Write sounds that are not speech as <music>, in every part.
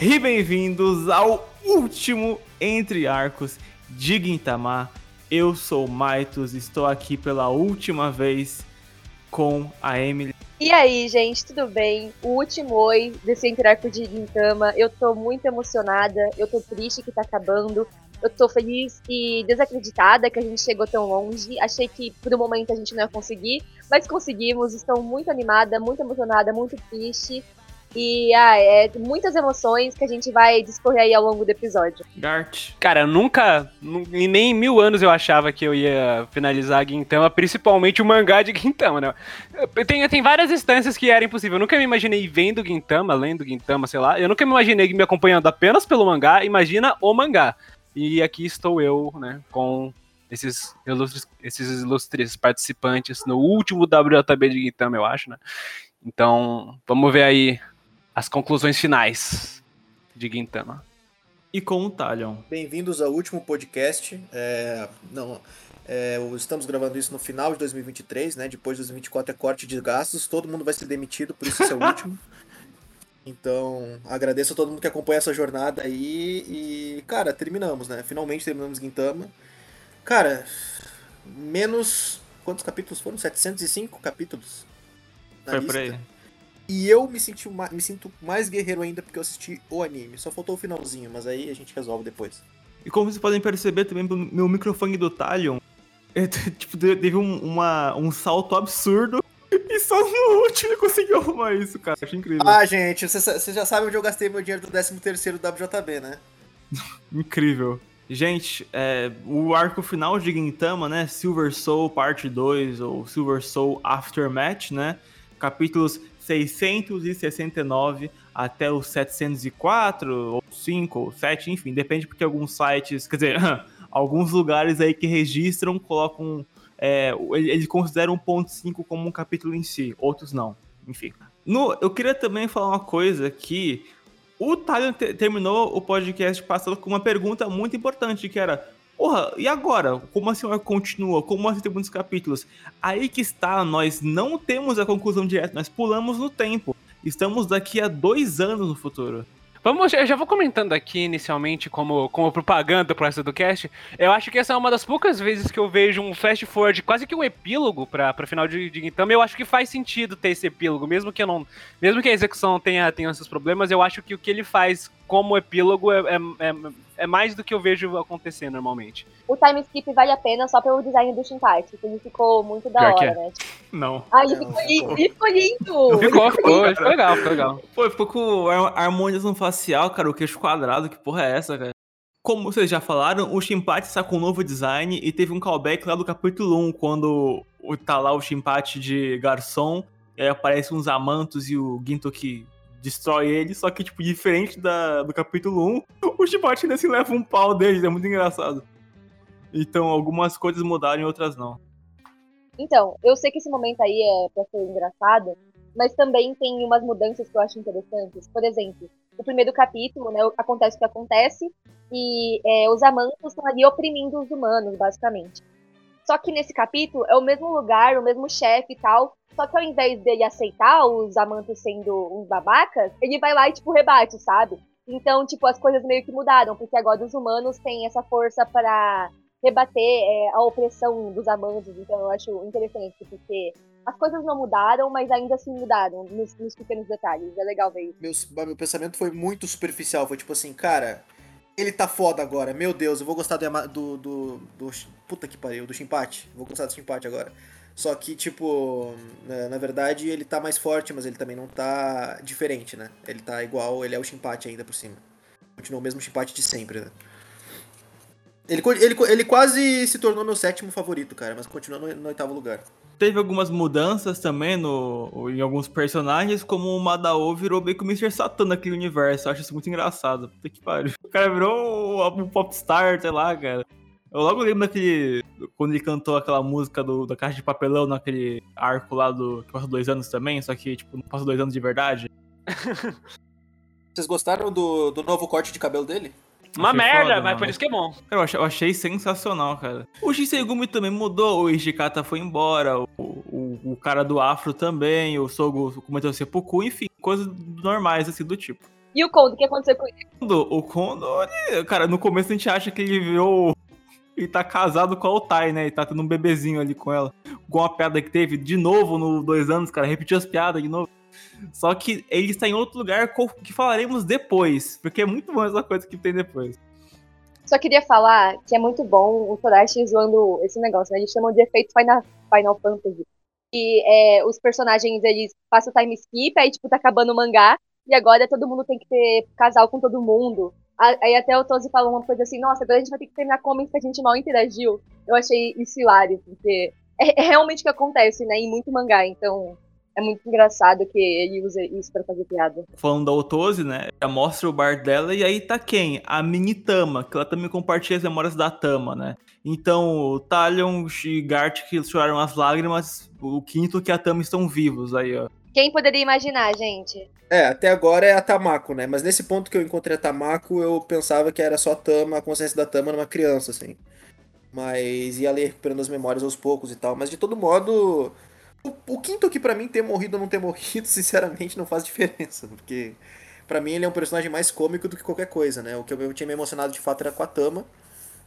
E bem-vindos ao último Entre Arcos de Gintama. Eu sou o Maitos, estou aqui pela última vez com a Emily. E aí, gente, tudo bem? O último oi desse Entre Arcos de Gintama. Eu tô muito emocionada, eu tô triste que tá acabando. Eu tô feliz e desacreditada que a gente chegou tão longe. Achei que por um momento a gente não ia conseguir, mas conseguimos. Estou muito animada, muito emocionada, muito triste. E ah, é muitas emoções que a gente vai discorrer aí ao longo do episódio. Gart. Cara, nunca, nem em mil anos eu achava que eu ia finalizar a Gintama, principalmente o mangá de Gintama, né? Tem, tem várias instâncias que era impossível. Eu nunca me imaginei vendo Gintama, lendo Gintama, sei lá. Eu nunca me imaginei me acompanhando apenas pelo mangá. Imagina o mangá. E aqui estou eu, né, com esses ilustres, esses ilustres participantes no último WJB de Gintama, eu acho, né? Então, vamos ver aí as conclusões finais de Gintama. E com o Talion. Bem-vindos ao último podcast. É, não, é, estamos gravando isso no final de 2023, né? Depois de 2024 é corte de gastos, todo mundo vai ser demitido, por isso esse é o último. <laughs> Então, agradeço a todo mundo que acompanha essa jornada aí. E, cara, terminamos, né? Finalmente terminamos Gintama. Cara, menos. Quantos capítulos foram? 705 capítulos? Foi por aí. E eu me, senti, me sinto mais guerreiro ainda porque eu assisti o anime. Só faltou o finalzinho, mas aí a gente resolve depois. E como vocês podem perceber também pelo meu microfone do Talion, é, tipo, teve um, uma, um salto absurdo e só no último ele conseguiu arrumar isso, cara. Acho incrível. Ah, gente, você já sabe onde eu gastei meu dinheiro do 13 terceiro WJB, né? <laughs> incrível. Gente, é, o arco final de Gintama, né? Silver Soul Parte 2 ou Silver Soul Aftermath, né? Capítulos 669 até o 704, ou 5, ou 7, enfim, depende porque alguns sites, quer dizer, <laughs> alguns lugares aí que registram colocam é, eles consideram 1.5 como um capítulo em si, outros não. Enfim. No, eu queria também falar uma coisa que o Talion te terminou o podcast passado com uma pergunta muito importante, que era Porra, e agora? Como assim continua? Como assim tem muitos capítulos? Aí que está, nós não temos a conclusão direta, nós pulamos no tempo. Estamos daqui a dois anos no futuro. Vamos, eu já vou comentando aqui inicialmente como, como propaganda pro resto do cast. Eu acho que essa é uma das poucas vezes que eu vejo um fast forward, quase que um epílogo para final de, de Gintama. Eu acho que faz sentido ter esse epílogo, mesmo que não, mesmo que a execução tenha, tenha esses problemas, eu acho que o que ele faz como epílogo é, é, é, é, mais do que eu vejo acontecer normalmente. O time skip vale a pena só pelo design do Shinkai, porque ele ficou muito da hora, é. né? Não. Ah, ele ficou, lindo, ele ficou lindo! Ficou, ficou, ficou legal, ficou legal. Pô, ficou com harmonização facial, cara, o queixo quadrado, que porra é essa, cara? Como vocês já falaram, o Shinpachi está com um novo design e teve um callback lá do capítulo 1, quando tá lá o Shinpachi de garçom, e aí aparece uns amantos e o Ginto que destrói ele, só que, tipo, diferente da, do capítulo 1, o Chibate ainda se leva um pau deles, é muito engraçado. Então, algumas coisas mudaram e outras não. Então, eu sei que esse momento aí é pra ser engraçado, mas também tem umas mudanças que eu acho interessantes. Por exemplo, o primeiro capítulo, né, acontece o que acontece, e é, os amantos estão ali oprimindo os humanos, basicamente. Só que nesse capítulo é o mesmo lugar, o mesmo chefe e tal, só que ao invés dele aceitar os amantes sendo uns babacas, ele vai lá e, tipo, rebate, sabe? Então, tipo, as coisas meio que mudaram, porque agora os humanos têm essa força para rebater é, a opressão dos amantes. Então, eu acho interessante, porque as coisas não mudaram, mas ainda assim mudaram nos, nos pequenos detalhes. É legal ver isso. Meu, meu pensamento foi muito superficial. Foi tipo assim, cara, ele tá foda agora. Meu Deus, eu vou gostar do. do, do, do puta que pariu, do Chimpate. Vou gostar do Chimpate agora. Só que, tipo, na, verdade ele tá mais forte, mas ele também não tá diferente, né? Ele tá igual, ele é o chimpate ainda por cima. Continua o mesmo chimpate de sempre, né? Ele, ele, ele quase se tornou meu sétimo favorito, cara, mas continua no, no oitavo lugar. Teve algumas mudanças também no, em alguns personagens, como o Madao virou meio que o Mr. Satan naquele universo. Eu acho isso muito engraçado. Puta que pariu. O cara virou um popstar, sei lá, cara. Eu logo lembro daquele. Quando ele cantou aquela música do, da caixa de papelão naquele arco lá do. que passou dois anos também, só que, tipo, não passou dois anos de verdade. <laughs> Vocês gostaram do, do novo corte de cabelo dele? Uma achei merda, foda, mas mano. por isso que é bom. eu, achei, eu achei, sensacional, cara. O Shisegumi também mudou, o Ishikata foi embora, o, o, o cara do Afro também, o Sogo cometeu seppuku, enfim, coisas normais assim do tipo. E o Kondo, o que aconteceu com ele? O Kondo, ele, cara, no começo a gente acha que ele virou. Ele tá casado com a Otai, né? Ele tá tendo um bebezinho ali com ela. Com a piada que teve de novo no dois anos, cara. Repetiu as piadas de novo. Só que ele está em outro lugar que falaremos depois. Porque é muito bom essa coisa que tem depois. Só queria falar que é muito bom o Torashi zoando esse negócio, né? Eles chamam de efeito Final, Final Fantasy. E é, os personagens, eles passam time skip, aí, tipo, tá acabando o mangá, e agora todo mundo tem que ter casal com todo mundo. Aí até o Tozi falou uma coisa assim, nossa, agora a gente vai ter que terminar comments que a gente mal interagiu. Eu achei isso hilário, porque é, é realmente o que acontece, né, em muito mangá, então é muito engraçado que ele usa isso pra fazer piada. Falando da Otose, né? Já mostra o bar dela e aí tá quem? A mini Tama, que ela também compartilha as memórias da Tama, né? Então, Talion e Gart que choraram as lágrimas, o quinto que a Tama estão vivos aí, ó. Quem poderia imaginar, gente? É, até agora é a Tamako, né? Mas nesse ponto que eu encontrei a Tamako, eu pensava que era só a Tama, a consciência da Tama numa criança, assim. Mas ia ler recuperando as memórias aos poucos e tal. Mas de todo modo, o, o quinto aqui para mim ter morrido ou não ter morrido, <laughs> sinceramente, não faz diferença. Porque para mim ele é um personagem mais cômico do que qualquer coisa, né? O que eu, eu tinha me emocionado de fato era com a Tama.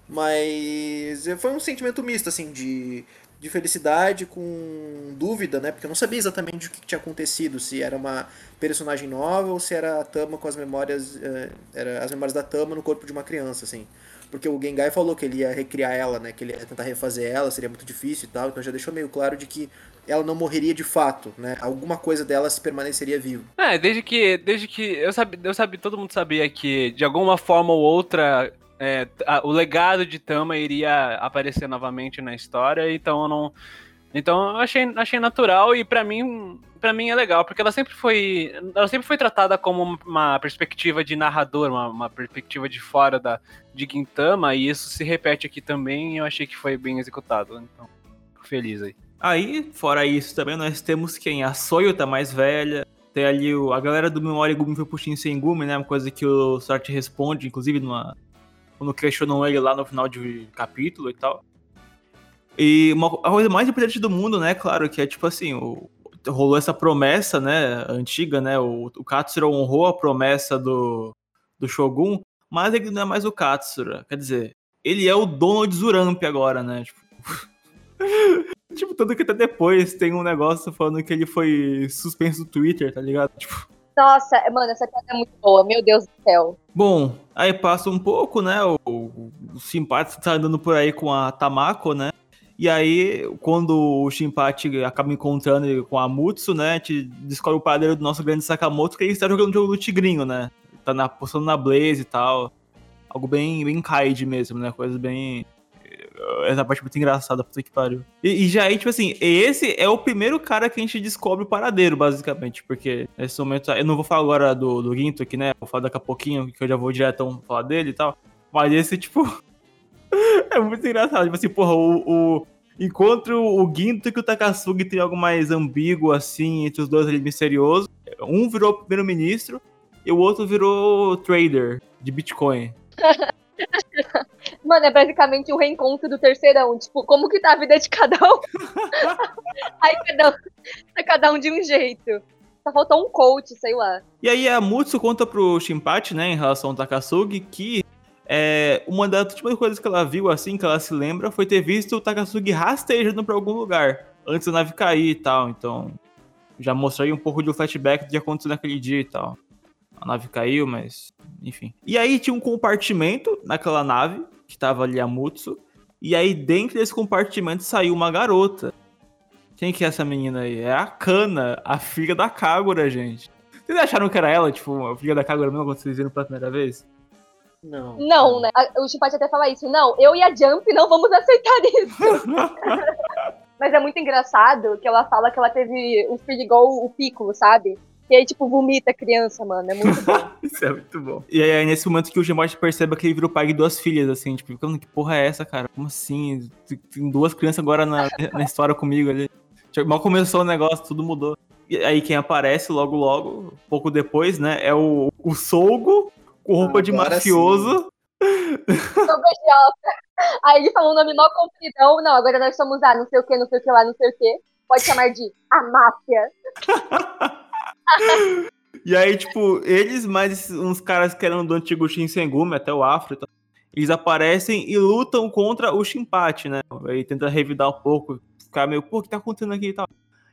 Mas foi um sentimento misto, assim, de, de felicidade com dúvida, né? Porque eu não sabia exatamente o que tinha acontecido, se era uma personagem nova ou se era a Tama com as memórias. Uh, era as memórias da Tama no corpo de uma criança, assim. Porque o Gengai falou que ele ia recriar ela, né? Que ele ia tentar refazer ela, seria muito difícil e tal. Então já deixou meio claro de que ela não morreria de fato, né? Alguma coisa dela se permaneceria vivo. É, desde que. Desde que. Eu sabia, eu sabia, todo mundo sabia que de alguma forma ou outra. É, a, o legado de Tama iria aparecer novamente na história, então eu não. Então eu achei, achei natural e para mim para mim é legal, porque ela sempre foi ela sempre foi tratada como uma perspectiva de narrador, uma, uma perspectiva de fora da de Gintama, e isso se repete aqui também, e eu achei que foi bem executado, então fico feliz aí. Aí, fora isso, também nós temos quem? A Soyo tá mais velha. Tem ali o, a galera do Memória Gumi foi pro Shinsengumi, né? Uma coisa que o Sorte responde, inclusive, numa, quando questionam ele lá no final de capítulo e tal. E uma, a coisa mais importante do mundo, né? Claro, que é tipo assim, o, rolou essa promessa, né? Antiga, né? O, o Katsura honrou a promessa do, do Shogun, mas ele não é mais o Katsura. Quer dizer, ele é o Donald Zuramp agora, né? Tipo. <laughs> Tipo, tanto que até depois tem um negócio falando que ele foi suspenso do Twitter, tá ligado? Tipo. Nossa, mano, essa piada é muito boa, meu Deus do céu. Bom, aí passa um pouco, né? O, o, o simpático tá andando por aí com a Tamako, né? E aí, quando o Shinpachi acaba encontrando com a Mutsu, né? A gente descobre o padeiro do nosso grande Sakamoto que ele está jogando o jogo do Tigrinho, né? Tá na, postando na Blaze e tal. Algo bem, bem Kaid mesmo, né? Coisa bem essa parte muito engraçada, puta que pariu. E, e, já aí, tipo assim, esse é o primeiro cara que a gente descobre o paradeiro, basicamente. Porque nesse momento, eu não vou falar agora do, do Ginto aqui, né? Vou falar daqui a pouquinho, que eu já vou direto falar dele e tal. Mas esse, tipo. <laughs> é muito engraçado. Tipo assim, porra, o. o o Ginto e o Takasugi tem algo mais ambíguo, assim, entre os dois ali misterioso. Um virou primeiro-ministro e o outro virou trader de Bitcoin. <laughs> Mano, é basicamente o um reencontro do terceirão. Tipo, como que tá a vida de cada um? <laughs> aí cada um, tá cada um de um jeito. Só faltou um coach, sei lá. E aí a Mutsu conta pro Shinpachi, né, em relação ao Takasugi, que é, uma das últimas coisas que ela viu, assim, que ela se lembra, foi ter visto o Takasugi rastejando pra algum lugar, antes da nave cair e tal. Então, já mostrei um pouco de flashback do que aconteceu naquele dia e tal a nave caiu, mas enfim. E aí tinha um compartimento naquela nave, que tava ali a Mutsu, e aí dentro desse compartimento saiu uma garota. Quem que é essa menina aí? É a Kana, a filha da Kagura, gente. Vocês acharam que era ela, tipo, a filha da Kagura mesmo quando vocês viram pela primeira vez? Não. Não, né? O Chipat até fala isso. Não, eu e a Jump não vamos aceitar isso. <laughs> Mas é muito engraçado que ela fala que ela teve um filho igual o Piccolo, sabe? E aí, tipo, vomita a criança, mano. É muito bom. <laughs> Isso é muito bom. E aí, é nesse momento que o Gemote percebe que ele virou pai de duas filhas, assim, tipo, que porra é essa, cara? Como assim? Tem duas crianças agora na, <laughs> na história comigo ali. Tipo, mal começou o negócio, tudo mudou. E aí quem aparece logo, logo, pouco depois, né, é o, o Solgo com roupa ah, de mafioso. <laughs> Aí ele falou um nome mal compridão. Não, agora nós somos a não sei o que, não sei o que lá, não sei o que. Pode chamar de a máfia. E aí, tipo, eles, mais uns caras que eram do antigo Shinsengumi, até o Afro, eles aparecem e lutam contra o Shinpachi, né? Aí tenta revidar um pouco, ficar meio, pô, o que tá acontecendo aqui e tal.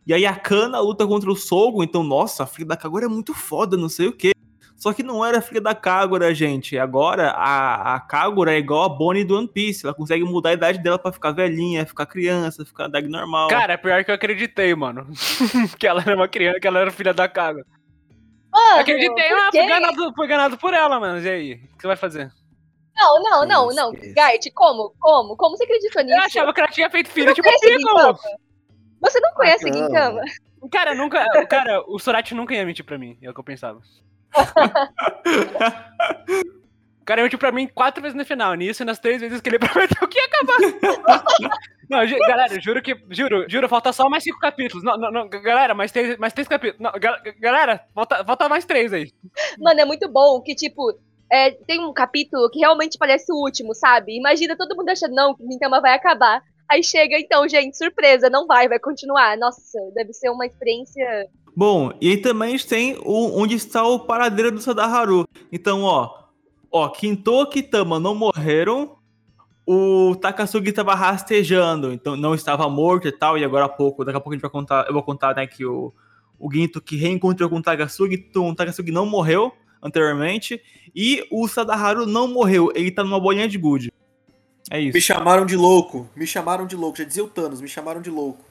E aí a Kana luta contra o Sogo, então, nossa, a filha da Kagura é muito foda, não sei o quê. Só que não era filha da Kagura, gente. Agora a, a Kagura é igual a Bonnie do One Piece. Ela consegue mudar a idade dela para ficar velhinha, ficar criança, ficar dag normal. Cara, é pior que eu acreditei, mano. <laughs> que ela era uma criança, que ela era filha da Kagura. Mano, acreditei, por ah, fui ganado, fui ganado por ela, mano. E aí? O que você vai fazer? Não, não, não, não. Gart, como? Como? Como você acreditou nisso? Eu achava que ela tinha feito Você não tipo. Gintama? Você não conhece não. Gintama? Cara, nunca. Cara, o Sorati nunca ia mentir pra mim, é o que eu pensava. O cara mentiu pra mim quatro vezes no final, nisso e nas três vezes que ele <laughs> prometeu que ia acabar. <laughs> Não, ju- galera, juro que. Juro, juro, falta só mais cinco capítulos. Não, não, não, galera, mais três, mais três capítulos. Não, ga- galera, falta, falta mais três aí. Mano, é muito bom que, tipo, é, tem um capítulo que realmente parece o último, sabe? Imagina todo mundo achando, não, que Gintama vai acabar. Aí chega, então, gente, surpresa, não vai, vai continuar. Nossa, deve ser uma experiência. Bom, e aí também a gente tem o, onde está o paradeiro do Sadaharu. Então, ó, ó, Kinto e Kitama não morreram. O Takasugi estava rastejando, então não estava morto e tal. E agora há pouco, daqui a pouco a gente vai contar, eu vou contar, né, que o, o Ginto que reencontrou com o Takasugi, então, o Takasugi não morreu anteriormente. E o Sadaharu não morreu, ele tá numa bolinha de gude. É Me isso. chamaram de louco. Me chamaram de louco. Já dizia o Thanos, me chamaram de louco.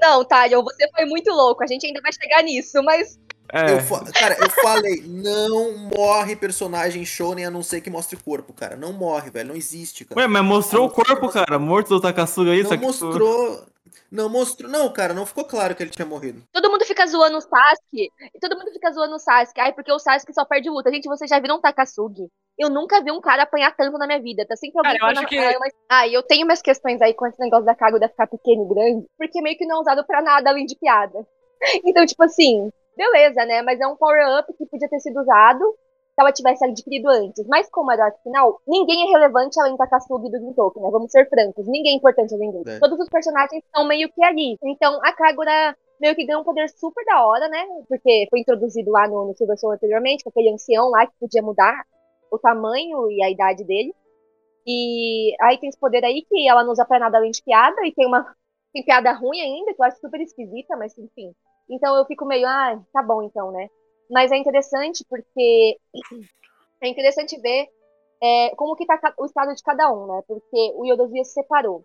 Não, Talion, você foi muito louco. A gente ainda vai chegar nisso, mas. É, Eu Cara, eu falei, não morre personagem shonen a não ser que mostre corpo, cara. Não morre, velho. Não existe, cara. Ué, mas mostrou Ah, o corpo, cara, morto do Takasugi aí, não que... mostrou. Não mostrou. Não, cara, não ficou claro que ele tinha morrido. Todo mundo fica zoando o Sasuke. Todo mundo fica zoando o Sasuke. Ai, porque o Sasuke só perde luta. Gente, vocês já viram um Takasugi? Eu nunca vi um cara apanhar tanto na minha vida. Tá sempre alguém Cara, eu acho que- "Ah, mas- eu tenho minhas questões aí com esse negócio da Kaguya ficar pequeno e grande. Porque meio que não é usado pra nada além de piada. <laughs> Então, tipo assim, beleza, né? Mas é um power-up que podia ter sido usado ela tivesse adquirido antes. Mas como era arco final, ninguém é relevante além do Takasugi e do Gintoki, né? Vamos ser francos. Ninguém é importante além dele. É. Todos os personagens estão meio que ali. Então, a Kagura meio que ganhou um poder super da hora, né? Porque foi introduzido lá no, no Silver Soul anteriormente, com aquele ancião lá que podia mudar o tamanho e a idade dele. E aí tem esse poder aí que ela não usa pra nada além de piada, e tem uma <laughs> tem piada ruim ainda, que eu acho super esquisita, mas enfim. Então eu fico meio, ah, tá bom então, né? Mas é interessante porque <clears throat> é interessante ver é, como que tá ca- o estado de cada um, né? Porque o Yodozuya se separou.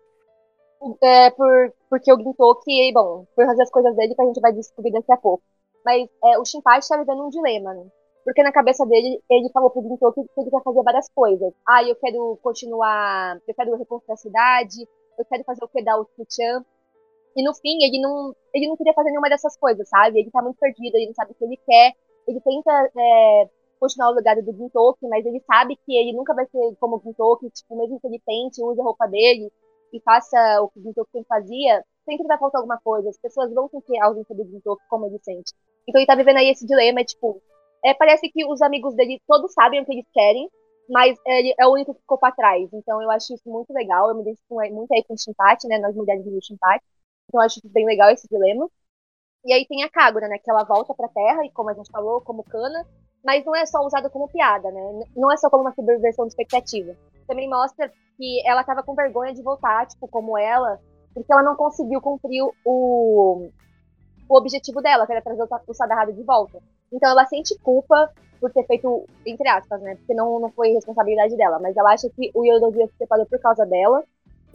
O- É, por, porque o Gintoki, bom, por fazer as coisas dele que a gente vai descobrir daqui a pouco. Mas é, o Shinpachi tá vivendo um dilema, né? Porque na cabeça dele, ele falou pro Gintoki que ele quer fazer várias coisas. Ah, eu quero continuar, eu quero reconstruir a cidade, eu quero fazer o que da Uchi-chan. E no fim, ele não, ele não queria fazer nenhuma dessas coisas, sabe? Ele tá muito perdido, ele não sabe o que ele quer. Ele tenta é, continuar o legado do Gintoki, mas ele sabe que ele nunca vai ser como o Gintoki, tipo, mesmo que ele tente, use a roupa dele e faça o que o Gintoki fazia, sempre vai faltar alguma coisa. As pessoas vão sentir a ausência do Gintoki como ele sente. Então ele tá vivendo aí esse dilema, é, tipo, é, parece que os amigos dele todos sabem o que eles querem, mas ele é o único que ficou pra trás. Então eu acho isso muito legal, eu me identifico muito aí com o Shinpachi, né, nós mulheres do Shinpachi. Então eu acho bem legal, esse dilema. E aí tem a Kagura, né, que ela volta pra Terra, e como a gente falou, como cana, mas não é só usada como piada, né, não é só como uma subversão de expectativa. Também mostra que ela tava com vergonha de voltar, tipo, como ela, porque ela não conseguiu cumprir o, o objetivo dela, que era trazer o Sa- o Sadaharu de volta. Então ela sente culpa por ter feito, entre aspas, né? Porque não, não foi responsabilidade dela. Mas ela acha que o Yodozuya se separou por causa dela.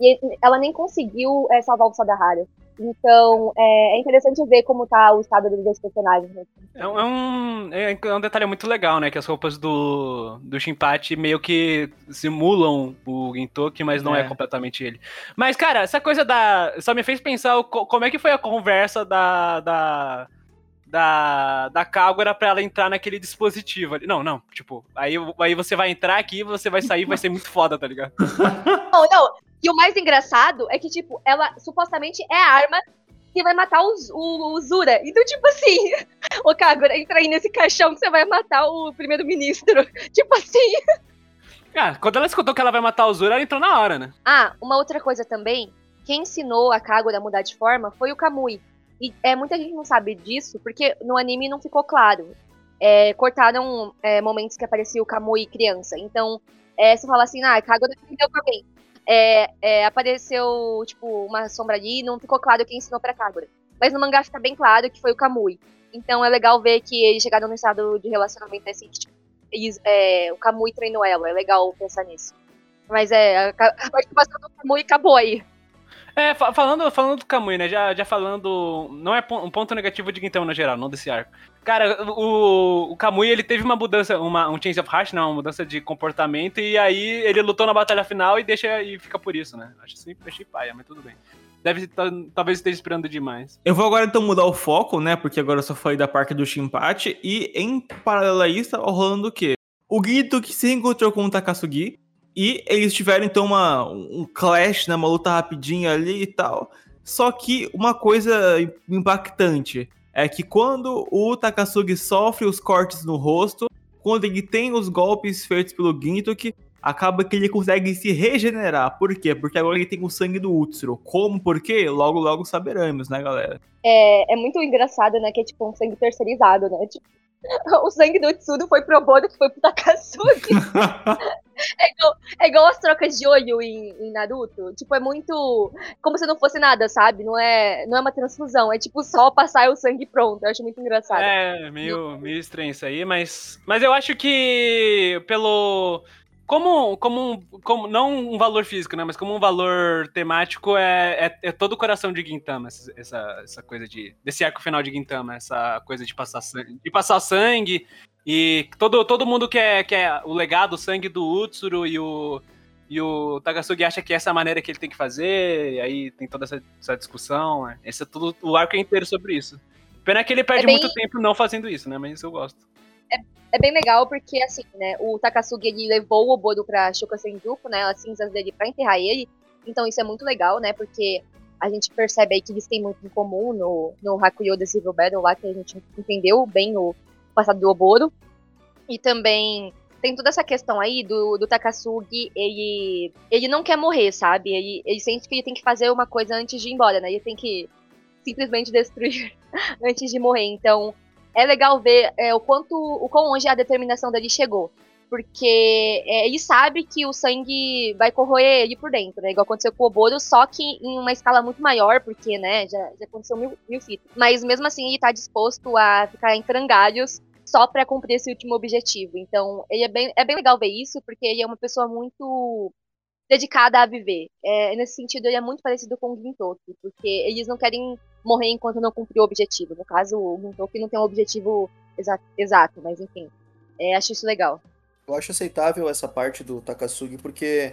E ela nem conseguiu é, salvar o Sadaharu. Então é, é interessante ver como tá o estado dos dois personagens. Né? É um, é um, é um detalhe muito legal, né? Que as roupas do, do Shinpachi meio que simulam o Gintoki, mas não é. É. completamente ele. Mas, cara, essa coisa da. Só me fez pensar como é que foi a conversa da. da da, da Kagura pra ela entrar naquele dispositivo ali. Não, não, tipo, aí, aí você vai entrar aqui, você vai sair, vai ser muito foda, tá ligado? <laughs> Não, não. E o mais engraçado é que, tipo, ela supostamente é a arma que vai matar o, o, o Zura. Então, tipo assim, <laughs> ô Kagura, entra aí nesse caixão que você vai matar o primeiro-ministro. <laughs> Tipo assim. Ah, quando ela escutou que ela vai matar o Zura, ela entrou na hora, né? Ah, uma outra coisa também, quem ensinou a Kagura a mudar de forma foi o Kamui. E é, muita gente não sabe disso, porque no anime não ficou claro. é, cortaram é, momentos que aparecia o Kamui criança. Então, é, você fala assim, ah, Kagura aprendeu com alguém. É, é, apareceu, tipo, uma sombra ali e não ficou claro quem ensinou pra Kagura. Mas no mangá fica bem claro que foi o Kamui. Então é legal ver que eles chegaram no estado de relacionamento assim, que tipo, eles, é, o Kamui treinou ela. É legal pensar nisso. Mas é, a, a participação do Kamui acabou aí. É, falando, falando do Kamui, né? Já, já falando. Não é um ponto negativo de Gintama no geral, não desse arco. Cara, o, o Kamui ele teve uma mudança, uma, um change of heart, não, uma mudança de comportamento, e aí ele lutou na batalha final e deixa e fica por isso, né? Acho sempre achei paia, mas tudo bem. Deve talvez esteja esperando demais. Eu vou agora então mudar o foco, né? Porque agora eu só falei da parte do Shinpachi. E em paralelo a isso, tá rolando o quê? O Guido que se encontrou com o Takasugi. E eles tiveram então uma, um clash, né, uma luta rapidinha ali e tal. Só que uma coisa impactante é que quando o Takasugi sofre os cortes no rosto, quando ele tem os golpes feitos pelo Gintoki, acaba que ele consegue se regenerar. Por quê? Porque agora ele tem o sangue do Utsuro. Como? Por quê? Logo, logo saberemos, né, galera? É, é muito engraçado, né, que é tipo um sangue terceirizado, né? Tipo, <laughs> o sangue do Tsuru foi pro Obodo, que foi pro Takasugi. <laughs> é, igual, é igual as trocas de olho em, em, Naruto. Tipo, é muito. Como se não fosse nada, sabe? Não é, não é uma transfusão. É tipo só passar o sangue pronto. Eu acho muito engraçado. É, meio, meio estranho isso aí, mas. Mas eu acho que pelo como, como, um, como não um valor físico, né? Mas como um valor temático é, é, é todo o coração de Gintama, essa, essa coisa de. desse arco final de Gintama, essa coisa de passar sangue, de passar sangue e todo, todo mundo quer, quer o legado, o sangue do Utsuro e o. E o Takasugi acha que essa é a maneira que ele tem que fazer, e aí tem toda essa, essa discussão. Né? Esse é tudo, o arco é inteiro sobre isso. Pena que ele perde é bem... muito tempo não fazendo isso, né? Mas eu gosto é, é bem legal porque, assim, né, o Takasugi, ele levou o Obodo pra Shokasenjuku, né, as cinzas dele pra enterrar ele, então isso é muito legal, né, porque a gente percebe aí que eles têm muito em comum no, no Hakuyo The Civil Battle lá, que a gente entendeu bem o passado do Oboro, e também tem toda essa questão aí do, do Takasugi, ele, ele não quer morrer, sabe? Ele, ele sente que ele tem que fazer uma coisa antes de ir embora, né? Ele tem que simplesmente destruir <laughs> antes de morrer. Então, é legal ver é, o quanto, o quão longe a determinação dele chegou. Porque é, ele sabe que o sangue vai corroer ele por dentro, né? Igual aconteceu com o Oboro, só que em uma escala muito maior, porque, né, já, já aconteceu mil, mil fitas. Mas mesmo assim, ele tá disposto a ficar em frangalhos só para cumprir esse último objetivo. Então, ele é bem, é bem legal ver isso, porque ele é uma pessoa muito dedicada a viver. É, nesse sentido, ele é muito parecido com o Gintoki, porque eles não querem morrer enquanto não cumprir o objetivo. No caso, o Gintoki não tem um objetivo exa exato, mas enfim, é, acho isso legal. Eu acho aceitável essa parte do Takasugi, porque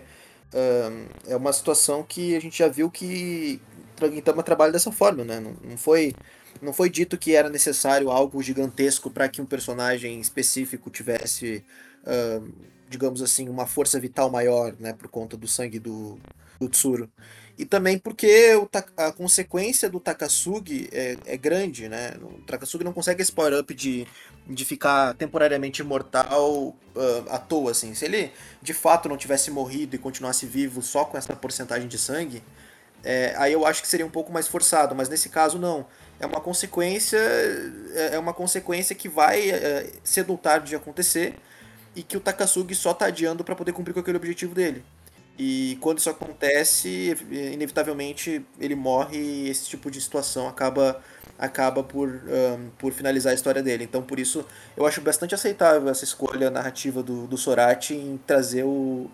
um, é uma situação que a gente já viu que Gintama trabalha dessa forma, né? Não, não, foi, não foi dito que era necessário algo gigantesco para que um personagem específico tivesse um, digamos assim, uma força vital maior, né, por conta do sangue do, do Tsuru. E também porque o, a consequência do Takasugi é, é, grande, né? O Takasugi não consegue esse power-up de, de ficar temporariamente imortal uh, à toa, assim. Se ele de fato não tivesse morrido e continuasse vivo só com essa porcentagem de sangue, é, aí eu acho que seria um pouco mais forçado, mas nesse caso não. É uma consequência, é, é uma consequência que vai é, cedo ou tarde de acontecer e que o Takasugi só tá adiando para poder cumprir com aquele objetivo dele. E quando isso acontece, inevitavelmente ele morre e esse tipo de situação acaba acaba por, um, por finalizar a história dele. Então, por isso, eu acho bastante aceitável essa escolha narrativa do, do Sorati em trazer o.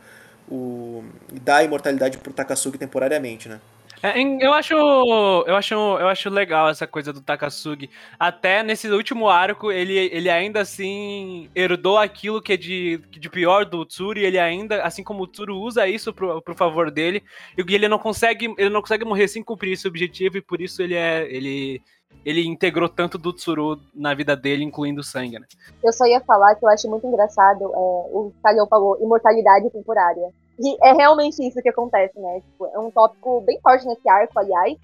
o dar a imortalidade pro Takasugi temporariamente, né? É, eu acho, eu acho, eu acho legal essa coisa do Takasugi. Até nesse último arco, ele, ele ainda assim herdou aquilo que é de, de pior do Tsuri. Ele ainda, assim como o Tsuru usa isso pro, pro favor dele, e ele não consegue, ele não consegue morrer sem cumprir esse objetivo e por isso ele é, ele ele integrou tanto do Tsuru na vida dele, incluindo o sangue, né? Eu só ia falar que eu acho muito engraçado, é, o Calhão falou, imortalidade temporária. E é realmente isso que acontece, né? Tipo, é um tópico bem forte nesse arco, aliás,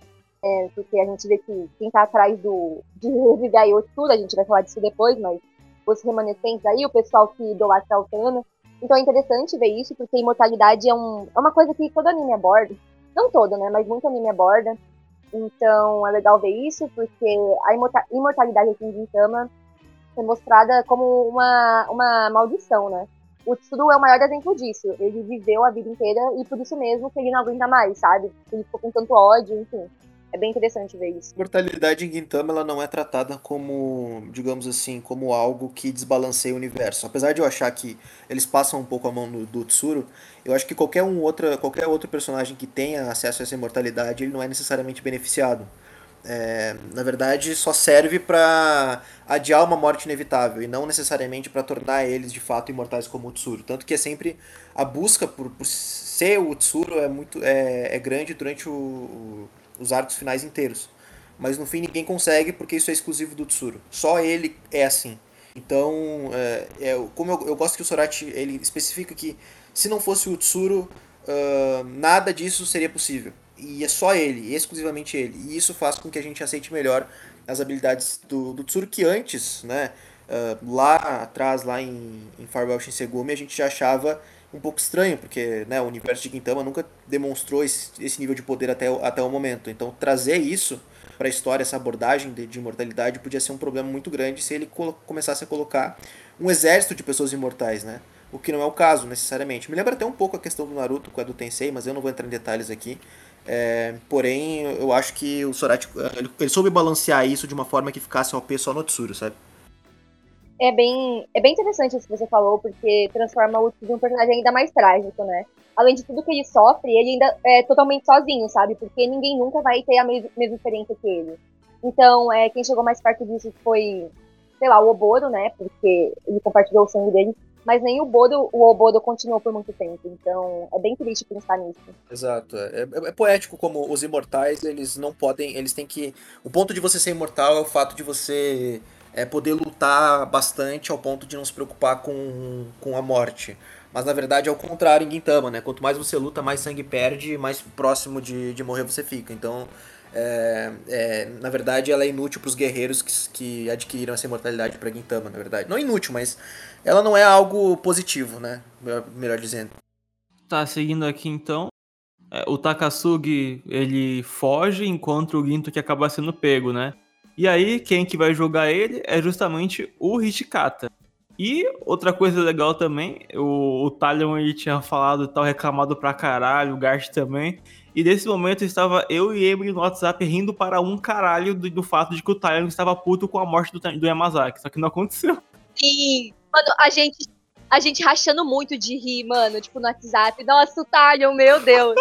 é, porque a gente vê que quem tá atrás do, de reviver a Yotsuda, a gente vai falar disso depois, mas os remanescentes aí, o pessoal que idolatra o Thanos. Então é interessante ver isso, porque imortalidade é, um, é uma coisa que todo anime aborda. Não todo, né? Mas muito anime aborda. Então é legal ver isso, porque a imortalidade aqui em Gintama ser mostrada como uma, uma maldição, né? O Tsuru é o maior exemplo disso. Ele viveu a vida inteira e por isso mesmo que ele não aguenta mais, sabe? Ele ficou com tanto ódio, enfim. É bem interessante ver isso. A mortalidade em Gintama ela não é tratada como, digamos assim, como algo que desbalanceia o universo. Apesar de eu achar que eles passam um pouco a mão do, do Tsuru, eu acho que qualquer, um outra, qualquer outro personagem que tenha acesso a essa imortalidade, ele não é necessariamente beneficiado. É, na verdade, só serve para adiar uma morte inevitável e não necessariamente para tornar eles de fato imortais como o Tsuru. Tanto que é sempre a busca por, por ser o Tsuru é muito é, é grande durante o, o, os arcos finais inteiros. Mas no fim ninguém consegue porque isso é exclusivo do Tsuru. Só ele é assim. Então, é, é como eu, eu, gosto que o Sorachi ele especifica que se não fosse o Tsuru, uh, nada disso seria possível. E é só ele, exclusivamente ele. E isso faz com que a gente aceite melhor as habilidades do, do Tsuru, que antes, né, uh, lá atrás, lá em, em Farewell Shinsegumi, a gente já achava um pouco estranho, porque né, o universo de Gintama nunca demonstrou esse, esse nível de poder até, até o momento. Então trazer isso para a história, essa abordagem de, de, imortalidade, podia ser um problema muito grande se ele começasse a colocar um exército de pessoas imortais, né? O que não é o caso, necessariamente. Me lembra até um pouco a questão do Naruto com a do Tensei, mas eu não vou entrar em detalhes aqui. É, porém, eu acho que o Sorachi ele, ele, soube balancear isso de uma forma que ficasse OP só no Tsuru, sabe? É bem, é bem interessante isso que você falou, porque transforma o em um personagem ainda mais trágico, né? Além de tudo que ele sofre, ele ainda é totalmente sozinho, sabe? Porque ninguém nunca vai ter a mesma, mesma experiência que ele. Então, é, quem chegou mais perto disso foi, sei lá, o Oboro, né? Porque ele compartilhou o sangue dele mas nem o Bodo, o Obodo continuou por muito tempo. Então é bem triste pensar nisso. Exato. É, é, é, poético como os imortais, eles não podem. Eles têm que. O ponto de você ser imortal é o fato de você é, poder lutar bastante ao ponto de não se preocupar com, com a morte. Mas na verdade é o contrário em Gintama, né? Quanto mais você luta, mais sangue perde mais próximo de, de morrer você fica. Então é, é, na verdade, ela é inútil para os guerreiros que, que adquiriram essa imortalidade para Gintama, na verdade. Não inútil, mas ela não é algo positivo, né? Melhor dizendo. Tá, seguindo aqui então. É, o Takasugi, ele foge enquanto o Ginto que acaba sendo pego, né? E aí, quem que vai jogar ele é justamente o Hichikata. E outra coisa legal também, o, o Talion ele tinha falado tal, reclamado pra caralho, o Gart também. E nesse momento estava eu e Emily no WhatsApp rindo para um caralho do, do fato de que o Talion estava puto com a morte do, do Yamazaki. Só que não aconteceu. Sim, mano, a gente a gente rachando muito de rir, mano, tipo, no WhatsApp. Nossa, o Talion, meu Deus.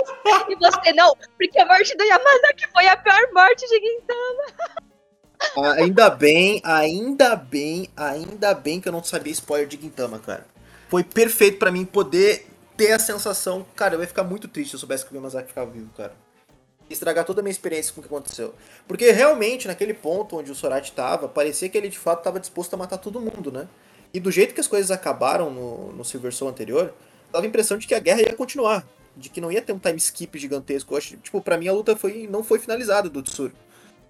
e você não, porque a morte do Yamazaki foi a pior morte de Gintama. Ainda bem, ainda bem, ainda bem que eu não sabia spoiler de Gintama, cara. Foi perfeito para mim poder ter a sensação, cara, eu ia ficar muito triste se eu soubesse que o Yamazaki ficava vivo, cara. Estragar toda a minha experiência com o que aconteceu. Porque realmente, naquele ponto onde o Sorati tava, parecia que ele de fato tava disposto a matar todo mundo, né? E do jeito que as coisas acabaram no, no Silver Soul anterior, dava a impressão de que a guerra ia continuar. De que não ia ter um time skip gigantesco. Eu acho, tipo, pra mim a luta foi, não foi finalizada do Tsuru.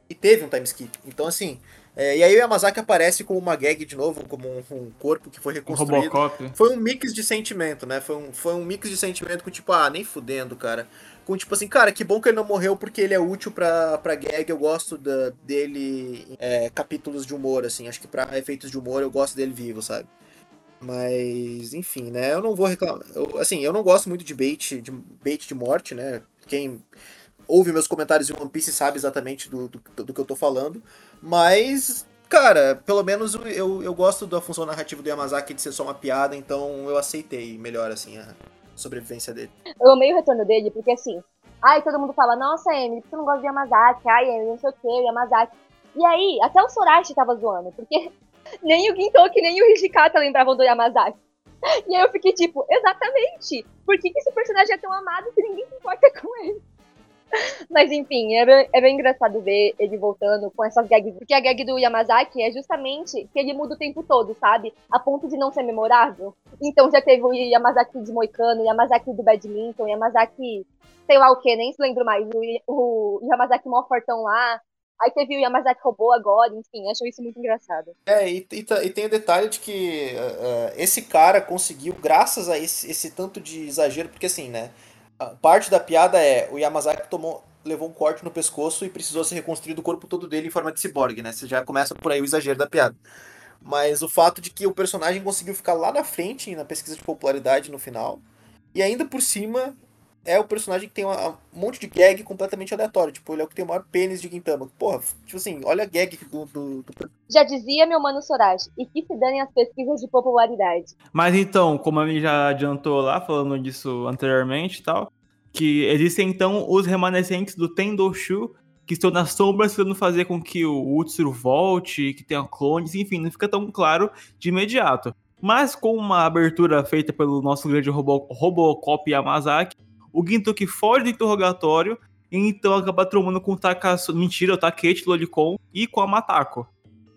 E teve um time skip. Então, assim. É, e aí o Yamazaki aparece como uma gag de novo, como um, um corpo que foi reconstruído. Um foi um mix de sentimento, né? Foi um, foi um mix de sentimento com tipo, ah, nem fudendo, cara. Com tipo assim, cara, que bom que ele não morreu porque ele é útil pra, pra gag. Eu gosto da, dele é, capítulos de humor, assim. Acho que pra efeitos de humor eu gosto dele vivo, sabe? Mas, enfim, né? Eu não vou reclamar. Eu, assim, eu não gosto muito de bait, de bait de morte, né? Quem ouve meus comentários em One Piece sabe exatamente do, do, do que eu tô falando. Mas, cara, pelo menos eu, eu gosto da função narrativa do Yamazaki de ser só uma piada, então eu aceitei melhor, assim, a sobrevivência dele. Eu amei o retorno dele, porque assim, ai, todo mundo fala, nossa, Emily, você não gosta de Yamazaki? Ai, Emily, não sei o que, Yamazaki. E aí, até o Sorachi tava zoando, porque <laughs> nem o Gintoki, nem o Hijikata lembravam do Yamazaki. E aí eu fiquei tipo, exatamente, por que, que esse personagem é tão amado se ninguém se importa com ele? <laughs> Mas enfim, é bem, é bem, engraçado ver ele voltando com essas gags. Porque a gag do Yamazaki é justamente que ele muda o tempo todo, sabe? A ponto de não ser memorável. Então já teve o Yamazaki de Moicano, o Yamazaki do Badminton, o Yamazaki, sei lá o que, nem se lembro mais. O, o Yamazaki mó fortão lá. Aí teve o Yamazaki robô agora, enfim, acho isso muito engraçado. É, e, e, e tem o detalhe de que uh, esse cara conseguiu, graças a esse, esse tanto de exagero, porque assim, né? Parte da piada é o Yamazaki tomou, levou um corte no pescoço e precisou ser reconstruído o corpo todo dele em forma de ciborgue, né? Você já começa por aí o exagero da piada. Mas o fato de que o personagem conseguiu ficar lá na frente na pesquisa de popularidade no final. E ainda por cima, é o personagem que tem uma, um monte de gag completamente aleatório. Tipo, ele é o que tem o maior pênis de Gintama. Porra, tipo assim, olha a gag do, do, do... Já dizia meu mano Sorachi, e que se danem as pesquisas de popularidade. Mas então, como a gente já adiantou lá, falando disso anteriormente e tal, que existem então os remanescentes do Tendoshu, que estão nas sombras tentando fazer com que o Utsuro volte, que tenha clones, enfim, não fica tão claro de imediato. Mas com uma abertura feita pelo nosso grande Robo Robocop Yamazaki, o Gintoki foge do interrogatório então acaba tromando com o Takasu, mentira, o Takechi Lolicon e com a Matako.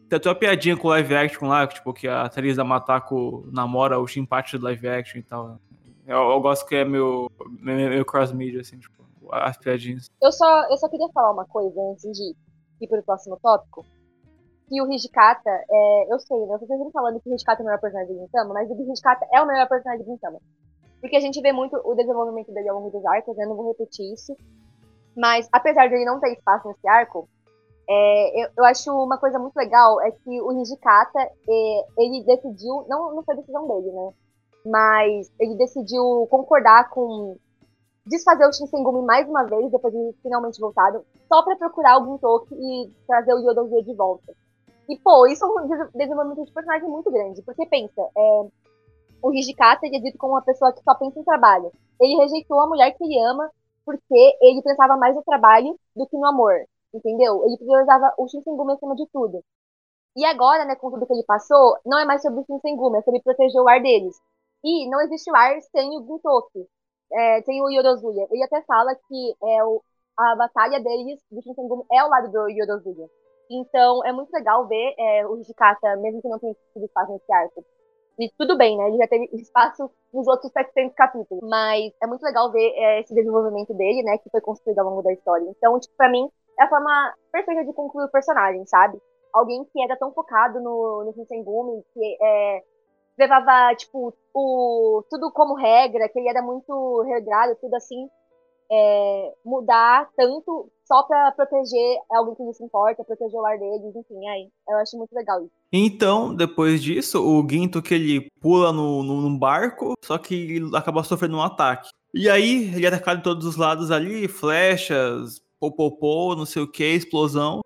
Tem até uma piadinha com o live action lá, tipo, que a atriz da Matako namora o Shinpachi do live action e tal. Eu, eu gosto que é meu, meu, meu cross-media, assim, tipo, as piadinhas. Eu só, eu só queria falar uma coisa antes de ir pro próximo tópico. Que o Hijikata, é, eu sei, né? Vocês estão falando que o Hijikata é o melhor personagem de Gintama, mas o Hijikata é o melhor personagem de Gintama. Porque a gente vê muito o desenvolvimento dele ao longo dos arcos, né? eu não vou repetir isso. Mas, apesar de ele não ter espaço nesse arco, é, eu, eu, acho uma coisa muito legal é que o Hijikata, é, ele decidiu, não, não foi decisão dele, né? Mas ele decidiu concordar com desfazer o Shinsengumi mais uma vez, depois de finalmente voltado, só para procurar o Gintoki e trazer o Yodozuya de volta. E, pô, isso é um desenvolvimento de personagem muito grande, porque pensa, é, o Hijikata é dito como uma pessoa que só pensa em trabalho. Ele rejeitou a mulher que ele ama porque ele pensava mais no trabalho do que no amor, entendeu? Ele priorizava o Shinsengumi acima de tudo. E agora, né, com tudo que ele passou, não é mais sobre o Shinsengumi, é sobre proteger o ar deles. E não existe o ar sem o Gintoki, é, sem o Yorozuya. Ele até fala que é, o, a batalha deles, do Shinsengumi, é ao lado do Yorozuya. Então, é muito legal ver é, o Hijikata, mesmo que não tenha sido espaço nesse arco, e tudo bem, né? Ele já teve espaço nos outros 700 capítulos. Mas é muito legal ver é, esse desenvolvimento dele, né? Que foi construído ao longo da história. Então, tipo, pra mim, é a forma perfeita de concluir o personagem, sabe? Alguém que era tão focado no, no Shinsengumi, que é, levava, tipo, o, tudo como regra, que ele era muito regrado, tudo assim é, mudar tanto só para proteger alguém que não se importa, proteger o lar deles, enfim, aí eu acho muito legal isso. Então, depois disso, o Ginto que ele pula no, no, num barco, só que ele acaba sofrendo um ataque. E aí, ele é atacado de todos os lados ali, flechas, popopô, não sei o que, explosão.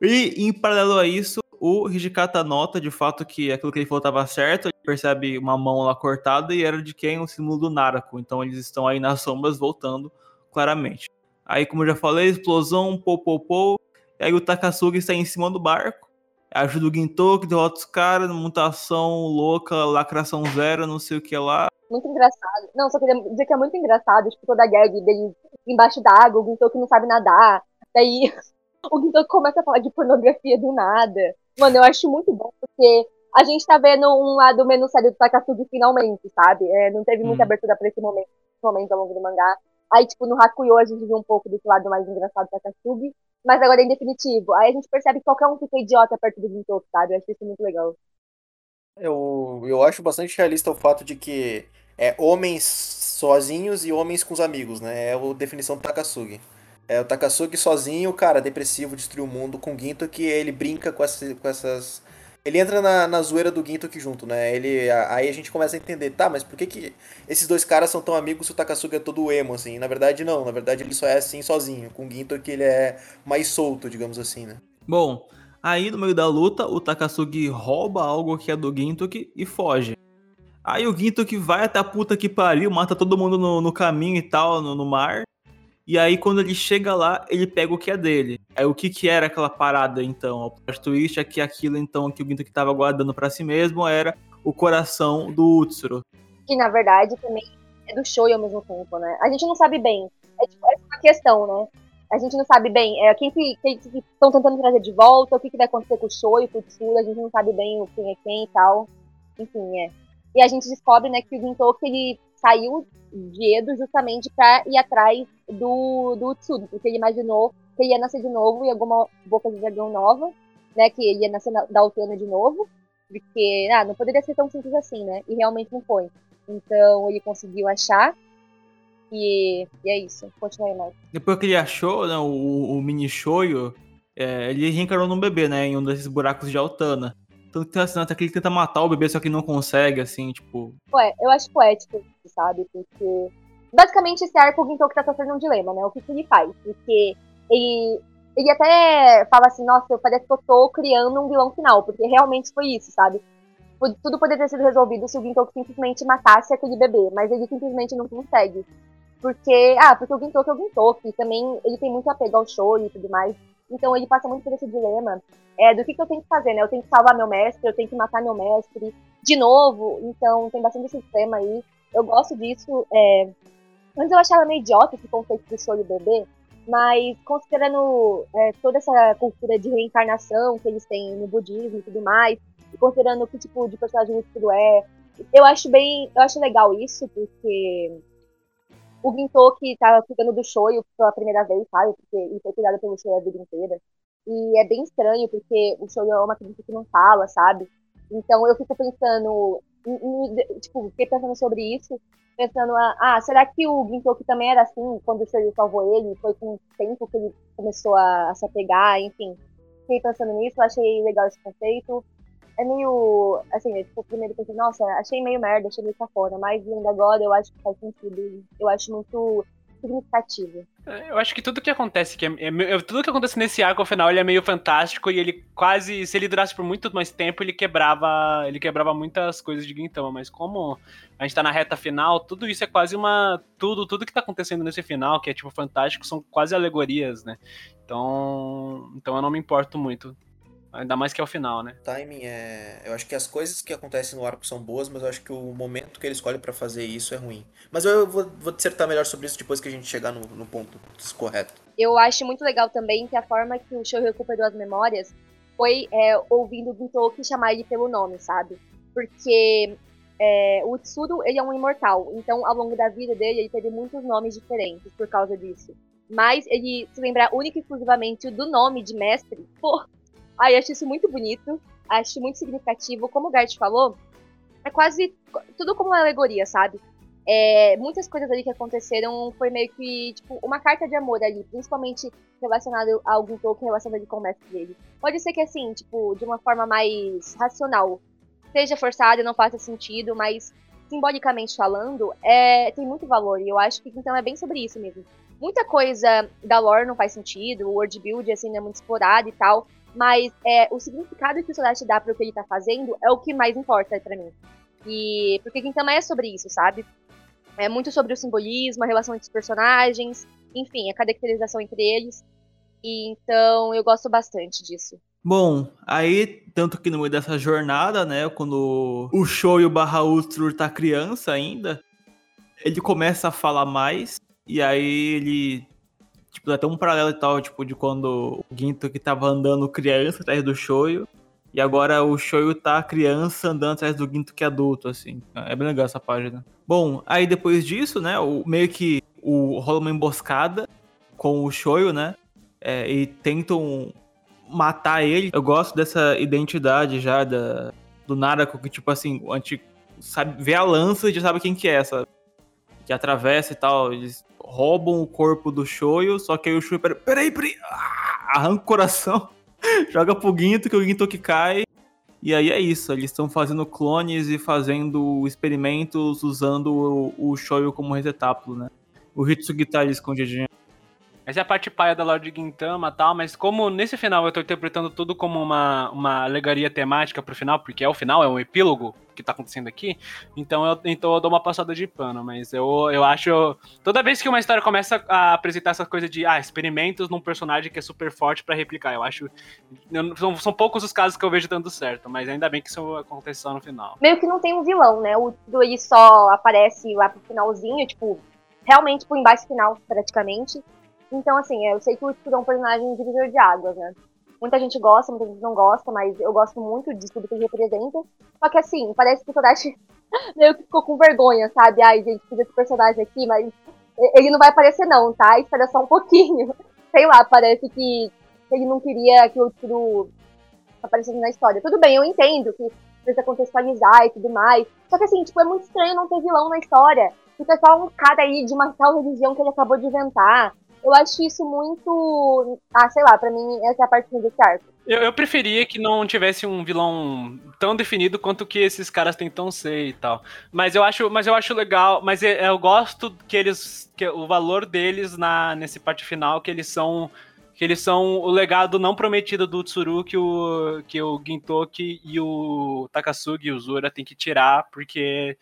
E, em paralelo a isso, o Hijikata nota de fato que aquilo que ele falou estava certo, ele percebe uma mão lá cortada e era de quem? O símbolo do Narako. Então eles estão aí nas sombras voltando claramente. Aí, como eu já falei, explosão, popopô. E aí o Takasugi está em cima do barco. Ajuda o Gintoki, derrota os caras, mutação louca, lacração zero, não sei o que lá. Muito engraçado. Não, só queria dizer que é muito engraçado, tipo, toda a gag dele embaixo d'água, o Gintoki não sabe nadar. Daí <laughs> o Gintoki começa a falar de pornografia do nada. Mano, eu acho muito bom, porque a gente tá vendo um lado menos sério do Takasugi finalmente, sabe? É, não teve muita hum. abertura pra esse momento, esse momento ao longo do mangá. Aí, tipo, no Hakuyo a gente viu um pouco desse lado mais engraçado da Katsubi. Mas agora, em definitivo, aí a gente percebe que qualquer um fica idiota perto do Gintoki, sabe? Eu acho isso muito legal. Eu, eu acho bastante realista o fato de que é homens sozinhos e homens com os amigos, né? É a definição do Takasugi. É o Takasugi sozinho, cara, depressivo, destruiu o mundo, com o Ginto que ele brinca com, essa, com essas ele entra na, na zoeira do Ginto aqui junto, né? Ele, aí a gente começa a entender, tá, mas por que, que esses dois caras são tão amigos se o Takasuga é todo emo, assim? Na verdade, não. Na verdade, ele só é assim sozinho. Com o Ginto ele é mais solto, digamos assim, né? Bom, aí no meio da luta, o Takasugi rouba algo que é do Gintoki e foge. Aí o Gintoki vai até a puta que pariu, mata todo mundo no, no caminho e tal, no, no mar. E aí, quando ele chega lá, ele pega o que é dele. Aí, o que que era aquela parada, então? O plot twist é que aquilo, então, que o Ginto que tava guardando para si mesmo era o coração do Utsuro. Que, na verdade, também é do Shoei ao mesmo tempo, né? A gente não sabe bem. É, tipo, é uma questão, né? A gente não sabe bem é, quem que estão tentando trazer de volta, o que, que vai acontecer com o Shoei, com o Utsuro, a gente não sabe bem quem é quem e tal. Enfim, é. E a gente descobre, né, que o Gintoki, ele saiu de Edo justamente para ir atrás do, do Tsudo, porque ele imaginou que ele ia nascer de novo em alguma boca de dragão nova, né? Que ele ia nascer na, da Altana de novo, porque ah, não poderia ser tão simples assim, né? E realmente não foi. Então ele conseguiu achar. E, e é isso. Continua aí, Marcos. Depois que ele achou, né, o, o mini shoyu, é, ele reencarnou num bebê, né? Em um desses buracos de Altana. Tanto que assim, até que ele tenta matar o bebê, só que não consegue, assim, tipo. Ué, eu acho poético, sabe? Porque. Basicamente, esse arco, o Gintoki tá sofrendo um dilema, né? O que, que ele faz? Porque ele. Ele até fala assim, nossa, parece que eu tô criando um vilão final, porque realmente foi isso, sabe? Tudo poderia ter sido resolvido se o Gintoki simplesmente matasse aquele bebê, mas ele simplesmente não consegue. Porque, ah, porque o Gintoki é o Gintoki, também ele tem muito apego ao show e tudo mais. Então ele passa muito por esse dilema é, do que, que eu tenho que fazer, né? Eu tenho que salvar meu mestre, eu tenho que matar meu mestre de novo. Então tem bastante esse tema aí. Eu gosto disso. É... Antes eu achava meio idiota esse conceito do show e bebê, mas considerando é, toda essa cultura de reencarnação que eles têm no budismo e tudo mais, e considerando que tipo de personagem o é, eu acho bem, eu acho legal isso, porque o Gintoki tá cuidando do Shoyu pela primeira vez, sabe? Porque ele foi cuidado pelo Shoyu a vida inteira. E é bem estranho, porque o Shoyu é uma criança que não fala, sabe? Então eu fico pensando, tipo, fiquei pensando sobre isso, pensando, ah, será que o Gintoki também era assim quando o Shoyu salvou ele? Foi com o tempo que ele começou a, a se apegar, enfim. Fiquei pensando nisso, achei legal esse conceito é meio. Assim, é, tipo, primeiro pensei, nossa, achei meio merda, achei meio cafona, mas ainda agora eu acho que faz sentido. Eu acho muito significativo. É, eu acho que tudo que acontece, que é, é, tudo que acontece nesse arco ao final, ele é meio fantástico e ele quase, se ele durasse por muito mais tempo, ele quebrava, ele quebrava muitas coisas de Gintama, mas como a gente tá na reta final, tudo isso é quase uma tudo, tudo que tá acontecendo nesse final, que é tipo fantástico, são quase alegorias, né? Então, então eu não me importo muito. Ainda mais que é o final, né? Timing é. Eu acho que as coisas que acontecem no arco são boas, mas eu acho que o momento que ele escolhe para fazer isso é ruim. Mas eu vou, vou dissertar melhor sobre isso depois que a gente chegar no, no ponto correto. Eu acho muito legal também que a forma que o show recuperou as memórias foi é, ouvindo o Gintoki chamar ele pelo nome, sabe? Porque é, o Tsuru, ele é um imortal, então ao longo da vida dele ele teve muitos nomes diferentes por causa disso. Mas ele se lembrar única e exclusivamente do nome de mestre, pô, Aí acho isso muito bonito, acho muito significativo. Como o Gart falou, é quase tudo como uma alegoria, sabe? É, muitas coisas ali que aconteceram foi meio que, tipo, uma carta de amor ali, principalmente relacionado a algum Tolkien relacionado com o mestre dele. Pode ser que, assim, tipo, de uma forma mais racional, seja forçado e não faça sentido, mas simbolicamente falando, é, tem muito valor. E eu acho que então é bem sobre isso mesmo. Muita coisa da lore não faz sentido, o world build, assim, é muito explorado e tal. Mas é, o significado que o Sodashi dá para o que ele tá fazendo é o que mais importa para mim. E porque Gintama é sobre isso, sabe? É muito sobre o simbolismo, a relação entre os personagens, enfim, a caracterização entre eles. E, então eu gosto bastante disso. Bom, aí, tanto que no meio dessa jornada, né, quando o Show e o Barra Ultra tá criança ainda, ele começa a falar mais, e aí ele Tipo, até um paralelo e tal, tipo, de quando o Ginto que tava andando criança atrás do Shoyo. E agora o Shoyo tá criança andando atrás do Ginto que é adulto, assim. É bem legal essa página. Bom, aí depois disso, né, o, meio que o, rola uma emboscada com o Shoyo, né? É, e tentam matar ele. Eu gosto dessa identidade já da, do Narako, que tipo assim, a gente sabe, vê a lança e já sabe quem que é, essa Que atravessa e tal. Eles roubam o corpo do Shoyo, só que aí o Shoyo, peraí, peraí, peraí ah, arranca o coração, <laughs> joga pro Ginto, que o Ginto que cai. E aí é isso, eles estão fazendo clones e fazendo experimentos usando o, o Shoyo como resetápulo, né? O Hitsugi tá ali escondidinho. Essa é a parte paia da Lorde Gintama e tal, mas como nesse final eu tô interpretando tudo como uma, uma alegoria temática pro final, porque é o final, é um epílogo que tá acontecendo aqui, então eu, então eu dou uma passada de pano, mas eu, eu acho. Toda vez que uma história começa a apresentar essa coisa de ah, experimentos num personagem que é super forte para replicar, eu acho. Eu, são, são poucos os casos que eu vejo dando certo, mas ainda bem que isso acontece só no final. Meio que não tem um vilão, né? O Doi só aparece lá pro finalzinho, tipo, realmente pro embaixo final, praticamente. Então, assim, eu sei que o Ichigo é um personagem divisor de águas, né? Muita gente gosta, muita gente não gosta, mas eu gosto muito de tudo que ele representa. Só que, assim, parece que o Todashi <laughs> meio que ficou com vergonha, sabe? Ai, gente, fiz esse personagem aqui, mas ele não vai aparecer não, tá? Espera só um pouquinho. <laughs> Sei lá, parece que ele não queria que o Ichigo aparecesse na história. Tudo bem, eu entendo que precisa contextualizar e tudo mais. Só que, assim, tipo, é muito estranho não ter vilão na história. Fica só um cara aí de uma tal religião que ele acabou de inventar. Eu acho isso muito. Ah, sei lá, pra mim essa é a parte desse arco. Eu, eu preferia que não tivesse um vilão tão definido quanto que esses caras tentam ser e tal. Mas eu acho, mas eu acho legal, mas eu, eu gosto que eles que o valor deles na nesse parte final que eles são que eles são o legado não prometido do Tsuru que o que o Gintoki e o Takasugi e o Zura tem que tirar porque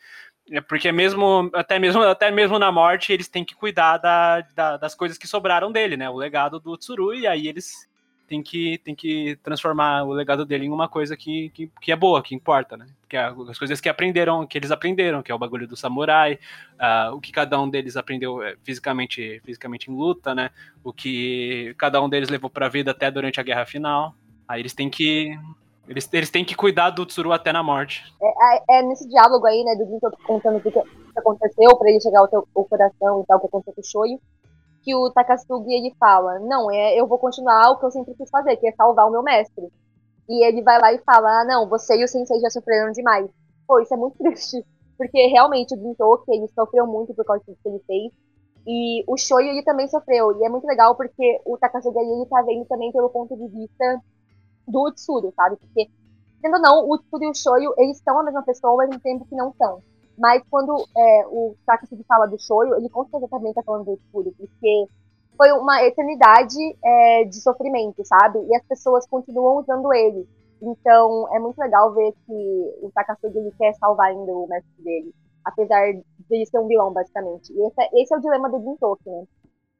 é porque mesmo até mesmo até mesmo na morte eles têm que cuidar da, da, das coisas que sobraram dele, né? O legado do Tsuru e aí eles tem que, tem que transformar o legado dele em uma coisa que, que, que é boa, que importa, né? Que é as coisas que aprenderam, que eles aprenderam, que é o bagulho do samurai, uh, o que cada um deles aprendeu é, fisicamente, fisicamente em luta, né? O que cada um deles levou pra vida até durante a guerra final. Aí eles têm que. Eles, eles têm que cuidar do Tsuru até na morte. É, é, é nesse diálogo aí, né, do Ginto contando o que, aconteceu pra ele chegar ao, teu, ao coração e tal, o que aconteceu com o Shoyu que o Takasugi ele fala: Não, é, eu vou continuar o que eu sempre quis fazer, que é salvar o meu mestre. E ele vai lá e fala: ah, Não, você e o sensei já sofreram demais. Pô, isso é muito <laughs> triste. Porque realmente o Gintoki, ele sofreu muito por causa disso que ele fez. E o Shoyo, ele também sofreu. E é muito legal porque o Takasugi, ele tá vendo também pelo ponto de vista do Tsuru, sabe? Porque, sendo ou não, o Tsuru e o Shoyo, eles são a mesma pessoa, ao mesmo tempo que não são. Mas quando é, o Sakashi fala do Shoyo, ele com certeza também tá falando do escuro, porque foi uma eternidade é, de sofrimento, sabe? E as pessoas continuam usando ele. Então é muito legal ver que o Takasugi ele quer salvar ainda o mestre dele, apesar de ele ser um vilão, basicamente. E esse, é, esse é o dilema do Gintoki, né?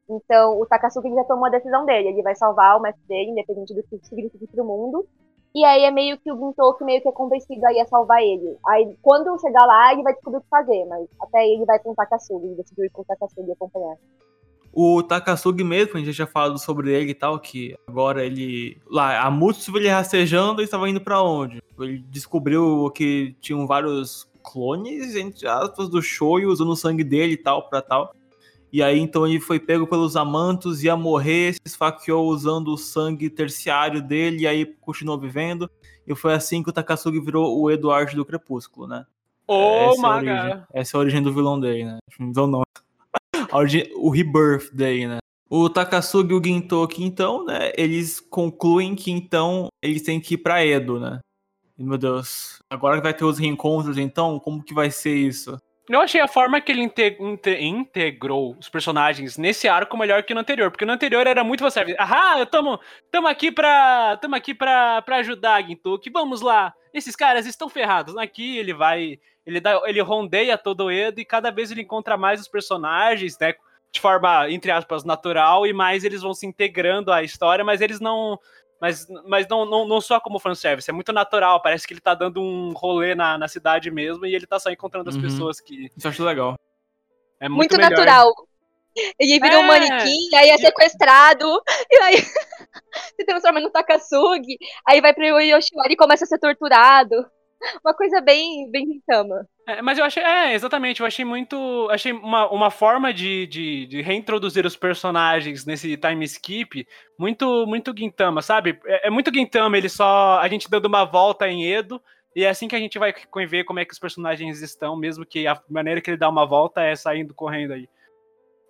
Então o Takasugi já tomou a decisão dele, ele vai salvar o mestre dele, independente do que significa para o mundo. E aí é meio que o Gintoki meio que é convencido aí a salvar ele. Aí quando chegar lá, ele vai descobrir o que fazer, mas até aí ele vai com o Takasugi, ele decidiu ir com o Takasugi acompanhar. O Takasugi mesmo, a gente já tinha falado sobre ele e tal, que agora ele. Lá, a Mutsu ele rastejando e estava indo para onde? Ele descobriu que tinham vários clones, entre aspas, do Shoyu usando o sangue dele e tal, pra tal. E aí então ele foi pego pelos amantos, ia morrer, se esfaqueou usando o sangue terciário dele, e aí continuou vivendo. E foi assim que o Takasugi virou o Eduardo do Crepúsculo, né? Oh, essa, é origem, essa é a origem do vilão dele, né? Vilão não. <laughs> Origem, o rebirth dele, né? O Takasugi e o Gintoki, então, né? Eles concluem que então eles têm que ir pra Edo, né? E, meu Deus. Agora que vai ter os reencontros, então, como que vai ser isso? Eu achei a forma que ele inte inte integrou os personagens nesse arco melhor que no anterior, porque no anterior era muito você. Ah, tamo, tamo aqui pra. Tamo aqui pra, pra ajudar, Gintoki. Vamos lá. Esses caras estão ferrados. Aqui ele vai. Ele, dá, ele rondeia todo o Edo e cada vez ele encontra mais os personagens, né? De forma, entre aspas, natural, e mais eles vão se integrando à história, mas eles não mas, mas não, não, não só como fanservice, é muito natural, parece que ele tá dando um rolê na, na cidade mesmo e ele tá só encontrando as uhum. pessoas que. Isso eu acho legal. É muito, muito natural. Ele vira é. um manequim, aí é sequestrado, e aí <laughs> se transforma no Takasugi, aí vai pro Yoshiwari e começa a ser torturado. Uma coisa bem, bem Rintama. É, mas eu achei, é, exatamente, eu achei muito. Achei uma, uma forma de, de, de, reintroduzir os personagens nesse time skip muito, muito Gintama, sabe? É, é, muito Gintama, ele só. A gente dando uma volta em Edo. E é assim que a gente vai ver como é que os personagens estão, mesmo que a maneira que ele dá uma volta é saindo correndo aí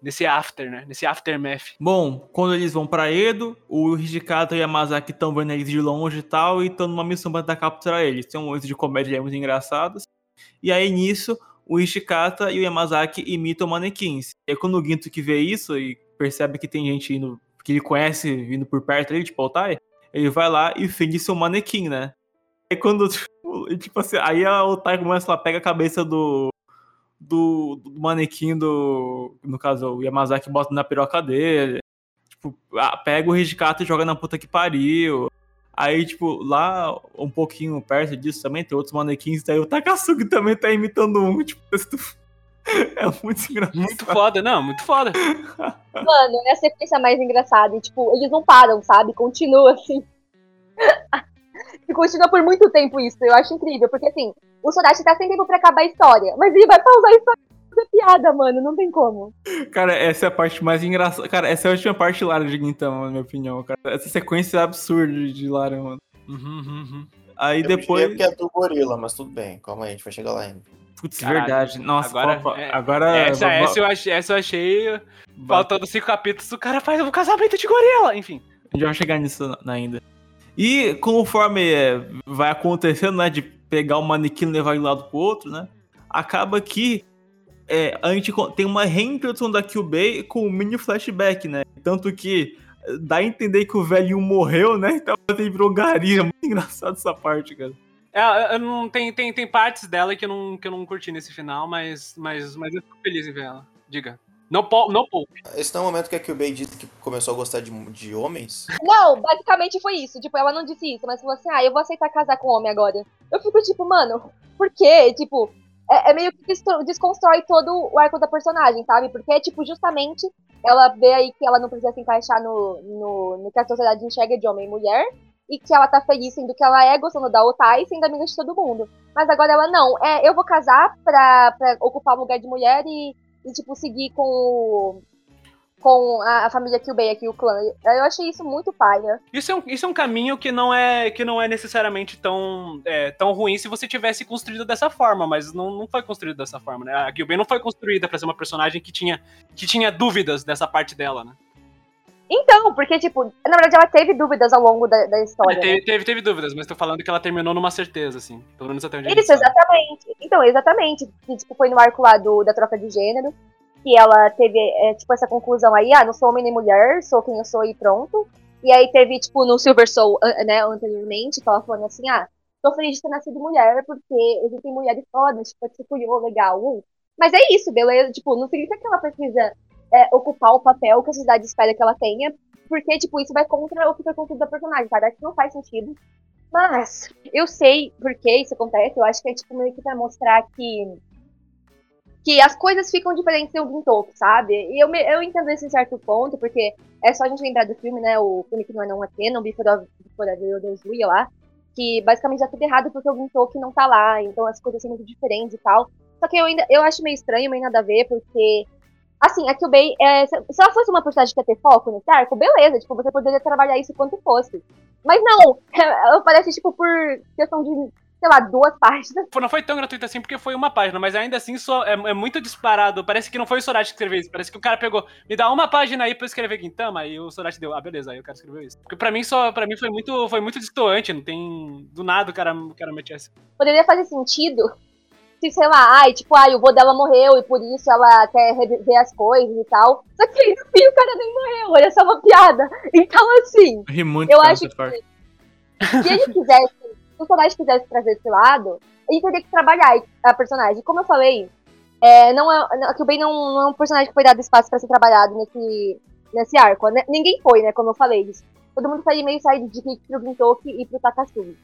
nesse after, né? Nesse aftermath. Bom, quando eles vão para Edo, o Hijikata e a Masaki estão vendo eles de longe e tal, e estão numa missão para capturar eles. Tem um momento de comédia muito engraçados. E aí nisso, o Ishikata e o Yamazaki imitam manequins. E aí quando o Ginto que vê isso e percebe que tem gente indo, que ele conhece vindo por perto dele, tipo Altai, ele vai lá e finge seu manequim, né? Aí quando, <laughs> tipo assim, aí a Altai começa lá, pega a cabeça do, do, do manequim do. No caso, o Yamazaki bota na piroca dele. Tipo, pega o Hijikata e joga na puta que pariu. Aí, tipo, lá um pouquinho perto disso também tem outros manequins. Daí o Takasugi também tá imitando um. Tipo, <laughs> é muito engraçado. Muito foda, não, muito foda. <laughs> Mano, é a sequência mais engraçada. E, tipo, eles não param, sabe? Continua assim. <laughs> e continua por muito tempo isso. Eu acho incrível, porque assim, o Sodashi tá sem tempo pra acabar a história, mas ele vai pausar a história fazer piada, mano, não tem como. Cara, essa é a parte mais engraçada. Cara, essa é a última parte de Lara de então, na minha opinião, cara. Essa sequência é absurda de Lara, mano. Uhum, uhum. uhum. Aí Eu depois. que é do gorila, mas tudo bem, calma aí, a gente vai chegar lá ainda. Putz, Caralho, verdade. Nossa, agora, qual, é, agora essa, essa, eu achei, essa eu achei. Faltando cinco capítulos, o cara faz um casamento de gorila, enfim. A gente vai chegar nisso ainda. E conforme é, vai acontecendo, né, de pegar o manequim e levar de um lado pro outro, né, acaba que é, a gente tem uma reintrodução da Kyubey com um mini flashback, né? Tanto que eh, dá a entender que o velhinho morreu, né? Então ele virou garia. <laughs> Muito engraçado essa parte, cara. É, eu não, tem, tem, tem partes dela que eu não, que eu não curti nesse final, mas, mas, mas eu fico feliz em ver ela. Diga. Não, não poupe. Esse não é o momento que a Kyubey disse que começou a gostar de, de homens? Não, basicamente foi isso. Tipo, ela não disse isso, mas falou assim: ah, eu vou aceitar casar com homem agora. Eu fico tipo, mano, por quê? Tipo, é, é meio que desconstrói todo o arco da personagem, sabe? Porque, tipo, justamente ela vê aí que ela não precisa se encaixar no, no, no que a sociedade enxerga de homem e mulher. E que ela tá feliz sendo que ela é, gostando da Otai, sendo amiga de todo mundo. Mas agora ela não. É, eu vou casar pra, pra ocupar o lugar de mulher e, e tipo, seguir com o, com a, a família Kyubey aqui, o clã. Eu achei isso muito paia. Isso é um, isso é um caminho que não é, que não é necessariamente tão, é, tão ruim se você tivesse construído dessa forma, mas não, não foi construído dessa forma, né? A Kyubey não foi construída pra ser uma personagem que tinha, que tinha dúvidas dessa parte dela, né? Então, porque, tipo, na verdade ela teve dúvidas ao longo da, da história. né? teve, teve, teve dúvidas, mas tô falando que ela terminou numa certeza, assim. Pelo menos até onde Isso, exatamente. Então, exatamente. Que, tipo, foi no arco lá do, da troca de gênero. Que ela teve, é, tipo, essa conclusão aí, ah, não sou homem nem mulher, sou quem eu sou e pronto. E aí teve, tipo, no Silver Soul, né, anteriormente, que ela falando assim, ah, tô feliz de ter nascido mulher, porque existem mulheres fodas, tipo, tipo, eu, legal. uh. Mas é isso, beleza? Tipo, não significa que ela precisa é, ocupar o papel que a sociedade espera que ela tenha, porque, tipo, isso vai contra o construído da personagem, sabe? Acho que não faz sentido. Mas, eu sei por que isso acontece, eu acho que é, tipo, meio que pra mostrar que que as coisas ficam diferentes em algum topo, sabe? E eu, eu entendo esse certo ponto, porque é só a gente lembrar do filme, né? O filme que não é não é pena, o Before of Before of lá, que basicamente dá tudo errado porque algum toque não tá lá, então as coisas são muito diferentes e tal. Só que eu ainda eu acho meio estranho, meio nada a ver, porque. Assim, a Kyubey, é, se ela fosse uma personagem que ia ter foco nesse arco, beleza, tipo, você poderia trabalhar isso quanto fosse. Mas não, <laughs> ela parece, tipo, por questão de, sei lá, duas páginas. Pô, Não foi tão gratuito assim porque foi uma página, mas ainda assim só é, é muito disparado. Parece que não foi o Sorachi que escreveu isso. Parece que o cara pegou, me dá uma página aí pra eu escrever Gintama, e o Sorachi deu, ah, beleza, aí o cara escreveu isso. Porque pra mim só, para mim foi muito, foi muito distoante, não tem do nada o cara, o cara mete essa. poderia fazer sentido se, sei lá, ai, tipo, ai, o vô dela morreu e por isso ela quer rever as coisas e tal. Só que no fim o cara nem morreu, olha só uma piada. Então, assim, Ri muito Eu acho parte. se ele quisesse, se o personagem quisesse trazer esse lado, ele teria que trabalhar a personagem. Como eu falei, é, não é, a Kyubey não, não é um personagem que foi dado espaço pra ser trabalhado nesse, nesse arco. né? Ninguém foi, né, como eu falei. Isso. Todo mundo foi meio sair de Kiki pro Gintoki e pro Takasugi.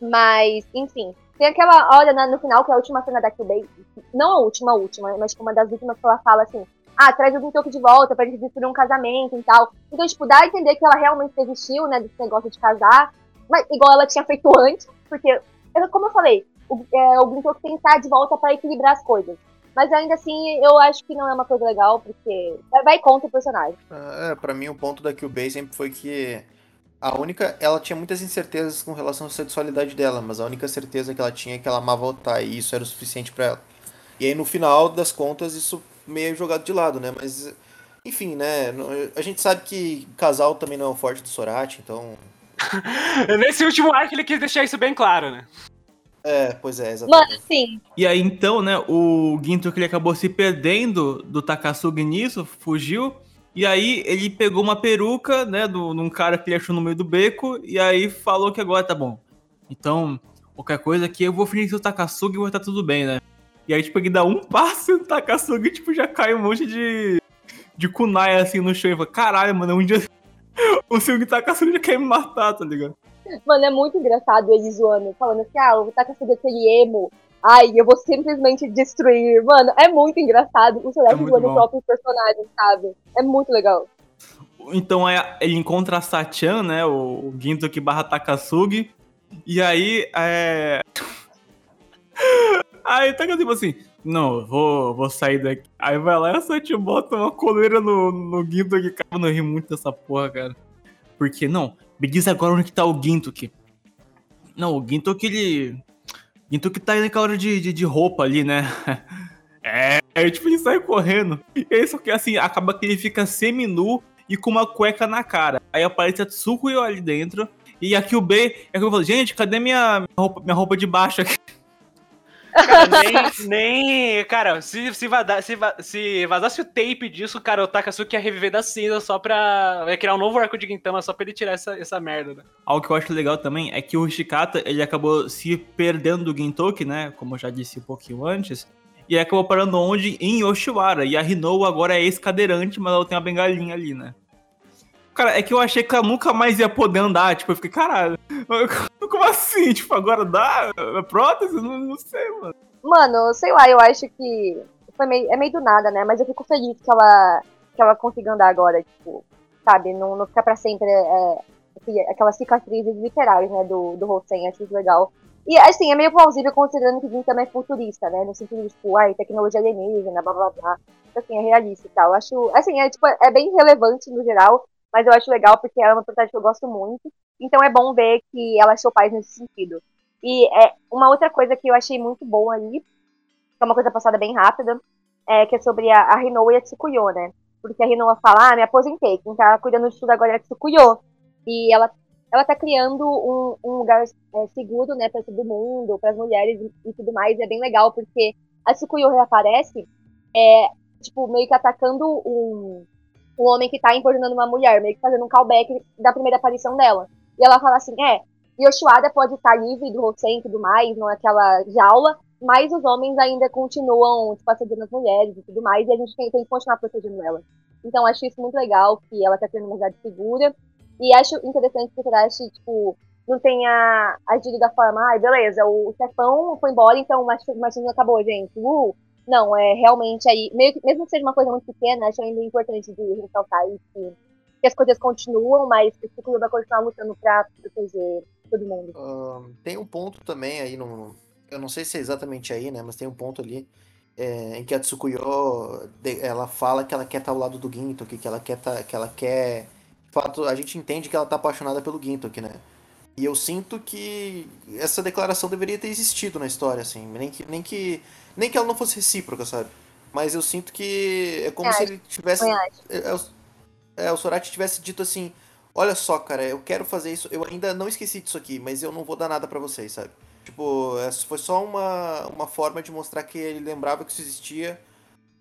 Mas, enfim, tem aquela hora no final, que é a última cena da Kyubey, não a última, a última, mas tipo, uma das últimas que ela fala assim, ah, traz o Gintoki de volta pra gente destruir um casamento e tal. Então, tipo, dá a entender que ela realmente desistiu, né, desse negócio de casar, mas igual ela tinha feito <laughs> antes, porque, como eu falei, o, é, o tem que estar de volta pra equilibrar as coisas. Mas ainda assim, eu acho que não é uma coisa legal, porque vai- contra o personagem. É, pra mim o ponto da Kyubey sempre foi que a única. Ela tinha muitas incertezas com relação à sexualidade dela, mas a única certeza que ela tinha é que ela amava o Otai, e isso era o suficiente pra ela. E aí no final das contas isso meio jogado de lado, né? Mas enfim, né? A gente sabe que casal também não é o forte do Sorati, então. <laughs> Nesse último arco ele quis deixar isso bem claro, né? É, pois é, exatamente. Mano, sim, E aí, então, né, o Gintoki ele acabou se perdendo do Takasugi nisso, fugiu. E aí ele pegou uma peruca, né, do, num cara que ele achou no meio do beco, e aí falou que agora tá bom. Então, qualquer coisa aqui, eu vou fingir que o Takasugi e vai estar tudo bem, né? E aí, tipo, ele dá um <laughs> passo e o Takasugi, tipo, já cai um monte de, de kunai, assim, no chão. E fala, caralho, mano, um dia <laughs> o seu Takasugi já quer me matar, tá ligado? Mano, é muito engraçado ele zoando, falando assim, ah, o Takasugi é aquele emo. Ai, eu vou simplesmente destruir. Mano, é muito engraçado o Celeste É zoando o próprio personagem, sabe? É muito legal. Então aí ele encontra a Sachan, né? O, o Gintoki barra Takasugi. E aí é. <laughs> Aí tá tipo assim, não, vou, vou sair daqui. Aí vai lá e a Sachan bota uma coleira no, no Gintoki. Cara, eu não ri muito dessa porra, cara. Porque, não, me diz agora onde que tá o Gintoki. Não, o Gintoki, ele... Gintoki tá aí naquela hora de, de, de roupa ali, né? <laughs> É, aí tipo, ele sai correndo. E aí, só que assim, acaba que ele fica semi-nu e com uma cueca na cara. Aí aparece a Tsukuyo ali dentro. E aqui o B, é que eu falo, gente, cadê minha roupa, minha roupa de baixo aqui? Cara, nem, nem. Cara, se, se, vada, se, se vazasse o tape disso, cara, o Takasuki ia reviver da cinza só pra. ia criar um novo arco de Gintama só pra ele tirar essa, essa merda, né? Algo que eu acho legal também é que o Shikata, ele acabou se perdendo do Gintoki, né? Como eu já disse um pouquinho antes. E acabou parando onde? Em Yoshiwara. E a Hinou agora é ex-cadeirante, mas ela tem uma bengalinha ali, né? Cara, é que eu achei que ela nunca mais ia poder andar. Tipo, eu fiquei, caralho, <laughs> como assim? Tipo, agora dá? É prótese? Não, não sei, mano. Mano, sei lá, eu acho que foi meio, é meio do nada, né? Mas eu fico feliz que ela, que ela consiga andar agora, tipo, sabe? Não, não ficar pra sempre é, assim, aquelas cicatrizes literais, né, do, do Hosen, acho isso legal. E, assim, é meio plausível considerando que Gintama é futurista, né? No sentido de, tipo, ai, tecnologia alienígena, blá blá blá. Assim, é realista e tal. Acho, assim, é, tipo, é bem relevante no geral, mas eu acho legal porque ela é uma personagem que eu gosto muito. Então é bom ver que ela achou paz nesse sentido. E é uma outra coisa que eu achei muito boa ali, que é uma coisa passada bem rápida, é que é sobre a, a Rinoa e a Tsukuyo, né? Porque a Rinoa fala, ah, me aposentei, quem tá cuidando de tudo agora é a Tsukuyo. E ela, ela tá criando um, um lugar é, seguro, né, pra todo mundo, para as mulheres e, e tudo mais. E é bem legal, porque a Tsukuyo reaparece, é, tipo, meio que atacando um, um homem que tá importunando uma mulher, meio que fazendo um callback da primeira aparição dela. E ela fala assim, é, Yoshiwada pode estar livre do Hosen e tudo mais, não é aquela jaula, mas os homens ainda continuam, tipo, assediando as mulheres e tudo mais, e a gente tem, tem que continuar protegendo ela. Então, acho isso muito legal, que ela tá tendo uma cidade segura, e acho interessante que o Tadashi, tipo, não tenha agido da forma, ai, beleza, o chefão foi embora, então o machismo acabou, gente, uh! Não, é realmente aí, que, mesmo que seja uma coisa muito pequena, acho ainda importante de ressaltar isso, que, que as coisas continuam, mas que o Ciclo vai continuar lutando pra proteger todo mundo. Ahn, tem um ponto também aí no. Eu não sei se é exatamente aí, né? Mas tem um ponto ali é, em que a Tsukuyo ela fala que ela quer estar ao lado do Gintoki, que ela quer tá, que ela quer. De fato, a gente entende que ela tá apaixonada pelo Gintoki, né? E eu sinto que essa declaração deveria ter existido na história, assim. Nem que, nem que, nem que ela não fosse recíproca, sabe? Mas eu sinto que é como É, se ele tivesse. É, é, o- é, o Sorati tivesse dito assim: Olha só, cara, eu quero fazer isso. Eu ainda não esqueci disso aqui, mas eu não vou dar nada pra vocês, sabe? Tipo, é, foi só uma, uma forma de mostrar que ele lembrava que isso existia,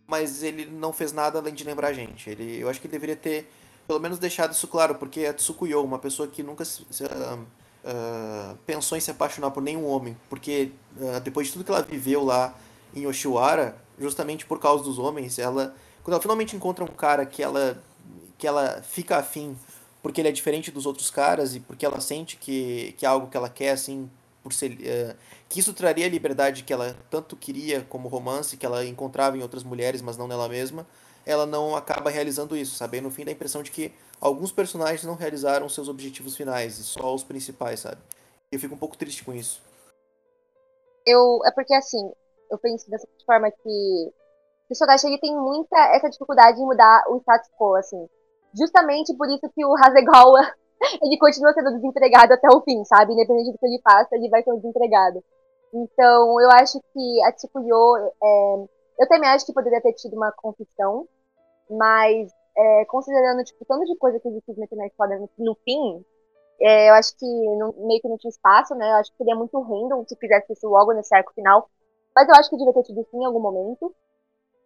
mas ele não fez nada além de lembrar a gente. Ele, eu acho que ele deveria ter, pelo menos, deixado isso claro, porque a Tsukuyo, uma pessoa que nunca se, se, ah, ah, pensou em se apaixonar por nenhum homem, porque ah, depois de tudo que ela viveu lá em Oshiwara, justamente por causa dos homens, ela, quando ela finalmente encontra um cara que ela, que ela fica afim porque ele é diferente dos outros caras e porque ela sente que, que é algo que ela quer, assim, por ser. eh, que isso traria a liberdade que ela tanto queria como romance, que ela encontrava em outras mulheres, mas não nela mesma, ela não acaba realizando isso, sabe? E no fim dá a impressão de que alguns personagens não realizaram seus objetivos finais, e só os principais, sabe? Eu fico um pouco triste com isso. Eu, é porque, assim, eu penso dessa forma que o Sodashi ele tem muita essa dificuldade em mudar o status quo, assim. Justamente por isso que o Hasegawa, <laughs> ele continua sendo desempregado até o fim, sabe? Independente do que ele faça, ele vai ser um desempregado. Então, eu acho que a Tsukuyo, é, eu também acho que poderia ter tido uma confissão, mas é, considerando, tipo, tanto de coisa que ele quis meter na história no, no fim, é, eu acho que não- meio que não tinha espaço, né? Eu acho que seria muito random se fizesse isso logo nesse arco final. Mas eu acho que devia ter tido sim em algum momento.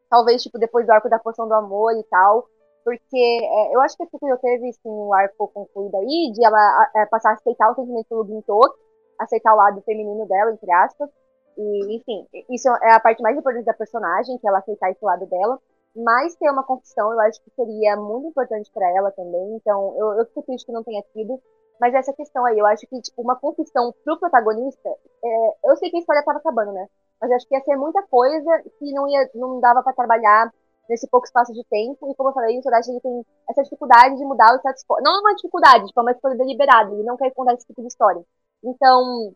Talvez, tipo, depois do arco da poção do amor e tal. Porque é, eu acho que a Tsukuyo teve, sim, um arco concluído aí, de ela é, passar a aceitar o sentimento pelo Gintoki, aceitar o lado feminino dela, entre aspas. E, enfim, isso é a parte mais importante da personagem, que ela aceitar esse lado dela. Mas ter uma confissão, eu acho que seria muito importante pra ela também. Então, eu, eu fico triste que não tenha tido. Mas essa questão aí, eu acho que, tipo, uma confissão pro protagonista, é, eu sei que a história tava acabando, né? Mas acho que ia ser muita coisa que não, ia, não dava pra trabalhar nesse pouco espaço de tempo. E como eu falei, o Sodashi ele tem essa dificuldade de mudar o status quo. Não uma dificuldade, tipo, é uma escolha deliberada. Ele não quer contar esse tipo de história. Então,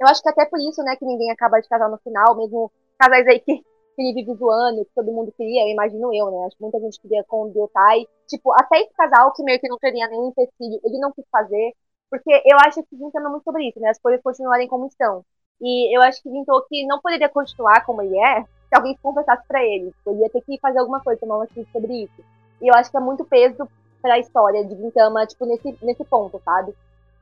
eu acho que até por isso, né, que ninguém acaba de casar no final, mesmo casais aí que, ele vive zoando, que todo mundo queria, eu imagino eu, né? Acho que muita gente queria com o Diotai. Tipo, até esse casal que meio que não teria nenhum empecilho, ele não quis fazer. Porque eu acho que Gintama é muito sobre isso, né? As coisas continuarem como estão. E eu acho que Gintoki não poderia continuar como ele é se alguém confessasse pra ele. Ele ia ter que fazer alguma coisa, tomar uma atitude sobre isso. E eu acho que é muito peso pra história de Gintama, tipo, nesse, nesse ponto, sabe?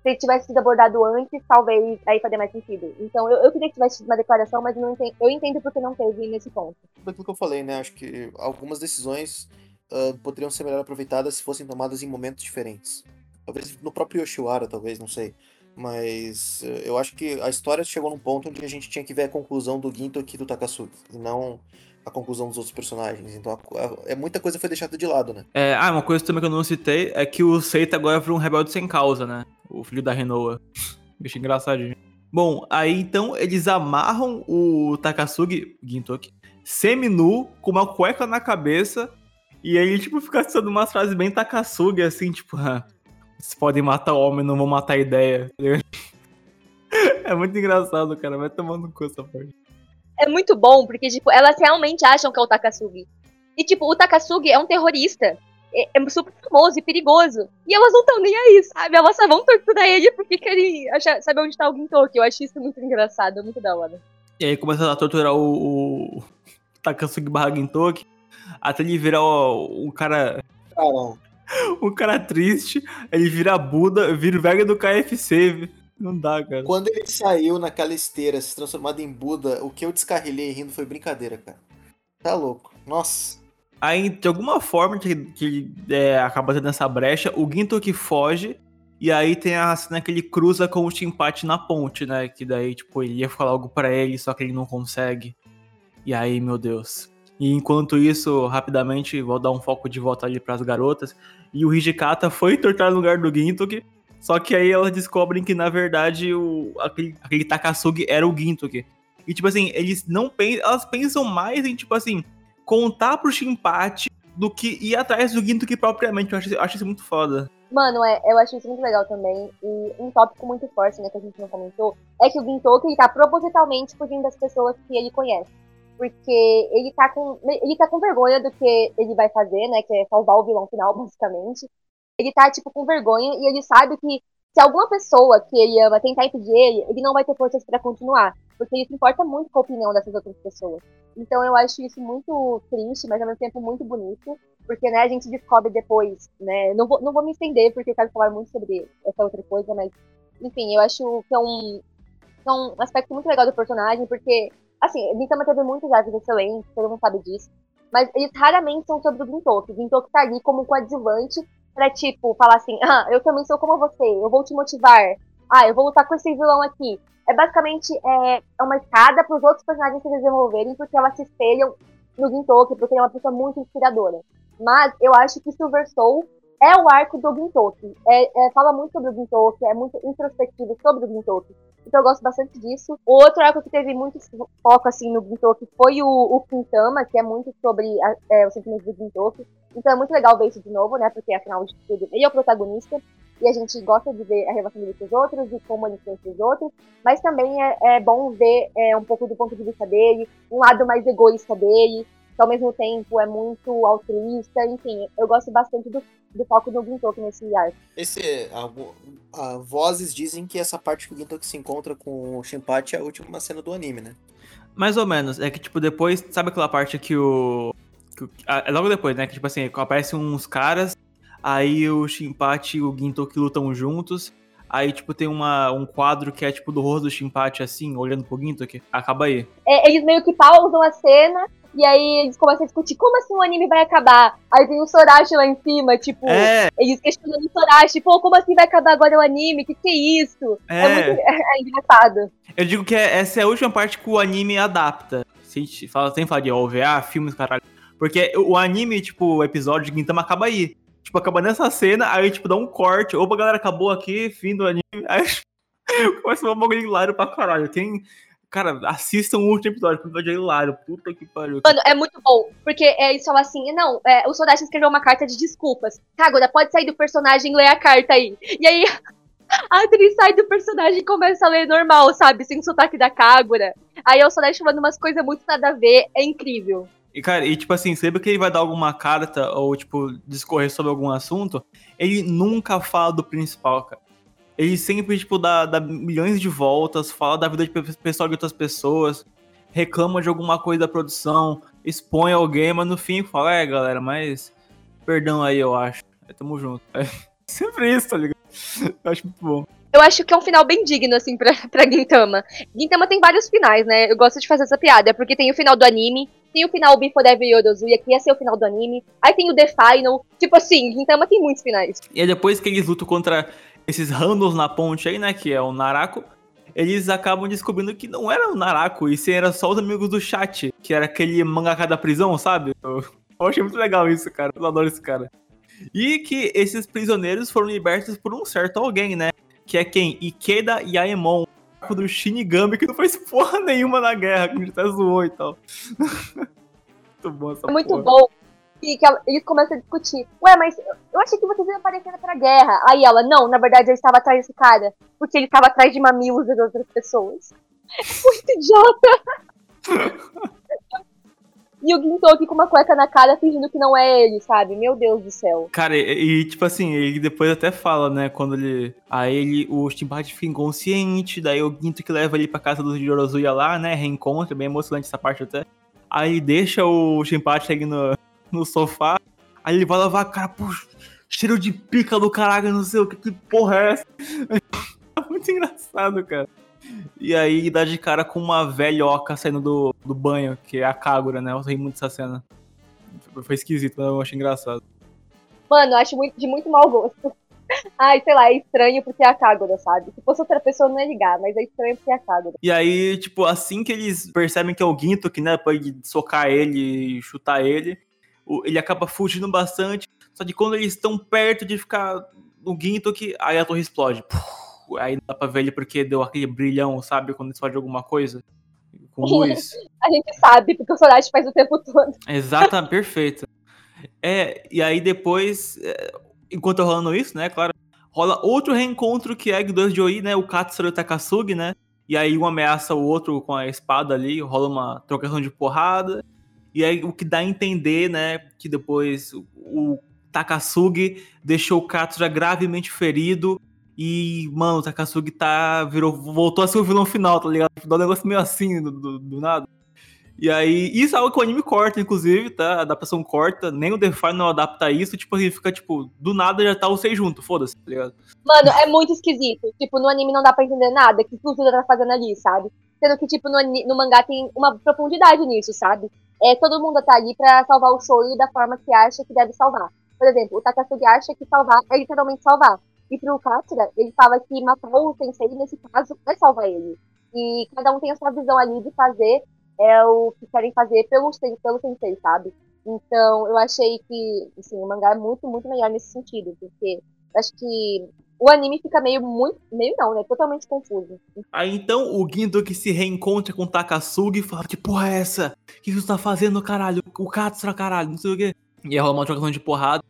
se tivesse sido abordado antes, talvez aí faria mais sentido. Então eu, eu queria que tivesse uma declaração, mas não entendo, eu entendo porque não teve nesse ponto. Tudo aquilo que eu falei, né? Acho que algumas decisões uh, poderiam ser melhor aproveitadas se fossem tomadas em momentos diferentes. Talvez no próprio Yoshiwara, talvez, não sei. Mas uh, eu acho que a história chegou num ponto onde a gente tinha que ver a conclusão do Ginto aqui do Takasugi, e não a conclusão dos outros personagens. Então a, a, é muita coisa foi deixada de lado, né? É, ah, uma coisa também que eu não citei é que o Seita agora foi um rebelde sem causa, né? O filho da Renoa. <laughs> Bicho engraçadinho. Bom, aí então eles amarram o Takasugi, Gintoki, semi-nu, com uma cueca na cabeça, e aí, tipo, fica sendo umas frases bem Takasugi, assim, tipo, <laughs> vocês podem matar o homem, não vão matar a ideia. <laughs> É muito engraçado, cara, vai tomando cu essa parte é muito bom, porque, tipo, elas realmente acham que é o Takasugi. E, tipo, o Takasugi é um terrorista. É, é super famoso e perigoso. E elas não estão nem aí, sabe? Elas só vão torturar ele porque querem achar, saber onde tá o Gintoki. Eu acho isso muito engraçado, muito da hora. E aí começa a torturar o, o Takasugi barra Gintoki. Até ele virar o, o cara. Caramba. <laughs> Um cara triste, ele vira Buda, vira o velho do KFC, não dá, cara. Quando ele saiu naquela esteira, se transformado em Buda, o que eu descarrilhei rindo foi brincadeira, cara. Tá louco. Nossa. Aí, de alguma forma, que, que é, acaba tendo essa brecha, o Ginto que foge, e aí tem a cena que ele cruza com o Chimpate na ponte, né? Que daí, tipo, ele ia falar algo para ele, só que ele não consegue. E aí, meu Deus. E enquanto isso, rapidamente, vou dar um foco de volta ali pras garotas. E o Hijikata foi tortar no lugar do Gintoki. Só que aí elas descobrem que, na verdade, o, aquele, aquele Takasugi era o Gintoki. E, tipo assim, eles não pensam. Elas pensam mais em, tipo assim, contar pro Shinpachi do que ir atrás do Gintoki propriamente. Eu acho, eu acho isso muito foda. Mano, é, eu acho isso muito legal também. E um tópico muito forte, né, que a gente não comentou, é que o Gintoki ele tá propositalmente fugindo das pessoas que ele conhece. Porque ele tá com. Ele tá com vergonha do que ele vai fazer, né? Que é salvar o vilão final, <laughs> basicamente ele tá, tipo, com vergonha e ele sabe que se alguma pessoa que ele ama tentar impedir ele, ele não vai ter forças para continuar. Porque ele se importa muito com a opinião dessas outras pessoas. Então eu acho isso muito triste, mas ao mesmo tempo muito bonito. Porque, né, a gente descobre depois, né? Não vou, não vou me estender, porque eu quero falar muito sobre essa outra coisa, mas, enfim, eu acho que é um, é um aspecto muito legal do personagem, porque, assim, Gintama teve muitos arcos excelentes, todo mundo sabe disso. Mas eles raramente são sobre o Gintoki. O Gintoki tá ali como coadjuvante pra, tipo, falar assim, ah, eu também sou como você, eu vou te motivar. Ah, eu vou lutar com esse vilão aqui. É basicamente é, é uma escada para os outros personagens se desenvolverem, porque elas se espelham no Gintoki, porque ele é uma pessoa muito inspiradora. Mas eu acho que Silver Soul é o arco do Gintoki. É, é, fala muito sobre o Gintoki, é muito introspectivo sobre o Gintoki. Então eu gosto bastante disso. O outro arco que teve muito foco assim no Gintoki foi o, o Quintama, que é muito sobre a, é, os sentimentos do Gintoki. Então é muito legal ver isso de novo, né? Porque afinal de tudo ele é o protagonista. E a gente gosta de ver a relação dele com os outros e como ele influencia os outros. Mas também é, é bom ver é, um pouco do ponto de vista dele, um lado mais egoísta dele, que ao mesmo tempo é muito altruísta. Enfim, eu gosto bastante do, do foco do Gintoki nesse arco. Esse, a, a, vozes dizem que essa parte que o Gintoki se encontra com o Shinpachi é a última cena do anime, né? Mais ou menos. É que, tipo, depois, sabe aquela parte que o é logo depois, né? Que tipo assim, aparecem uns caras, aí o Shinpachi e o Gintoki lutam juntos. Aí, tipo, tem uma, um quadro que é, tipo, do rosto do Shinpachi, assim, olhando pro Gintoki. Acaba aí. É, eles meio que pausam a cena, e aí eles começam a discutir como assim o anime vai acabar. Aí tem o Sorashi lá em cima, tipo, é. eles questionando o Sorashi, pô, como assim vai acabar agora o anime? Que que é isso? É, é muito <laughs> é, engraçado. Eu digo que é, essa é a última parte que o anime adapta. Se a gente fala, sem falar de OVA, filmes, caralho. Porque o anime, tipo, o episódio de Gintama acaba aí. Tipo, acaba nessa cena, aí, tipo, dá um corte. Opa, galera, acabou aqui, fim do anime. <laughs> Aí começa um bagulho hilário pra caralho. Quem. Cara, assistam o último episódio, o episódio é hilário. Puta que pariu. Mano, é muito bom. Porque é, eles falam assim: não, é, o Sodashi escreveu uma carta de desculpas. Kagura, pode sair do personagem e ler a carta aí. E aí. <laughs> A atriz sai do personagem e começa a ler normal, sabe? Sem sotaque da Kagura. Aí o Sodashi falando umas coisas muito nada a ver. É incrível. E, cara, e tipo assim, sempre que ele vai dar alguma carta ou, tipo, discorrer sobre algum assunto, ele nunca fala do principal, cara. Ele sempre, tipo, dá, dá milhões de voltas, fala da vida de pessoal de outras pessoas, reclama de alguma coisa da produção, expõe alguém, mas no fim fala, é, galera, mas perdão aí, eu acho. É, tamo junto. <laughs> É sempre isso, tá ligado? Eu acho muito bom. eu acho que é um final bem digno, assim, pra, <laughs> pra Gintama. Gintama tem vários finais, né? Eu gosto de fazer essa piada, porque tem o final do anime, tem o final Before Ever Yorozuya, que ia ser o final do anime, aí tem o The Final, tipo assim, Gintama tem muitos finais. E aí depois que eles lutam contra esses randos na ponte aí, né, que é o Narako, eles acabam descobrindo que não era o Narako, e sim era só os amigos do chat, que era aquele mangaka da prisão, sabe? Eu, eu achei muito legal isso, cara. Eu adoro esse cara. E que esses prisioneiros foram libertos por um certo alguém, né? Que é quem? Ikeda Yaemon, do Shinigami, que não fez porra nenhuma na guerra, que a gente até zoou e tal. <laughs> muito bom essa É muito porra. bom. E que ela- eles começam a discutir. Ué, mas eu achei que vocês iam aparecer pra guerra. Aí ela, não, na verdade ele estava atrás desse cara. Porque ele estava atrás de mamilos das outras pessoas. <laughs> Muito idiota. <laughs> e o Gintoki com uma cueca na cara fingindo que não é ele, sabe? Meu Deus do céu. Cara, e, e, tipo assim, ele depois até fala, né, quando ele. Aí ele, o Shinpachi fica inconsciente, daí o Ginto que leva ele pra casa do Yorozuya lá, né, reencontra, bem emocionante essa parte até. Aí deixa o Shinpachi ali no, no sofá, aí ele vai lavar a cara, pô, cheiro de pica do caralho, não sei o que, que porra é essa? É <laughs> muito engraçado, cara. E aí dá de cara com uma velhoca saindo do, do banho, que é a Kagura, né, eu ri muito dessa cena. Foi esquisito, mas eu achei engraçado. Mano, eu acho muito, de muito mau gosto. <laughs> Ai, sei lá, é estranho porque é a Kagura, sabe? Se fosse outra pessoa, não ia ligar, mas é estranho porque é a Kagura. E aí, tipo, assim que eles percebem que é o Ginto, que, né, pode socar ele e chutar ele, ele acaba fugindo bastante. Só que quando eles estão perto de ficar no Ginto, que aí a torre explode. Puf, Aí não dá pra ver ele porque deu aquele brilhão, sabe? Quando explode alguma coisa. Com <laughs> luz. A gente sabe, porque o Sorachi faz o tempo todo. Exata, <laughs> perfeito. É, e aí depois, é, enquanto tá rolando isso, né, claro, rola outro reencontro que é dos Joey, né, o Katsura e o Takasugi, né, e aí um ameaça o outro com a espada ali, rola uma trocação de porrada, e aí o que dá a entender, né, que depois o- Takasugi deixou o Katsura gravemente ferido, e, mano, o Takasugi tá, virou, voltou a ser o vilão final, tá ligado? Dá um negócio meio assim, do, do- do nada. E aí, isso é algo que o anime corta, inclusive, tá? A adaptação corta, nem o Defy não adapta isso, tipo, ele fica, tipo, do nada já tá os seis juntos, foda-se, tá ligado? Mano, é muito esquisito. Tipo, no anime não dá pra entender nada que o Suda tá fazendo ali, sabe? Sendo que, tipo, no, no mangá tem uma profundidade nisso, sabe? É, todo mundo tá ali pra salvar o Shoyu da forma que acha que deve salvar. Por exemplo, o Takasugi acha que salvar é literalmente salvar. E pro Katsura, ele fala que matar o Sensei, nesse caso, é salvar ele. E cada um tem a sua visão ali de fazer é o que querem fazer pelo, pelo Sensei, sabe? Então, eu achei que, assim, o mangá é muito, muito melhor nesse sentido, porque acho que o anime fica meio muito. Meio não, né? Totalmente confuso. Aí então o que se reencontra com o Takasugi e fala, que porra é essa? O que você tá fazendo, caralho? O Katsura, caralho, não sei o quê. E aí rola uma trocação de porrada.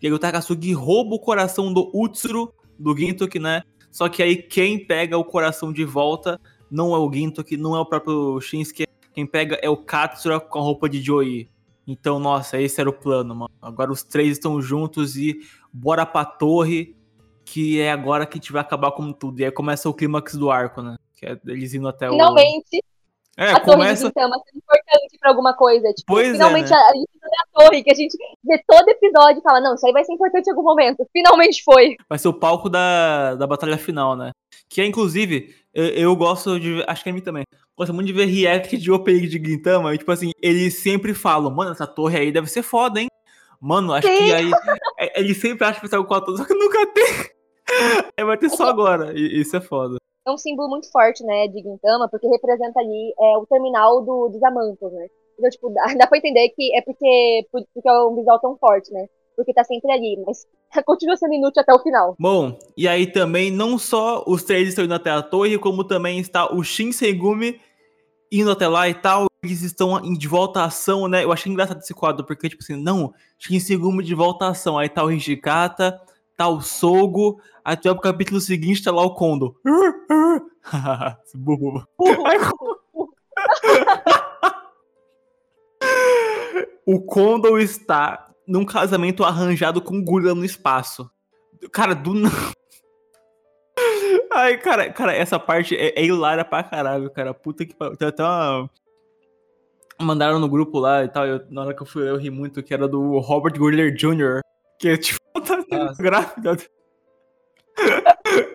E aí o Takasugi rouba o coração do Utsuro, do Gintoki, né? Só que aí quem pega o coração de volta não é o Gintoki, não é o próprio Shinsuke. Quem pega é o Katsura com a roupa de Joey. Então, nossa, esse era o plano, mano. Agora os três estão juntos e bora pra torre, que é agora que a gente vai acabar com tudo. E aí começa o clímax do arco, né? Que é eles indo até Finalmente, o. É, a torre de começa. Sendo importante pra alguma coisa. Tipo, Pois é, finalmente né? a, a gente vê a torre, que a gente vê todo episódio e fala, não, isso aí vai ser importante em algum momento. Finalmente foi. Vai ser o palco da, da batalha final, né? Que é, inclusive, eu, eu gosto de. Acho que é mim também. Gosto muito de ver react de opening de Gintama. E, tipo assim, eles sempre falam, mano, essa torre aí deve ser foda, hein? Mano, acho Sim. que aí. é, Eles sempre acham que vai sair com a torre, só que nunca tem. Aí vai ter só agora. E isso é foda. É um símbolo muito forte, né, de Gintama, porque representa ali é, o terminal do, dos Amantos, né? Então, tipo, dá, <laughs> dá pra entender que é porque, por- porque é um visual tão forte, né? Porque tá sempre ali, mas <laughs> continua sendo inútil até o final. Bom, e aí também não só os três estão indo até a torre, como também está o Shinsengumi indo até lá e tal. Eles estão de volta à ação, né? Eu achei engraçado esse quadro, porque, tipo assim, não, Shinsengumi de volta à ação. Aí tá o Hijikata, tá o Sogo, aí tu capítulo seguinte, tá lá o Kondo. Burro. <laughs> O Kondo está num casamento arranjado com Gula no espaço. Cara, do. <laughs> Ai, cara, cara, essa parte é, é hilária pra caralho, cara. Puta que pariu. Tem até uma. Mandaram no grupo lá e tal. eu- na hora que eu fui eu ri muito, que era do Robert Gurler Jr. Que é tipo, <laughs> tá grávida. <laughs>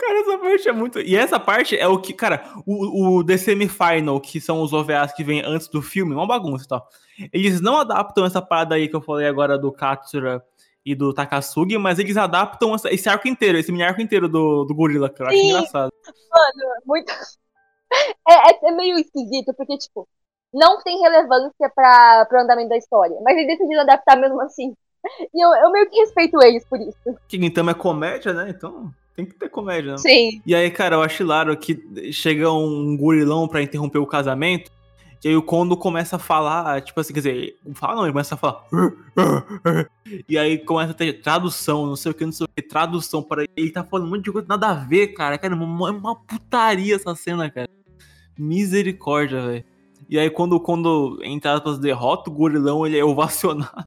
Cara, essa parte é muito. E essa parte é o que, cara, o, o The Semifinal, que são os OVAs que vem antes do filme, uma bagunça e tal. Eles não adaptam essa parada aí que eu falei agora do Katsura e do Takasugi, mas eles adaptam esse arco inteiro, esse mini arco inteiro do, do gorila, que eu acho Sim. engraçado. Mano, muito. É, é- é meio esquisito, porque, tipo, não tem relevância pra, pro andamento da história. Mas eles decidiram adaptar mesmo assim. E eu, eu meio que respeito eles por isso. Que então é comédia, né? Então tem que ter comédia, né? Sim. E aí, cara, eu acho hilário que chega um gorilão pra interromper o casamento. E aí o Kondo começa a falar, tipo assim, quer dizer, fala não, ele começa a falar. E aí começa a ter tradução, não sei o que, não sei o que, tradução para ele tá falando um monte de coisa nada a ver, cara. Cara, é uma, é uma putaria essa cena, cara. Misericórdia, velho. E aí quando, quando entre aspas, derrota o gorilão, ele é ovacionado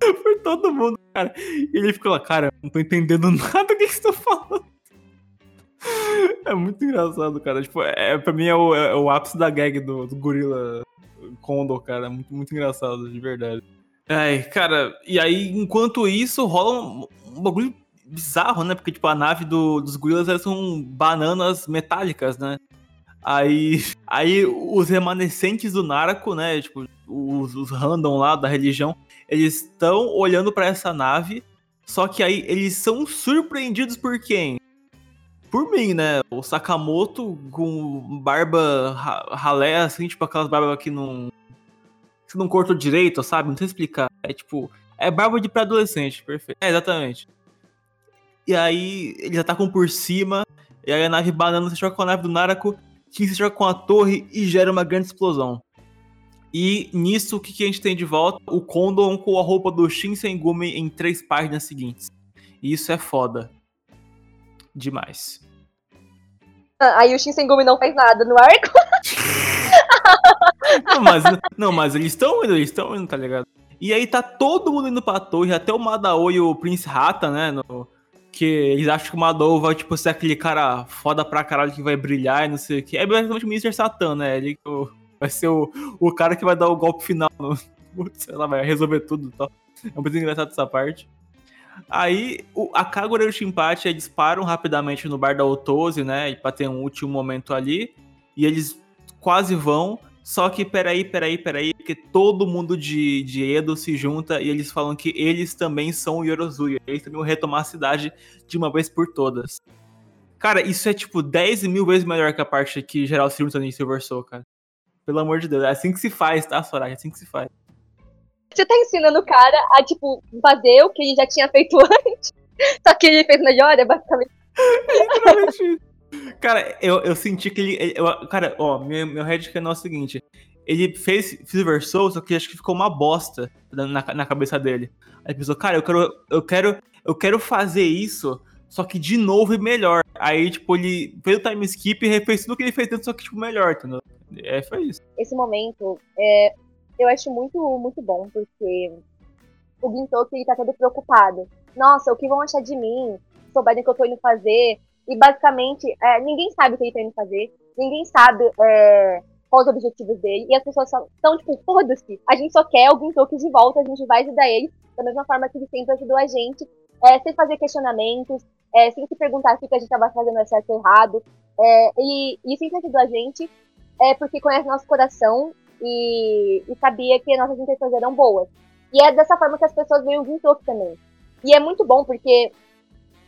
<laughs> por todo mundo, cara. E ele fica lá, cara, não tô entendendo <laughs> nada do que você tá falando. É muito engraçado, cara. Tipo, é, pra mim é o, é o ápice da gag do, do gorila Condor, cara. É muito, muito engraçado, de verdade. Ai, cara, e aí, enquanto isso, rola um, um bagulho bizarro, né? Porque, tipo, a nave do- dos gorilas elas são bananas metálicas, né? Aí, aí os remanescentes do narco, né? Tipo, os, os random lá da religião, eles estão olhando pra essa nave, só que aí eles são surpreendidos por quem? Por mim, né? O Sakamoto com barba ra- ralé, assim, tipo aquelas barbas que não. que não cortou direito, sabe? Não sei explicar. É tipo. É barba de pré-adolescente, perfeito. É, exatamente. E aí eles atacam por cima, e aí a nave banana se choca com a nave do Narako, que se choca com a torre e gera uma grande explosão. E nisso, o que, que a gente tem de volta? O Condon com a roupa do Shinsengumi em três páginas seguintes. E isso é foda. Demais. Ah, Aí o Shinsengumi não faz nada no arco. <laughs> Não, mas, não, mas eles estão indo, eles estão indo, tá ligado? E aí tá todo mundo indo pra torre, até o Madao e o Prince Rata, né? no- que eles acham que o Madao vai, tipo, ser aquele cara foda pra caralho que vai brilhar e não sei o que. É basicamente o Mr. Satan, né? Ele o- vai ser o, o cara que vai dar o golpe final, no, <laughs> sei lá, vai resolver tudo e tal. É muito engraçado essa parte. Aí o, a Kagura e o Shinpachi eles param rapidamente no bar da Otose, né? Pra ter um último momento ali. E eles quase vão. Só que peraí, peraí, peraí, porque todo mundo de, de Edo se junta e eles falam que eles também são o Yorozuya. Eles também vão retomar a cidade de uma vez por todas. Cara, isso é tipo 10 mil vezes melhor que a parte que geral se junta em Silver Soul, cara. Pelo amor de Deus, é assim que se faz, tá, Soraya? É assim que se faz. Você tá ensinando o cara a, tipo, fazer o que ele já tinha feito <laughs> antes. Só que ele fez melhor, é basicamente. <laughs> Literalmente isso. Cara, eu, eu senti que ele. eu- cara, ó, meu, meu headcanon é o seguinte. Ele fez Silver Soul, só que acho que ficou uma bosta na, na cabeça dele. Aí ele pensou, cara, eu quero, eu quero, eu quero fazer isso, só que de novo e melhor. Aí, tipo, ele fez o time skip e refez tudo que ele fez antes, só que, tipo, melhor, entendeu? É, foi isso. Esse momento, é, eu acho muito, muito bom, porque o Gintoki, ele tá todo preocupado. Nossa, o que vão achar de mim? Souberem que eu tô indo fazer. E, basicamente, é, ninguém sabe o que ele tá indo fazer. Ninguém sabe é, quais os objetivos dele. E as pessoas estão, tipo, foda-se. A gente só quer o Gintoki de volta, a gente vai ajudar ele. Da mesma forma que ele sempre ajudou a gente. é, sem fazer questionamentos. é, sem se perguntar se o que a gente tava fazendo certo ou errado. É, e, sempre ajudou a gente. É porque conhece nosso coração e, e sabia que nossas intenções eram boas. E é dessa forma que as pessoas veem o Gintoki também. E é muito bom porque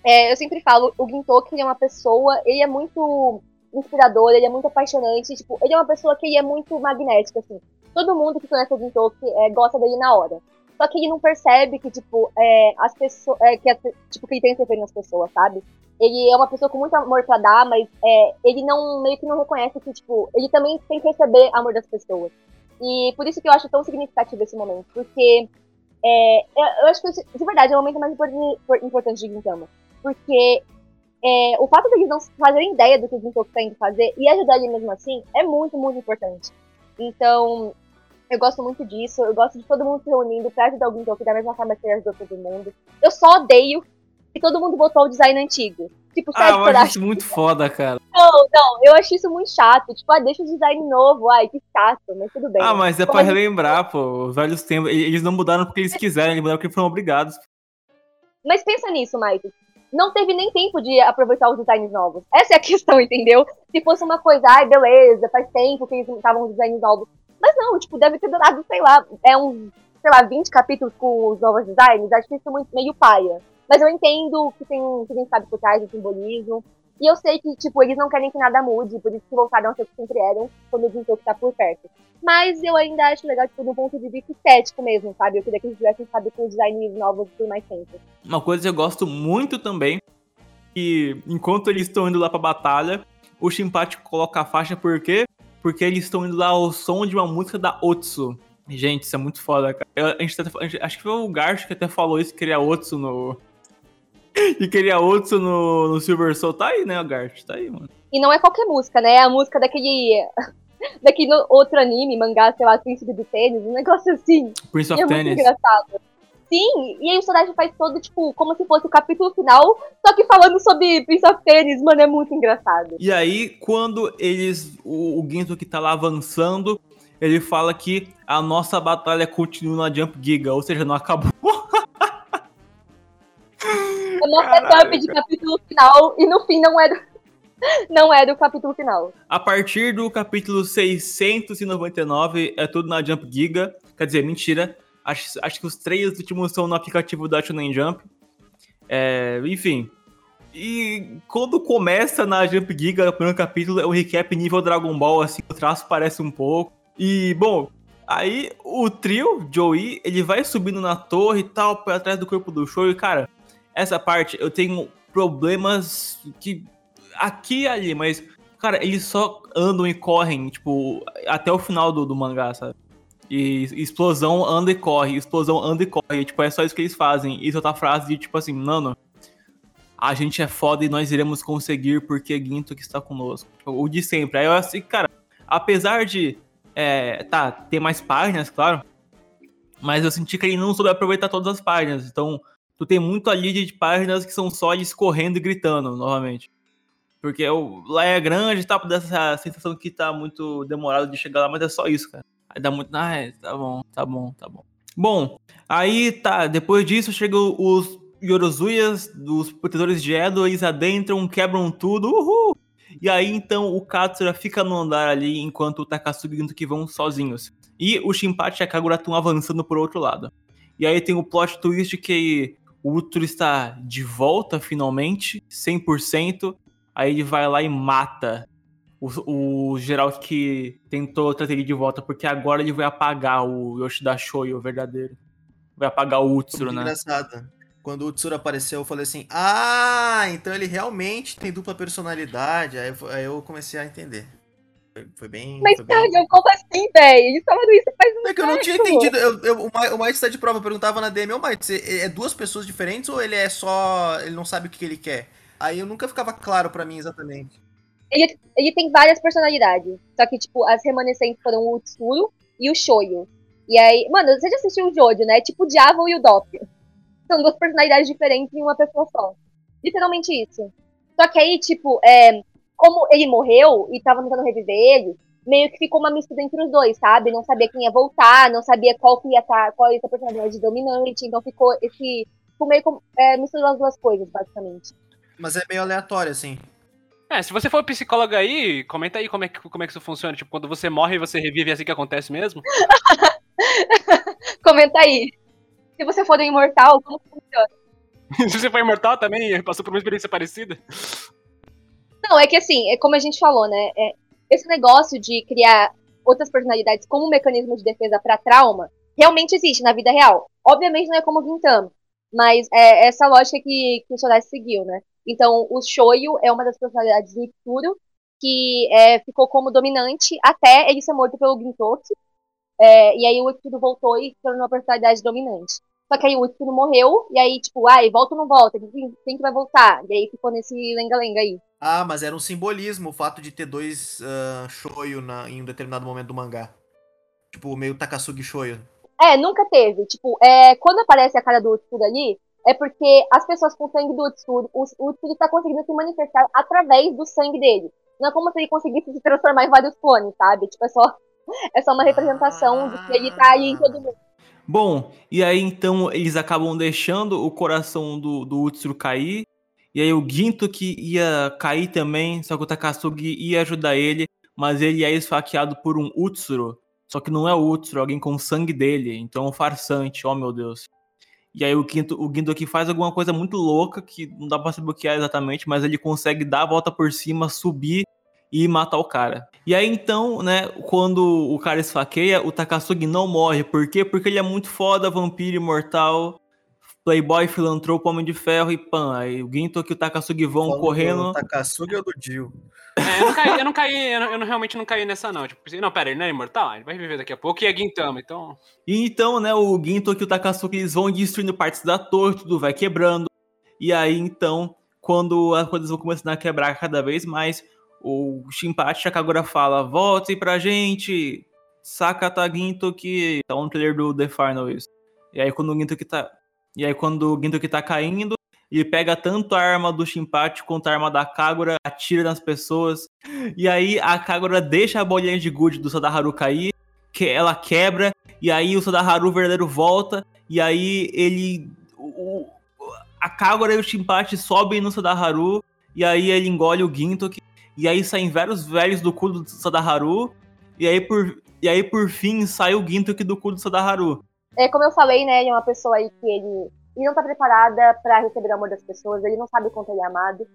é, eu sempre falo, o Gintoki é uma pessoa, ele é muito inspirador, ele é muito apaixonante, tipo, ele é uma pessoa que é muito magnética, assim. Todo mundo que conhece o Gintoki é, gosta dele na hora. Só que ele não percebe que, tipo, é, as pessoas. É, que, tipo, que ele tem interferir nas pessoas, sabe? Ele é uma pessoa com muito amor pra dar, mas é, ele não meio que não reconhece que, tipo, ele também tem que receber amor das pessoas. E por isso que eu acho tão significativo esse momento. Porque é, eu, acho que, de verdade, é o momento mais importante de Gintama. Porque é, o fato deles não fazerem ideia do que o Gintoki tá indo fazer e ajudar ele mesmo assim é muito, muito importante. Então, eu gosto muito disso. Eu gosto de todo mundo se reunindo pra ajudar o Gintoki da mesma forma que ele ajudou todo mundo. Eu só odeio que todo mundo botou o design antigo. Tipo, Ah, eu acho isso muito foda, cara. Não, não, eu acho isso muito chato. Tipo, ah, deixa o design novo. Ai, que chato, mas tudo bem. Ah, mas é pra Pode- relembrar, pô, os velhos tempos. Eles não mudaram porque eles quiseram, eles mudaram porque foram obrigados. Mas pensa nisso, Mike. Não teve nem tempo de aproveitar os designs novos. Essa é a <laughs> questão, entendeu? Se fosse uma coisa, ai, beleza, faz tempo que eles estavam os designs novos. Mas não, tipo, deve ter durado, sei lá, é uns, sei lá, 20 capítulos com os novos designs. Acho que isso é muito, meio paia. Mas eu entendo que tem, que gente sabe por trás do simbolismo. E eu sei que, tipo, eles não querem que nada mude, por isso que voltaram a ser o que sempre eram, quando o Gintoki tá por perto. Mas eu ainda acho legal, tipo, do ponto de vista estético mesmo, sabe? Eu queria que eles tivessem, sabe, com designs novos por mais tempo. Uma coisa que eu gosto muito também, que enquanto eles estão indo lá pra batalha, o Shinpachi coloca a faixa, por quê? Porque eles estão indo lá ao som de uma música da Otsu. Gente, isso é muito foda, cara. Eu, a gente, até- a gente- acho que foi o Garcho que até falou isso, que queria Otsu no... <laughs> e queria Otsu no, no Silver Soul. Tá aí, né, Garcho? Tá aí, mano. E não é qualquer música, né? É a música daquele. <laughs> daquele outro anime, mangá, sei lá, Príncipe do Tênis, um negócio assim. Prince of é muito Tennis. engraçado. Sim, e aí o Sodaji faz todo, tipo, como se fosse o capítulo final, só que falando sobre Prince of Tennis, mano, é muito engraçado. E aí, quando eles. O, o Ginto que tá lá avançando, ele fala que a nossa batalha continua na Jump Giga, ou seja, não acabou. <laughs> É uma setup de capítulo final, e no fim não é do, não é do capítulo final. A partir do capítulo 699 é tudo na Jump Giga. Quer dizer, mentira. Acho, acho que os três últimos são no aplicativo da Shonen Jump. É, enfim. E quando começa na Jump Giga, o primeiro capítulo é um recap nível Dragon Ball, assim, o traço parece um pouco. E, bom, aí o trio, Joey, ele vai subindo na torre e tal, por atrás do corpo do show. E, cara, essa parte eu tenho problemas que. Aqui e ali, mas Cara, eles só andam e correm, tipo, até o final do, do mangá, sabe? E explosão anda e corre, explosão anda e corre. Tipo, é só isso que eles fazem. E soltar frase de tipo assim, mano, a gente é foda e nós iremos conseguir porque Ginto que está conosco. Tipo, O de sempre. Aí eu assim, cara, apesar de. É, tá, ter mais páginas, claro. Mas eu senti que ele não soube aproveitar todas as páginas. Então, tu tem muito ali de páginas que são só eles correndo e gritando novamente. Porque o, lá é grande, tá? Dessa sensação que tá muito demorado de chegar lá, mas é só isso, cara. Aí dá muito. Ah, tá bom, tá bom, tá bom. Bom, aí tá. Depois disso chegam os Yorozuyas, dos protetores de Edo, eles adentram, quebram tudo, uhul! E aí então o Katsura fica no andar ali enquanto o Takasugi e o que vão sozinhos. E o Shinpachi e a Kagura estão avançando por outro lado. E aí tem o plot twist que o Utro está de volta finalmente, 100%. Aí ele vai lá e mata o, o geral que tentou trazer ele de volta, porque agora ele vai apagar o Yoshida Shoyo, o verdadeiro. Vai apagar o Utsuro, Muito né? engraçado. Quando o Tsuru apareceu, eu falei assim: Ah, então ele realmente tem dupla personalidade. Aí eu, aí eu comecei a entender. Foi, bem. Mas, foi bem... Sérgio, como assim, velho? Eles isso faz um É que eu não tinha entendido. Eu, eu, o Might está de prova, eu perguntava na DM, ô Might, você- é duas pessoas diferentes ou ele é só. Ele não sabe o que, que ele quer? Aí eu nunca ficava claro pra mim exatamente. Ele, ele tem várias personalidades. Só que, tipo, as remanescentes foram o Utsuro e o Shoyo. E aí, mano, você já assistiu o Jojo, né? Tipo o Diabo e o Doppio. <laughs> São duas personalidades diferentes em uma pessoa só. Literalmente isso. Só que aí, tipo, é, como ele morreu e tava tentando reviver ele, meio que ficou uma mistura entre os dois, sabe? Não sabia quem ia voltar, não sabia qual que ia estar, qual ia ser a personalidade dominante, então ficou esse. Ficou meio com, é, misturando as duas coisas, basicamente. Mas é meio aleatório, assim. É, se você for psicóloga aí, comenta aí como é, que, como é que isso funciona. Tipo, quando você morre e você revive, é assim que acontece mesmo? <laughs> Comenta aí. Se você for imortal, como que funciona? <laughs> se você foi imortal também passou por uma experiência parecida? Não, é que assim, é como a gente falou, né? é, esse negócio de criar outras personalidades como mecanismo de defesa para trauma realmente existe na vida real. Obviamente não é como o Gintama, mas é essa lógica que, que o Sodashi seguiu, né? Então, o Shoyo é uma das personalidades do Itsuro que é, ficou como dominante até ele ser morto pelo Gintoki. É, e aí o Itsuro voltou e tornou uma personalidade dominante. Só que aí o Itsuro morreu, e aí, tipo, ai, volta ou não volta? Quem, quem que vai voltar? E aí ficou nesse lenga-lenga aí. Ah, mas era um simbolismo o fato de ter dois uh, shoyu na, em um determinado momento do mangá. Tipo, meio Takasugi shoyu. É, nunca teve. Tipo, é, quando aparece a cara do Utsuro ali, é porque as pessoas com sangue do Utsuro, o o Utsuro tá conseguindo se manifestar através do sangue dele. Não é como se ele conseguisse se transformar em vários clones, sabe? Tipo, é só, <laughs> é só uma representação de que ele tá aí em todo mundo. Bom, e aí então eles acabam deixando o coração do, do Utsuro cair. E aí o Ginto que ia cair também, só que o Takasugi ia ajudar ele, mas ele é esfaqueado por um Utsuro. Só que não é o Utsuro, é alguém com sangue dele. Então é um farsante, oh meu Deus. E aí o Ginto, o Ginto aqui faz alguma coisa muito louca, que não dá pra saber o que é exatamente, mas ele consegue dar a volta por cima, subir e matar o cara. E aí então, né, quando o cara esfaqueia, o Takasugi não morre. Por quê? Porque ele é muito foda, vampiro imortal, playboy, filantropo, homem de ferro e pan. Aí o Ginto e o Takasugi vão Falando correndo. do Takasugi ou do Jill? É, eu não caí, eu não caí, eu, não- eu não- realmente não caí nessa, não. Tipo, não, pera, ele não é imortal? Ele vai viver daqui a pouco e é Gintama, então. E então, né, o Ginto e o Takasugi eles vão destruindo partes da torre, tudo vai quebrando. E aí, então, quando as coisas vão começando a quebrar cada vez mais, o Shinpachi Shakagura fala, volte pra gente, Sakata Ginto que tá um trailer do The Final isso. E aí quando o Ginto que tá... E aí quando o Ginto que tá caindo, ele pega tanto a arma do Shinpachi quanto a arma da Kagura, atira nas pessoas. E aí a Kagura deixa a bolinha de gude do Sadaharu cair, que ela quebra, e aí o Sadaharu verdadeiro volta, e aí ele. O- a Kagura e o Shinpachi sobem no Sadaharu, e aí ele engole o Gintoki, e aí saem vários velhos do cu do Sadaharu, e aí por, e aí por fim sai o Gintoki do cu do Sadaharu. É, como eu falei, né, ele é uma pessoa aí que ele, ele não tá preparada pra receber o amor das pessoas, ele não sabe quanto ele é amado.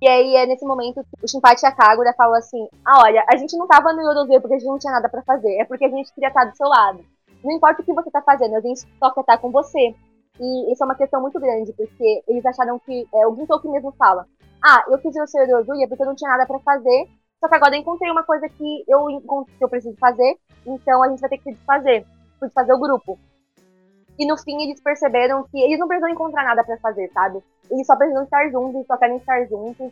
E aí é nesse momento que o Shinpachi e a Kagura falam assim: Ah, olha, a gente não tava no Yorozue porque a gente não tinha nada pra fazer, é porque a gente queria estar do seu lado. Não importa o que você tá fazendo, a gente só quer estar com você. E isso é uma questão muito grande, porque eles acharam que. É, o Gintoki mesmo fala: Ah, eu ir ao seu Yorozue porque eu não tinha nada pra fazer, só que agora eu encontrei uma coisa que eu, que eu preciso fazer, então a gente vai ter que desfazer. Desfazer o grupo. E no fim eles perceberam que eles não precisam encontrar nada pra fazer, sabe? Eles só precisam estar juntos, só querem estar juntos.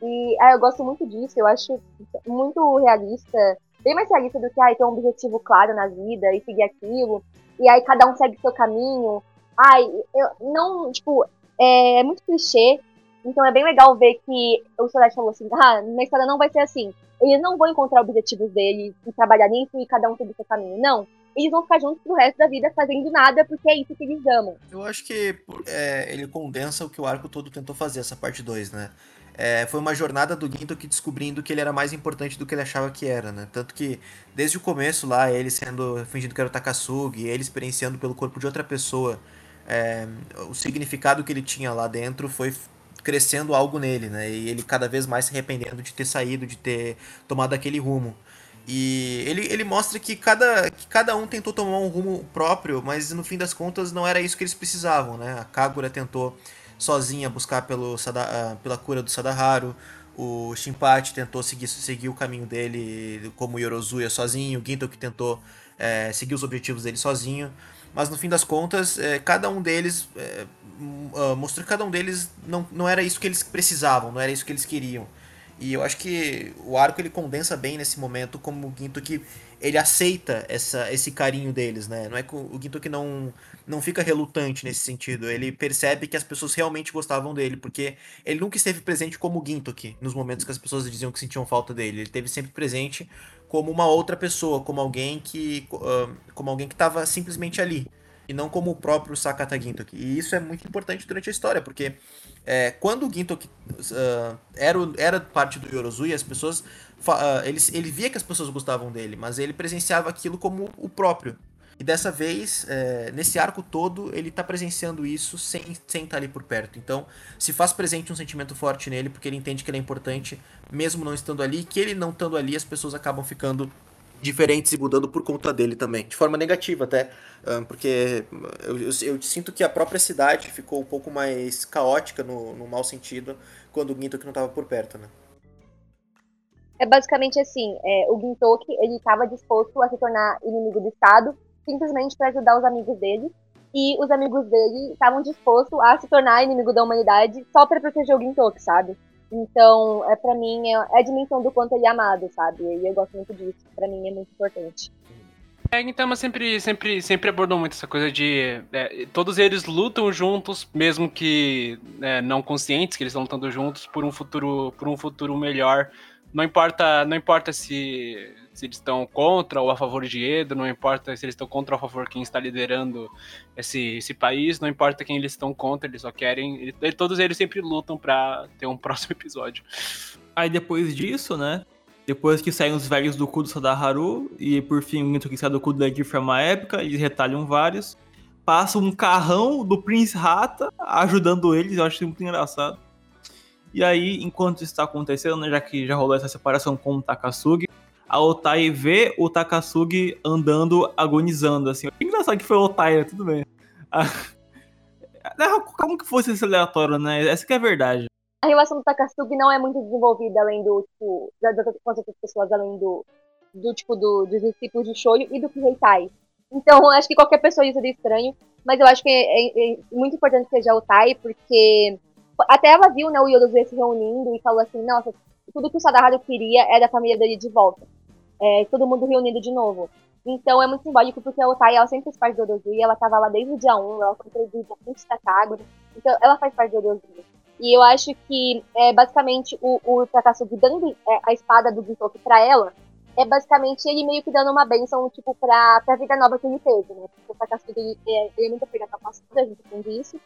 E ah, eu gosto muito disso, eu acho muito realista, bem mais realista do que ah, ter um objetivo claro na vida e seguir aquilo. E aí cada um segue seu caminho. Ai, eu não, tipo, é, é muito clichê. Então é bem legal ver que o Soledade falou assim, ah, na história não vai ser assim. Eles não vão encontrar objetivos deles e trabalhar nisso e cada um seguir seu caminho. Não eles vão ficar juntos pro resto da vida fazendo nada, porque é isso que eles amam. Eu acho que é, ele condensa o que o arco todo tentou fazer, essa parte 2, né? É, foi uma jornada do Gintoki descobrindo que ele era mais importante do que ele achava que era, né? Tanto que, desde o começo lá, ele sendo fingindo que era o Takasugi, ele experienciando pelo corpo de outra pessoa, é, o significado que ele tinha lá dentro foi crescendo algo nele, né? E ele cada vez mais se arrependendo de ter saído, de ter tomado aquele rumo. E ele, ele mostra que cada, que cada um tentou tomar um rumo próprio, mas no fim das contas não era isso que eles precisavam, né? A Kagura tentou sozinha buscar pelo, ah, pela cura do Sadaharu, o Shinpachi tentou seguir, seguir o caminho dele como Yorozuya sozinho, o Gintoki tentou eh, seguir os objetivos dele sozinho, mas no fim das contas, eh, cada um deles eh, ah, mostrou que cada um deles não, não era isso que eles precisavam, não era isso que eles queriam. E eu acho que o arco ele condensa bem nesse momento como o Gintoki ele aceita essa, esse carinho deles, né? Não é que o o Gintoki não não fica relutante nesse sentido. Ele percebe que as pessoas realmente gostavam dele, porque ele nunca esteve presente como o Gintoki nos momentos que as pessoas diziam que sentiam falta dele. Ele esteve sempre presente como uma outra pessoa, como alguém que ah, como alguém que estava simplesmente ali e não como o próprio Sakata Gintoki. E isso é muito importante durante a história, porque é, quando o Gintoki ah, era, era parte do Yorozuya, as pessoas. ah, ele, ele via que as pessoas gostavam dele, mas ele presenciava aquilo como o próprio. E dessa vez, é, nesse arco todo, ele tá presenciando isso sem estar sem tá ali por perto. Então, se faz presente um sentimento forte nele, porque ele entende que ele é importante, mesmo não estando ali, que ele não estando ali, as pessoas acabam ficando diferentes e mudando por conta dele também. De forma negativa até, porque eu, eu- eu sinto que a própria cidade ficou um pouco mais caótica no, no mau sentido quando o Gintoki não estava por perto, né? É basicamente assim, é, o Gintoki, ele estava disposto a se tornar inimigo do Estado, simplesmente para ajudar os amigos dele, e os amigos dele estavam dispostos a se tornar inimigo da humanidade só para proteger o Gintoki, sabe? Então, é para mim, é, é a dimensão do quanto ele é amado, sabe? E eu gosto muito disso, para mim é muito importante. É, Gintama sempre, sempre, sempre abordou muito essa coisa de. é, todos eles lutam juntos, mesmo que é, não conscientes que eles estão lutando juntos por um futuro, por um futuro melhor. Não importa, não importa se se eles estão contra ou a favor de Edo, não importa se eles estão contra ou a favor quem está liderando esse, esse país, não importa quem eles estão contra, eles só querem. todos eles sempre lutam pra ter um <laughs> próximo episódio. Aí depois disso, né? Depois que saem os velhos do cu do Sadaharu, e por fim o Mito que sai do cu Ledger foi uma época, eles retalham vários. Passa um carrão do Prince Rata ajudando eles, eu acho isso muito engraçado. E aí, enquanto isso está acontecendo, né, já que já rolou essa separação com o Takasugi, a Otai vê o Takasugi andando, agonizando, assim. Engraçado que foi o Otai, né? tudo bem. Ah, <laughs> Como que fosse esse aleatório, né? Essa que é a verdade. A relação do Takasugi não é muito desenvolvida além do, tipo, da- da- com as outras pessoas, além do, do tipo, do, dos discípulos de Shoyo e do Kiheitai. Então, acho que qualquer pessoa isso seria estranho, mas eu acho que é, é- é muito importante que seja o Tai, porque até ela viu, né, o Yodozuya se reunindo e falou assim, nossa, tudo que o Sadaharu queria é da família dele de volta. É, todo mundo reunido de novo. Então é muito simbólico porque a Otai, ela sempre fez parte do Yodozuya, ela tava lá desde o dia 1, ela foi introduzida antes da Kagura, então ela faz parte do Yodozuya. E eu acho que, é, basicamente, o, o Takasugi dando é, a espada do Gintoki pra ela, é basicamente ele meio que dando uma bênção, tipo, pra, pra vida nova que ele teve, né? Porque o Takasugi, ele, é, ele nunca pegou a passada, a gente entende isso.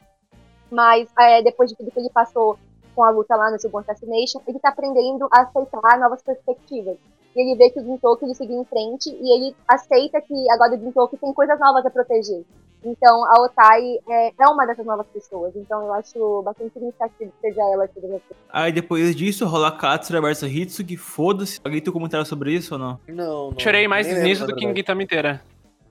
Mas, é, depois de tudo que ele passou com a luta lá no Second Assassination, ele tá aprendendo a aceitar novas perspectivas. E ele vê que o Gintoki, ele seguiu em frente, e ele aceita que agora o Gintoki tem coisas novas a proteger. Então, a Otai é, é uma dessas novas pessoas. Então, eu acho bastante significativo que seja ela que deve ser. Aí depois disso rola Katsura versus Hitsugi, foda-se. Alguém tem um comentário sobre isso ou não? Não, não. Chorei mais nisso do que em. Gintama inteira.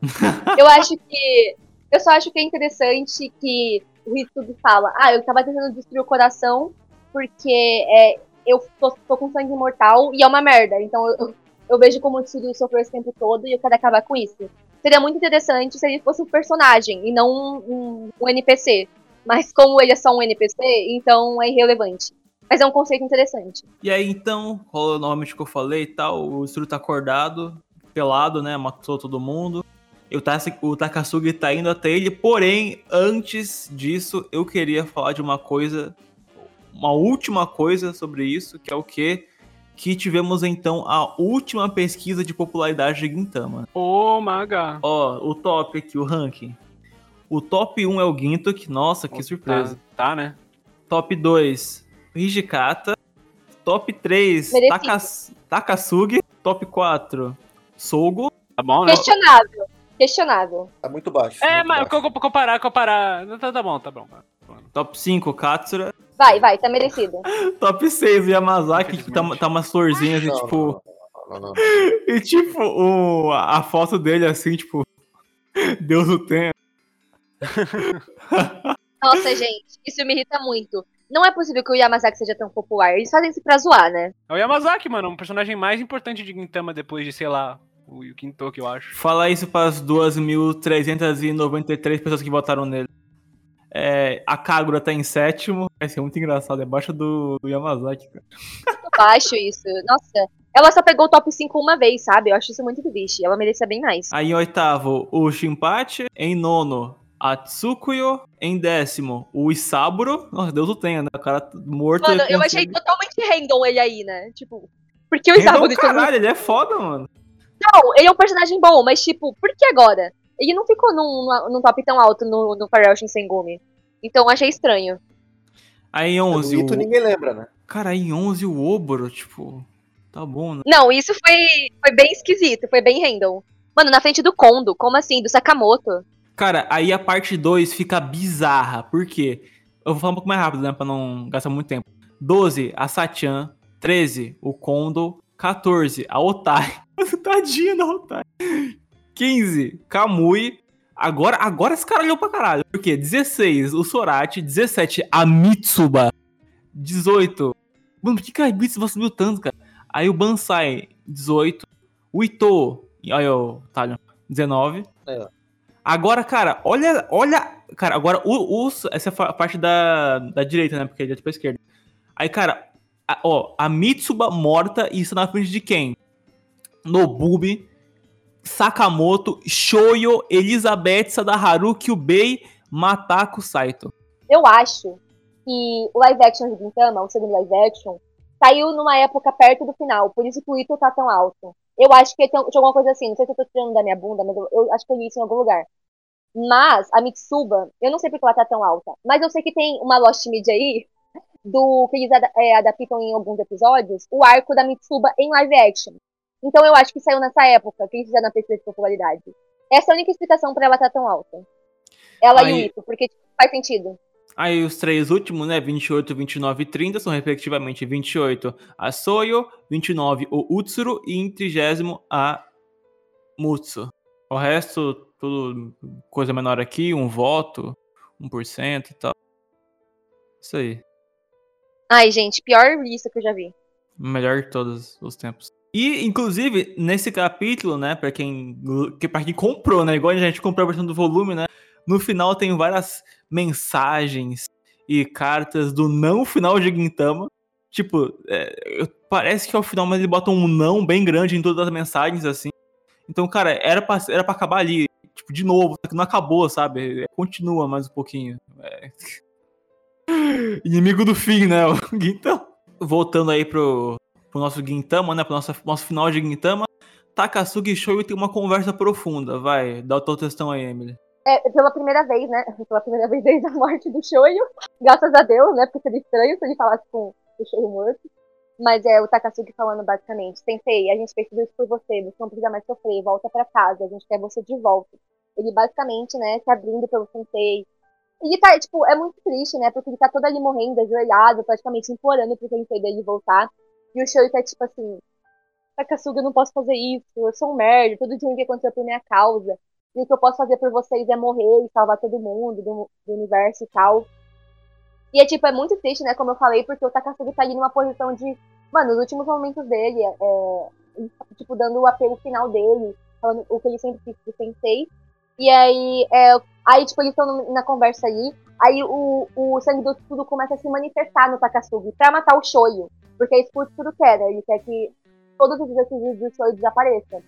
<laughs> Eu acho que. Eu só acho que é interessante que o Hitsugi fala: Ah, eu tava tentando destruir o coração porque é, eu tô, tô com sangue mortal e é uma merda. Então eu, eu vejo como o Tsuru sofreu esse tempo todo e eu quero acabar com isso. Seria muito interessante se ele fosse um personagem e não um, um, NPC. Mas como ele é só um NPC, então é irrelevante. Mas é um conceito interessante. E aí então, rola novamente o que eu falei e tal. O Tsuru tá acordado, pelado, né? Matou todo mundo. E o, Tas- o Takasugi tá indo até ele, porém, antes disso, eu queria falar de uma coisa, uma última coisa sobre isso, que é o que? Que tivemos então a última pesquisa de popularidade de Gintama. Ô, Maga. Ó, o top aqui, o ranking. O top 1 é o Gintoki, nossa, que surpresa. Tá, tá, né? Top 2, Hijikata. Top 3, Merecido. Takas, Takasugi. Top 4, Sogo. Tá bom, né? Questionável. Questionável. Tá muito baixo. É, muito mas baixo. co- co- comparar, comparar. Tá, tá bom, tá bom. Top 5, Katsura. Vai, vai, tá merecido. <laughs> Top 6, Yamazaki, que tá, tá umas florzinhas e tipo. não, não, não, não. <laughs> E tipo, o, a foto dele assim, tipo. <laughs> Deus o tenha. Nossa, gente, isso me irrita muito. Não é possível que o Yamazaki seja tão popular. Eles fazem isso pra zoar, né? É o Yamazaki, mano, um personagem mais importante de Gintama depois de, sei lá, o Yukintoki, eu acho. Fala isso para as 2.393 pessoas que votaram nele. É, a Kagura tá em sétimo. Vai ser muito engraçado, é abaixo do, do Yamazaki, cara. Baixo isso. Nossa, ela só pegou o top 5 uma vez, sabe? Eu acho isso muito triste. Ela merecia bem mais. Aí em oitavo, o Shinpachi. Em nono, a Tsukuyo. Em décimo, o Isaburo. Nossa, Deus o tenha, né? O cara morto. Mano, eu achei totalmente random ele aí, né? Tipo, por que o Isaburo então, caralho, ele é foda, mano. Não, ele é um personagem bom, mas tipo, por que agora? Ele não ficou num, num- top tão alto no, no Pharrell Shinsengumi. Então eu achei estranho. Aí em Do 11, Ito o... ninguém lembra, né? Cara, aí em 11 o Oboro, tipo... Tá bom, né? Não, isso foi, foi bem esquisito, foi bem random. Mano, na frente do Kondo, como assim? Do Sakamoto. Cara, aí a parte 2 fica bizarra. Por quê? Eu vou falar um pouco mais rápido, né? Pra não gastar muito tempo. 12, a Sachan. 13, o Kondo. 14, a Otai. <laughs> Tadinha da Otai. 15, Kamui. Agora, agora esse cara olhou pra caralho. Por quê? 16, o Sorati. 17, a Mitsuba. 18. Mano, por que, que a Mitsuba subiu tanto, cara? Aí o Bansai, 18. O Ito. Aí, ó, Talion, 19. Aí, ó. Agora, cara, olha, olha. Cara, agora o, os- essa é a parte da, da direita, né? Porque é direita pra esquerda. Aí, cara, a- ó, a Mitsuba morta e está na frente de quem? Nobubi, Sakamoto, Shoyo, Elizabeth, Sadaharu, Kyubei, Matako, Saito. Eu acho que o live action de Gintama, o segundo live action, saiu numa época perto do final, por isso que o Ito tá tão alto. Eu acho que tem, alguma coisa assim, não sei se eu tô tirando da minha bunda, mas eu, eu acho que eu li isso em algum lugar. Mas a Mitsuba, eu não sei porque ela tá tão alta, mas eu sei que tem uma Lost Media aí, do que eles ad, é, adaptam em alguns episódios, o arco da Mitsuba em live action. Então eu acho que saiu nessa época, que eles fizeram a pesquisa de popularidade. Essa é a única explicação pra ela estar tá tão alta. Ela aí, e o Ito, porque tipo, faz sentido. Aí os três últimos, né, 28, 29 e 30, são respectivamente 28 a Soyo, 29 o Utsuru e em 30 a Mutsu. O resto, tudo coisa menor aqui, um voto, 1% e tal. Isso aí. Ai, gente, pior lista que eu já vi. Melhor de todos os tempos. E, inclusive, nesse capítulo, né, pra quem, que, pra quem comprou, né, igual a gente comprou a versão do volume, né, no final tem várias mensagens e cartas do não final de Gintama. Tipo, é, parece que ao final mas ele bota um não bem grande em todas as mensagens, assim. Então, cara, era pra, era pra acabar ali, tipo, de novo, só que não acabou, sabe? Continua mais um pouquinho. É... <laughs> Inimigo do fim, né? O Gintama. Voltando aí pro, pro nosso Gintama, né? Pro nosso, nosso final de Gintama. Takasugi e Shoyu tem uma conversa profunda. Vai, dá o teu textão aí, Emily é, pela primeira vez, né? <laughs> Pela primeira vez desde a morte do Shoyo. Graças a Deus, né? Porque seria estranho se ele falasse com o Shoyo morto. Mas é o Takasugi falando basicamente: Sensei, a gente fez tudo isso por você, você não precisa mais sofrer, volta para casa, a gente quer você de volta. Ele basicamente, né, se abrindo pelo Sensei. Ele tá, tipo, é muito triste, né? Porque ele tá todo ali morrendo, ajoelhado, praticamente implorando pro Sensei dele voltar. E o Shoyo tá tipo assim: Takasugi, eu não posso fazer isso, eu sou um merda, tudo de ruim que aconteceu por minha causa e o que eu posso fazer por vocês é morrer e salvar todo mundo do, do universo e tal. E é tipo, é muito triste, né, como eu falei, porque o Takasugi tá ali numa posição de. Mano, nos últimos momentos dele, é, tipo, dando o apelo final dele, falando o que ele sempre quis pro Sensei. E aí, é, aí tipo, eles estão na conversa aí, aí o, o sangue do tudo começa a se manifestar no Takasugi pra matar o Shoyo. Porque é isso que o Tsuru quer, né? Ele quer que todos os desafios do Shoyo desapareçam.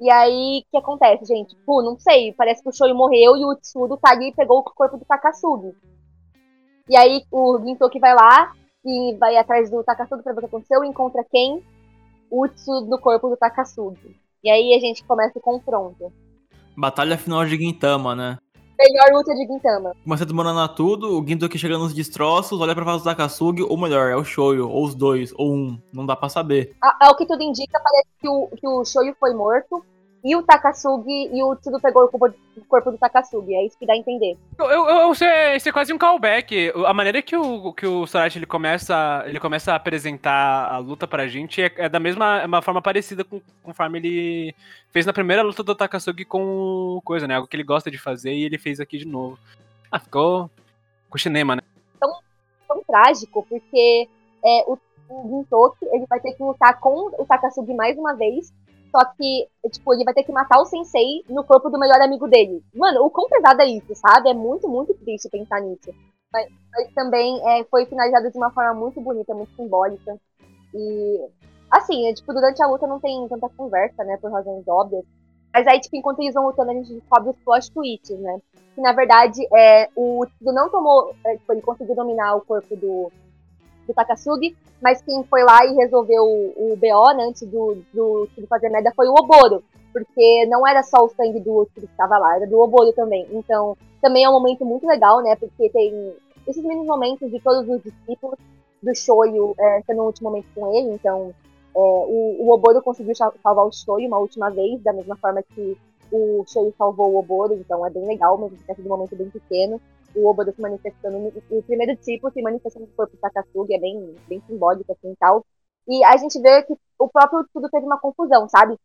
E aí, o que acontece, gente? Pô, não sei, parece que o Shoyu morreu e o Tsudo tá ali e pegou o corpo do Takasugi. E aí, o Gintoki vai lá e vai atrás do Takasugi pra ver o que aconteceu e encontra quem? O Tsudo do corpo do Takasugi. E aí a gente começa o confronto. Batalha final de Gintama, né? Melhor luta de Gintama. Começa demorando a tudo, o Gintoki chega nos destroços, olha pra face do Takasugi, ou melhor, é o Shoyu, ou os dois, ou um, não dá pra saber. Ao que tudo indica, parece que o, que o Shoyu foi morto, e o Takasugi e o Tsudo pegou o corpo do Takasugi. É isso que dá a entender. Eu, eu, eu isso, é, isso é quase um callback. A maneira que o, que o Sorachi ele começa, ele começa a apresentar a luta pra gente é, é da mesma uma forma parecida com conforme ele fez na primeira luta do Takasugi com coisa, né? Algo que ele gosta de fazer e ele fez aqui de novo. Ah, ficou com cinema, né? Tão, tão trágico, porque é, o, o Gintoki ele vai ter que lutar com o Takasugi mais uma vez só que, tipo, ele vai ter que matar o sensei no corpo do melhor amigo dele. Mano, o quão pesado é isso, sabe? É muito, muito triste pensar nisso. Mas, mas também é, foi finalizado de uma forma muito bonita, muito simbólica. E, assim, é, tipo, durante a luta não tem tanta conversa, né, por razões óbvias. Mas aí, tipo, enquanto eles vão lutando, a gente descobre os plot twists, né? Que, na verdade, é, o Tsudo não tomou... É, tipo, ele conseguiu dominar o corpo do, do Takasugi, mas quem foi lá e resolveu o, o BO, né, antes do, do fazer merda, foi o Oboro, porque não era só o sangue do Tsudo que estava lá, era do Oboro também. Então, também é um momento muito legal, né, porque tem esses mini momentos de todos os discípulos do Shoyu é, sendo um último momento com ele, então é, o, o Oboro conseguiu salvar o Shoyu uma última vez, da mesma forma que o Shoyu salvou o Oboro, então é bem legal, mesmo tenha sido um momento bem pequeno o Oboro se manifestando, o primeiro tipo se manifestando no corpo do Takasugi, é bem, bem simbólico assim tal. E a gente vê que o próprio tudo teve uma confusão, sabe?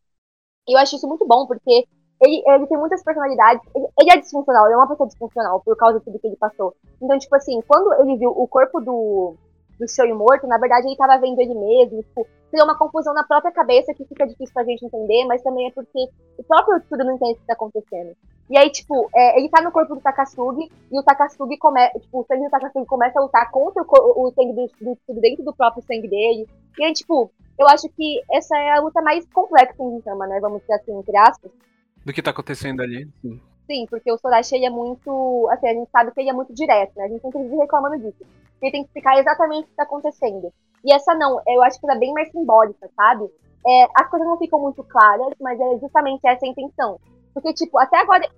E eu acho isso muito bom, porque ele, ele tem muitas personalidades. Ele, ele, é disfuncional, ele é uma pessoa disfuncional por causa de tudo que ele passou. Então, tipo assim, quando ele viu o corpo do, do Shoyu morto, na verdade ele tava vendo ele mesmo, tipo, criou uma confusão na própria cabeça que fica difícil pra gente entender, mas também é porque o próprio tudo não entende o que tá acontecendo. E aí, tipo, é, ele tá no corpo do Takasugi e o Takasugi começa, tipo, o sangue do Takasugi começa a lutar contra o, o sangue do, do, dentro do próprio sangue dele. E aí, tipo, eu acho que essa é a luta mais complexa em Gintama, né? Vamos dizer assim, entre aspas. Do que tá acontecendo ali, sim. Sim, porque o Sorachi ele é muito. Assim, a gente sabe que ele é muito direto, né? A gente sempre vive reclamando disso. Ele tem que explicar exatamente o que tá acontecendo. E essa não, eu acho que ela é bem mais simbólica, sabe? É, as coisas não ficam muito claras, mas é justamente essa a intenção. Porque, tipo, até agora,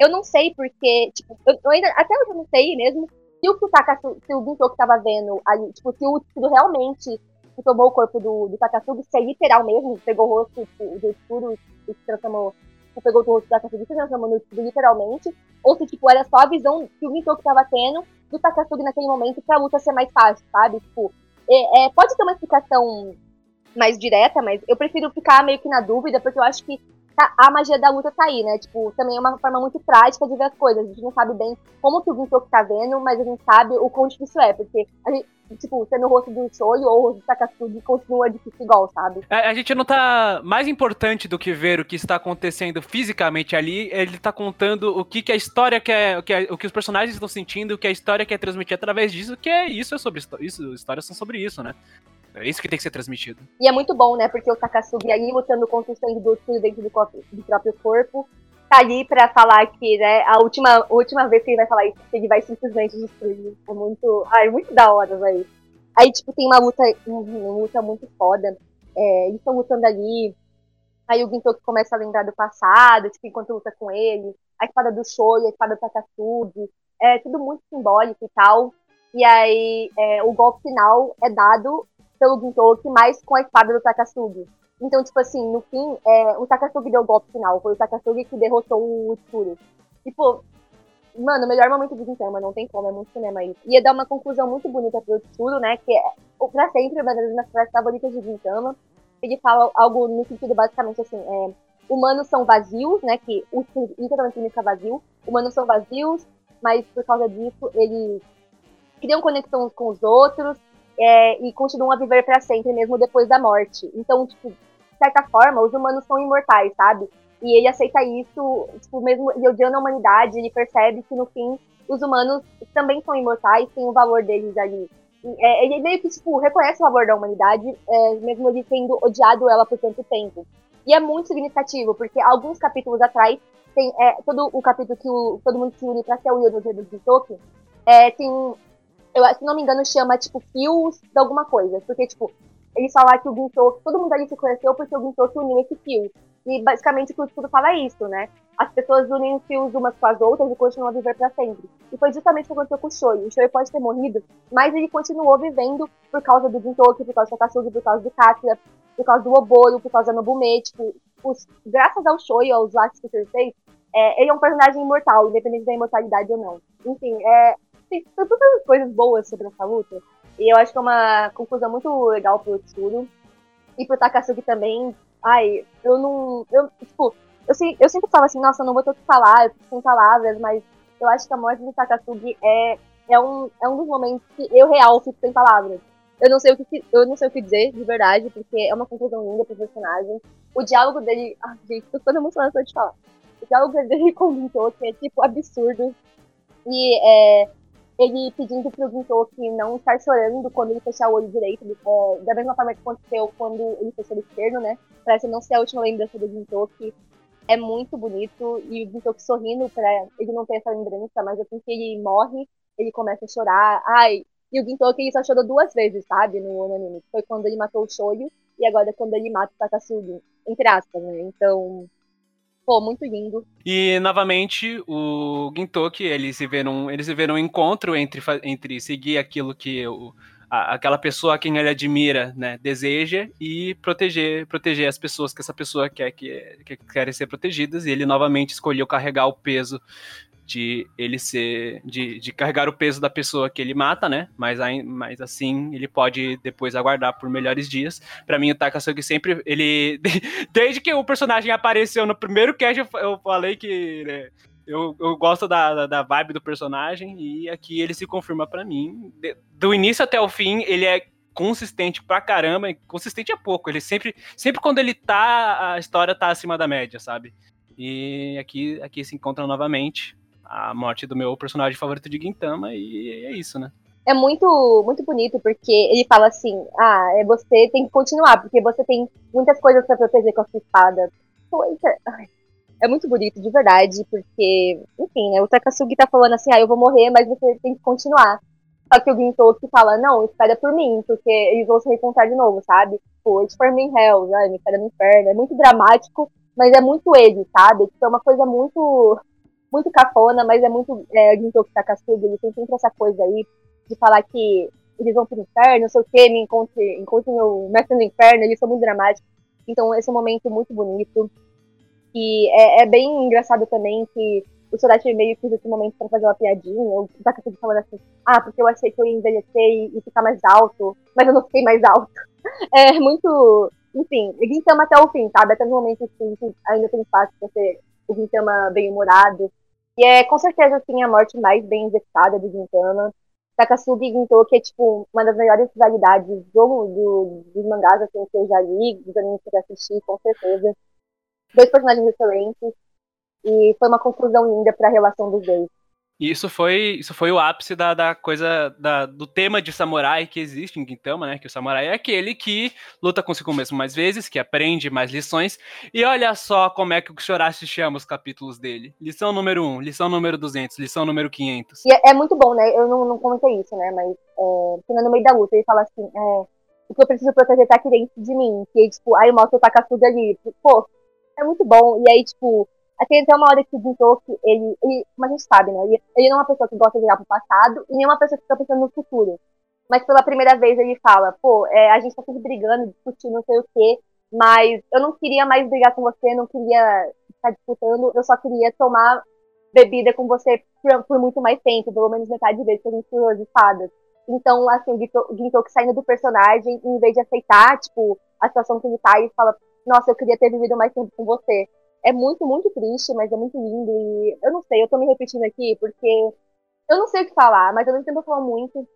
eu não sei porque, tipo, eu, eu ainda, até hoje eu não sei mesmo se o Takasugi, se o Gintoki tava vendo ali, tipo, se o Tsuru realmente tomou o corpo do, do Takasugi, se é literal mesmo, pegou o rosto tipo, do Tsuru e se transformou, tipo, pegou o rosto do Takasugi e se transformou no Tsuru literalmente, ou se, tipo, era só a visão que o Gintoki tava tendo do Takasugi naquele momento pra luta ser mais fácil, sabe? Tipo, é, é, pode ter uma explicação mais direta, mas eu prefiro ficar meio que na dúvida, porque eu acho que a magia da luta tá aí, né? Tipo, também é uma forma muito prática de ver as coisas. A gente não sabe bem como que o Gintoki tá vendo, mas a gente sabe o quão difícil é, porque a gente, tipo, sendo o rosto do Shoyu ou o rosto do Takasugi continua difícil igual, sabe? A, é, a, gente não tá. Mais importante do que ver o que está acontecendo fisicamente ali, ele tá contando o que, que a história quer. O que, o que os personagens estão sentindo, o que a história quer transmitir através disso, que é isso é sobre isso. Histórias são sobre isso, né? É isso que tem que ser transmitido. E é muito bom, né? Porque o Takasugi aí lutando contra o sangue do Tsuru dentro do, do, próprio corpo. Tá ali pra falar que, né, a última, última vez que ele vai falar isso, ele vai simplesmente destruir. É muito. Ai, muito da hora, velho. Aí, tipo, tem uma luta, uma luta muito foda. É, eles estão lutando ali. Aí o Gintoki começa a lembrar do passado, tipo, enquanto luta com ele. A espada do Shoyo, a espada do Takasugi. É tudo muito simbólico e tal. E aí, é, o golpe final é dado pelo Gintoki, mas com a espada do Takasugi. Então, tipo assim, no fim, é, o Takasugi deu o golpe final. Foi o Takasugi que derrotou o Tsuru. Tipo, mano, o melhor momento do Gintama, não tem como, é muito cinema isso. Ia dar uma conclusão muito bonita pro Tsuru, né? Que é, pra sempre, uma das minhas frases favoritas de Gintama. Ele fala algo no sentido basicamente assim, é, humanos são vazios, né? Que o literalmente significa vazio. Humanos são vazios, mas por causa disso, eles criam conexão com os outros, é, e continuam a viver para sempre, mesmo depois da morte. Então, tipo, de certa forma, os humanos são imortais, sabe? E ele aceita isso, tipo, mesmo ele odiando a humanidade, ele percebe que no fim os humanos também são imortais, tem o valor deles ali. É, ele meio que, tipo, reconhece o valor da humanidade, é, mesmo ele tendo odiado ela por tanto tempo. E é muito significativo, porque alguns capítulos atrás, tem é, todo o capítulo que o, todo mundo se une pra ser o Yodo de Tolkien, é, tem eu, se não me engano, chama, tipo, fios de alguma coisa. Porque, tipo, eles falam que o Gintoki, todo mundo ali se conheceu porque o Gintoki uniu esse fio. E basicamente o que o estudo fala isso, né? As pessoas unem os fios umas com as outras e continuam a viver para sempre. E foi justamente o que aconteceu com o Shoei. O Shoei pode ter morrido, mas ele continuou vivendo por causa do Gintoki, por causa do Takasugi, por causa do Katia, por causa do Oboro, por causa do Nobume. Tipo, os, graças ao Shoei, aos laços que ele fez, é, ele é um personagem imortal, independente da imortalidade ou não. Enfim, é, tem tantas coisas boas sobre essa luta. E eu acho que é uma conclusão muito legal pro Tsuru. E pro Takasugi também. Ai, eu não. Eu, tipo, eu, eu sempre falo assim, nossa, eu não vou ter o que falar, eu fico sem palavras, mas eu acho que a morte do Takasugi é, é, um, é um dos momentos que eu real fico sem palavras. Eu não sei o que eu não sei o que dizer, de verdade, porque é uma conclusão linda pro personagem. O diálogo dele. Ai, gente, tô toda emocionada só de falar. O diálogo dele <laughs> com o Gintoki é tipo absurdo. E é, ele pedindo pro Gintoki não estar chorando quando ele fechar o olho direito, é, da mesma forma que aconteceu quando ele fechou o esquerdo, né? Parece não ser a última lembrança do Gintoki. É muito bonito, e o Gintoki sorrindo pra ele não ter essa lembrança, mas assim que ele morre, ele começa a chorar. Ai, e o Gintoki só chorou duas vezes, sabe, no, no anime. Foi quando ele matou o Shoyu, e agora é quando ele mata o Takasugi, entre aspas, né? Então, Pô, muito lindo. E novamente o Gintoki, eles se viram, eles se viram um encontro entre, entre seguir aquilo que o, a, aquela pessoa a quem ele admira, né, deseja e proteger, proteger as pessoas que essa pessoa quer que, que querem ser protegidas. E ele novamente escolheu carregar o peso de ele ser. De, de carregar o peso da pessoa que ele mata, né? Mas, mas assim ele pode depois aguardar por melhores dias. Para mim, o Takasugi sempre. Ele. <laughs> Desde que o personagem apareceu no primeiro cast, eu, eu falei que. Né, eu, eu gosto da, da, da, vibe do personagem e aqui ele se confirma para mim. De, do início até o fim, ele é consistente pra caramba. Consistente é pouco. Ele sempre, sempre quando ele tá, a história tá acima da média, sabe? E aqui, aqui se encontra novamente a morte do meu personagem favorito de Gintama e é isso, né? É muito, muito bonito, porque ele fala assim, ah, é você tem que continuar, porque você tem muitas coisas para proteger com a sua espada. É muito bonito, de verdade, porque, enfim, né, o Takasugi tá falando assim, ah, eu vou morrer, mas você tem que continuar. Só que o Gintoki fala, não, espera por mim, porque eles vão se reencontrar de novo, sabe? Tipo, it's for me in hell, né? me espera no inferno. É muito dramático, mas é muito ele, sabe? Tipo, é uma coisa muito muito cafona, mas é muito é, o Gintoki Takasugi, ele tem sempre essa coisa aí de falar que eles vão pro inferno, não sei o que, me encontre, encontre meu mestre no inferno, eles são muito dramáticos. Então, esse é um momento muito bonito. E é, é bem engraçado também que o Sorachi meio que usa esse momento pra fazer uma piadinha, o Takasugi falando assim, ah, porque eu achei que eu ia envelhecer e, ficar mais alto, mas eu não fiquei mais alto. <laughs> É muito, enfim, Gintama até o fim, sabe? Até no momento assim, que ainda tem espaço pra ser o Gintama bem humorado. E é com certeza assim a morte mais bem executada do Gintama. Takasugi Ginto, que é tipo uma das melhores rivalidades do, do, dos mangás assim, que eu já li, dos animes que eu já assisti, com certeza. Dois personagens excelentes. E foi uma conclusão linda para a relação dos dois. E isso foi, isso foi o ápice da, da coisa, da, do tema de samurai que existe em Gintama, né? Que o samurai é aquele que luta consigo mesmo mais vezes, que aprende mais lições. E olha só como é que o Chorashi chama os capítulos dele. Lição número 1, lição número 200, lição número 500. E é, é muito bom, né? Eu não, não comentei isso, né? Mas é, no meio da luta ele fala assim, é, o que eu preciso proteger tá aqui dentro de mim. Que tipo, aí mostra o Takasuga ali. Pô, é muito bom. E aí, tipo, tem até uma hora que o Gintoki, ele, ele, a gente sabe, né? Ele, ele não é uma pessoa que gosta de olhar pro passado e nem uma pessoa que fica pensando no futuro. Mas pela primeira vez ele fala, pô, é, a gente tá sempre brigando, discutindo não sei o quê, mas eu não queria mais brigar com você, não queria ficar disputando, eu só queria tomar bebida com você por, por muito mais tempo, pelo menos metade de vez que a gente usou as espadas. Então, assim, o Gintoki saindo do personagem, em vez de aceitar, tipo, a situação que ele tá, ele fala, nossa, eu queria ter vivido mais tempo com você é muito, muito triste, mas é muito lindo. E eu não sei, eu tô me repetindo aqui porque eu não sei o que falar, mas eu não tento falar muito.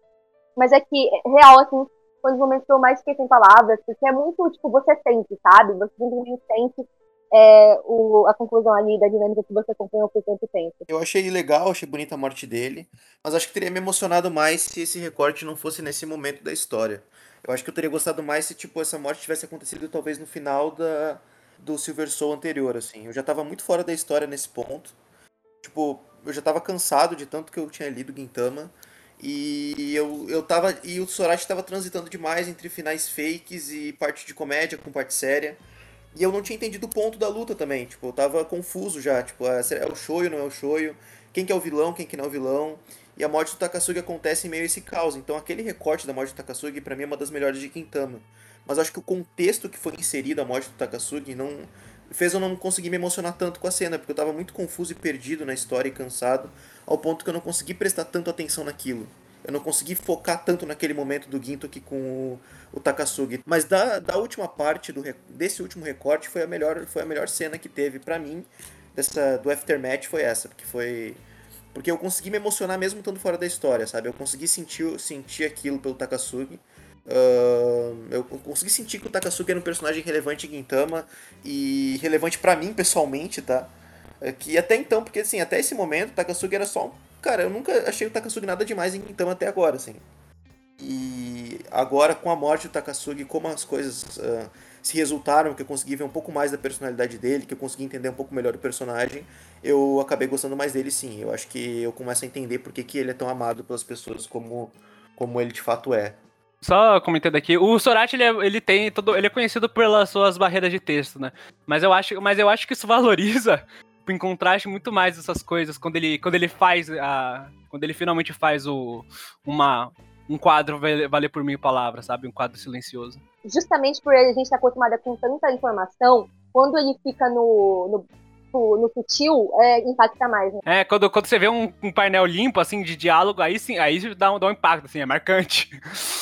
Mas é que, é real, assim, foi um dos momentos que eu mais fiquei sem palavras, porque é muito, tipo, você sente, sabe? Você simplesmente sente é, o, a conclusão ali da dinâmica que você acompanhou por tanto tempo. Eu achei legal, achei bonita a morte dele, mas acho que teria me emocionado mais se esse recorte não fosse nesse momento da história. Eu acho que eu teria gostado mais se, tipo, essa morte tivesse acontecido talvez no final da, do Silver Soul anterior, assim. Eu já tava muito fora da história nesse ponto. Tipo, eu já tava cansado de tanto que eu tinha lido Gintama. E eu, eu tava. E o Sorachi tava transitando demais entre finais fakes e parte de comédia com parte séria. E eu não tinha entendido o ponto da luta também. Tipo, eu tava confuso já. Tipo, é, é o shoyu, não é o shoyu? Quem que é o vilão, quem que não é o vilão? E a morte do Takasugi acontece em meio a esse caos. Então aquele recorte da morte do Takasugi, para mim, é uma das melhores de Gintama mas acho que o contexto que foi inserido a morte do Takasugi não fez eu não conseguir me emocionar tanto com a cena, porque eu estava muito confuso e perdido na história e cansado, ao ponto que eu não consegui prestar tanto atenção naquilo. Eu não consegui focar tanto naquele momento do Ginto aqui com o, o Takasugi. Mas da, da última parte, do, desse último recorte, foi a melhor, foi a melhor cena que teve para mim dessa, do Aftermath, foi essa. Porque foi. Porque eu consegui me emocionar mesmo estando fora da história, sabe? Eu consegui sentir, sentir aquilo pelo Takasugi. Uh, eu consegui sentir que o Takasugi era um personagem relevante em Gintama e relevante para mim pessoalmente, tá? É que até então, porque assim, até esse momento o Takasugi era só um. Cara, eu nunca achei o Takasugi nada demais em Gintama até agora, assim. E agora, com a morte do Takasugi, como as coisas uh, se resultaram, que eu consegui ver um pouco mais da personalidade dele, que eu consegui entender um pouco melhor o personagem, eu acabei gostando mais dele sim. Eu acho que eu começo a entender por que, que ele é tão amado pelas pessoas como, como ele de fato é. Só comentando aqui, o Sorachi ele, é, ele tem todo, ele é conhecido pelas suas barreiras de texto, né? Mas eu acho, mas eu acho que isso <laughs> valoriza em contraste muito mais essas coisas quando ele, quando ele faz a, quando ele finalmente faz o uma um quadro valer por mil palavras, sabe? Um quadro silencioso. Justamente por a gente estar tá acostumada com tanta informação, quando ele fica no, no no, no sutil, é, impacta mais, né? É, quando, quando você vê um, um, painel limpo, assim, de diálogo, aí sim, aí dá um, dá um impacto, assim, é marcante.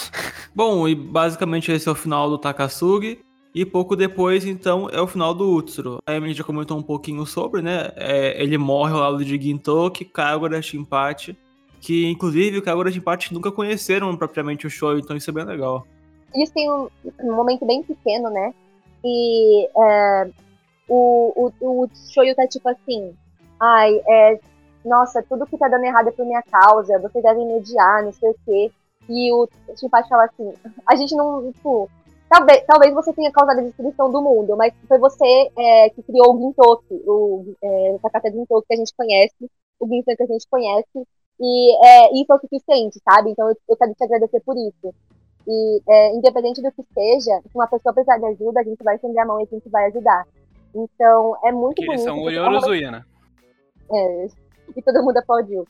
<laughs> Bom, e basicamente esse é o final do Takasugi. E pouco depois, então, é o final do Utsuro. A Emily já comentou um pouquinho sobre, né? É, ele morre ao lado de Gintoki, Kagura, Shinpachi. Que, inclusive, o Kagura e Shinpachi nunca conheceram propriamente o show, então isso é bem legal. Eles têm um, um momento bem pequeno, né? E é, o, o, o Shoyu tá tipo assim, ai, é, nossa, tudo que tá dando errado é por minha causa, vocês devem me odiar, não sei o quê. E o Shinpachi fala assim, a gente não, tipo, talvez, talvez você tenha causado a destruição do mundo, mas foi você é, que criou o Gintoki, o é, Gintoki que a gente conhece, o Gintoki que a gente conhece, E é, isso é o suficiente, sabe? Então eu, eu quero te agradecer por isso. E é, independente do que seja, se uma pessoa precisar de ajuda, a gente vai estender a mão e a gente vai ajudar. Então é muito Porque eles bonito. são porque é Olhorozuia, né? é, e todo mundo aplaudiu.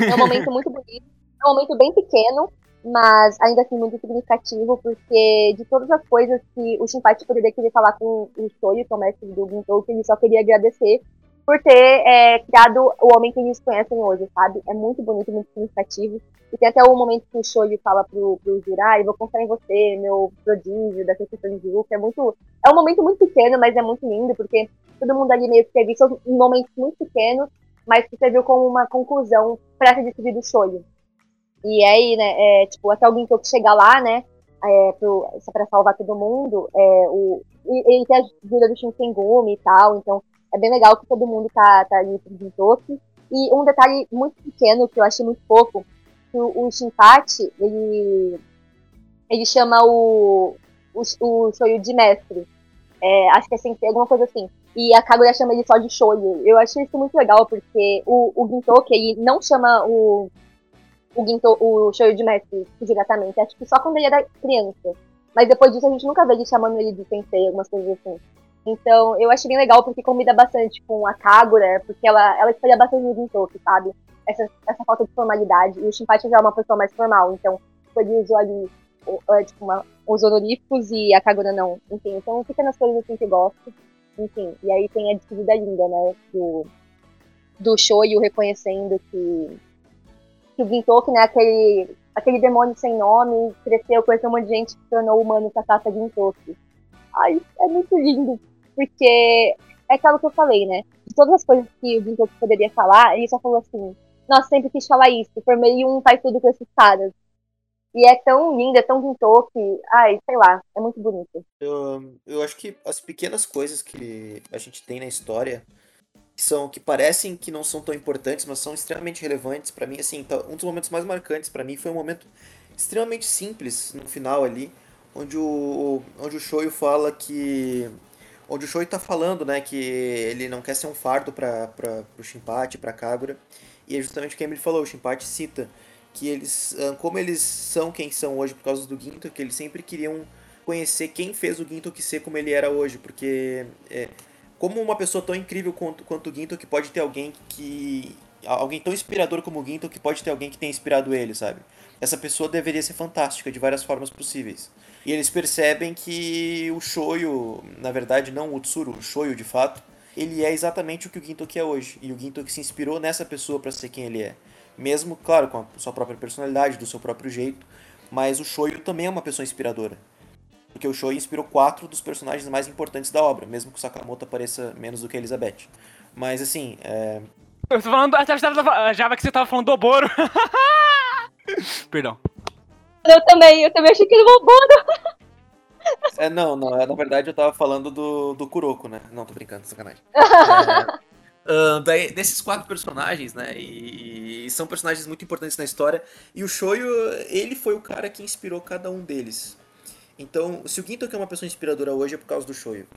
É um momento muito bonito, é um momento bem pequeno, mas ainda assim muito significativo, porque de todas as coisas que o Shinpachi poderia querer falar com o Shoyo, que é o mestre do Gintoki, ele só queria agradecer por ter é, criado o homem que eles conhecem hoje, sabe? É muito bonito, muito significativo. E tem até o momento que o Shoyo fala pro, pro Jirai, vou confiar em você, meu prodígio da questão de Yuka. É muito. É um momento muito pequeno, mas é muito lindo, porque todo mundo ali meio que teve seus momentos muito pequenos, mas que serviu como uma conclusão pra se despedir do Shoyo. E aí, né, é, tipo, até alguém que chegar lá, né, é, pro, pra salvar todo mundo, é, o, ele tem a ajuda do Shinsengumi e tal, então é bem legal que todo mundo tá, tá ali pro Gintoki. E um detalhe muito pequeno que eu achei muito fofo, que o, o Shinpachi, ele, ele chama o, o, o Shoyu de mestre. É, acho que é sem alguma coisa assim. E a Kaguya chama ele só de Shoyu. Eu achei isso muito legal, porque o, o Gintoki, ele não chama o, o, Ginto, o Shoyu de mestre diretamente. Acho que só quando ele era criança. Mas depois disso a gente nunca vê ele chamando ele de sensei, algumas coisas assim. Então, eu achei bem legal porque combina bastante com a Kagura, porque ela, ela espelha bastante no Gintoki, sabe? Essa, essa falta de formalidade. E o Shinpachi já é uma pessoa mais formal, então ele usou ali o- é, tipo, uma, os honoríficos e a Kagura não. Enfim, então fica nas coisas assim que eu gosto. Enfim, e aí tem a despedida linda, né? Do, do Shoyu reconhecendo que, que o Gintoki, né? Aquele, aquele demônio sem nome, cresceu, conheceu um monte de gente se tornou humano Sakata Gintoki. Ai, é muito lindo. Porque é aquilo que eu falei, né? De todas as coisas que o Gintoki poderia falar, ele só falou assim: Nossa, sempre quis falar isso. Formei um faz tudo com esses caras. E é tão lindo, é tão Gintoki. Ai, sei lá, é muito bonito. Eu, eu acho que as pequenas coisas que a gente tem na história que são que parecem que não são tão importantes, mas são extremamente relevantes Pra mim, assim, tá- um dos momentos mais marcantes pra mim foi um momento extremamente simples no final ali, onde o onde o Shoyo fala que onde o Shoyo tá falando, né, que ele não quer ser um fardo para para pro Shinpachi, pra Kagura. E é justamente o que ele falou, o Shinpachi cita que eles, ah, como eles são quem são hoje por causa do Ginto, que eles sempre queriam conhecer quem fez o Ginto ser como ele era hoje, porque é, como uma pessoa tão incrível quanto, quanto o Ginto, que pode ter alguém que alguém tão inspirador como o Ginto, que pode ter alguém que tenha inspirado ele, sabe? Essa pessoa deveria ser fantástica de várias formas possíveis. E eles percebem que o Shoyo, na verdade não o Tsuru, o Shoyo de fato, ele é exatamente o que o Gintoki é hoje. E o Gintoki se inspirou nessa pessoa para ser quem ele é. Mesmo, claro, com a sua própria personalidade, do seu próprio jeito, mas o Shoyo também é uma pessoa inspiradora. Porque o Shoyo inspirou quatro dos personagens mais importantes da obra, mesmo que o Sakamoto apareça menos do que a Elizabeth. Mas assim, é, Eu tô falando. Achava que você tava falando do Oboro. <laughs> <laughs> Perdão. Eu também, eu também achei que ele roubou. <laughs> É, não, não, é, na verdade eu tava falando do, do Kuroko, né? Não, tô brincando, sacanagem. <laughs> É, ah, daí, desses quatro personagens, né? E, e são personagens muito importantes na história. E o Shoyo, ele foi o cara que inspirou cada um deles. Então, se o Gintoki é uma pessoa inspiradora hoje é por causa do Shoyo.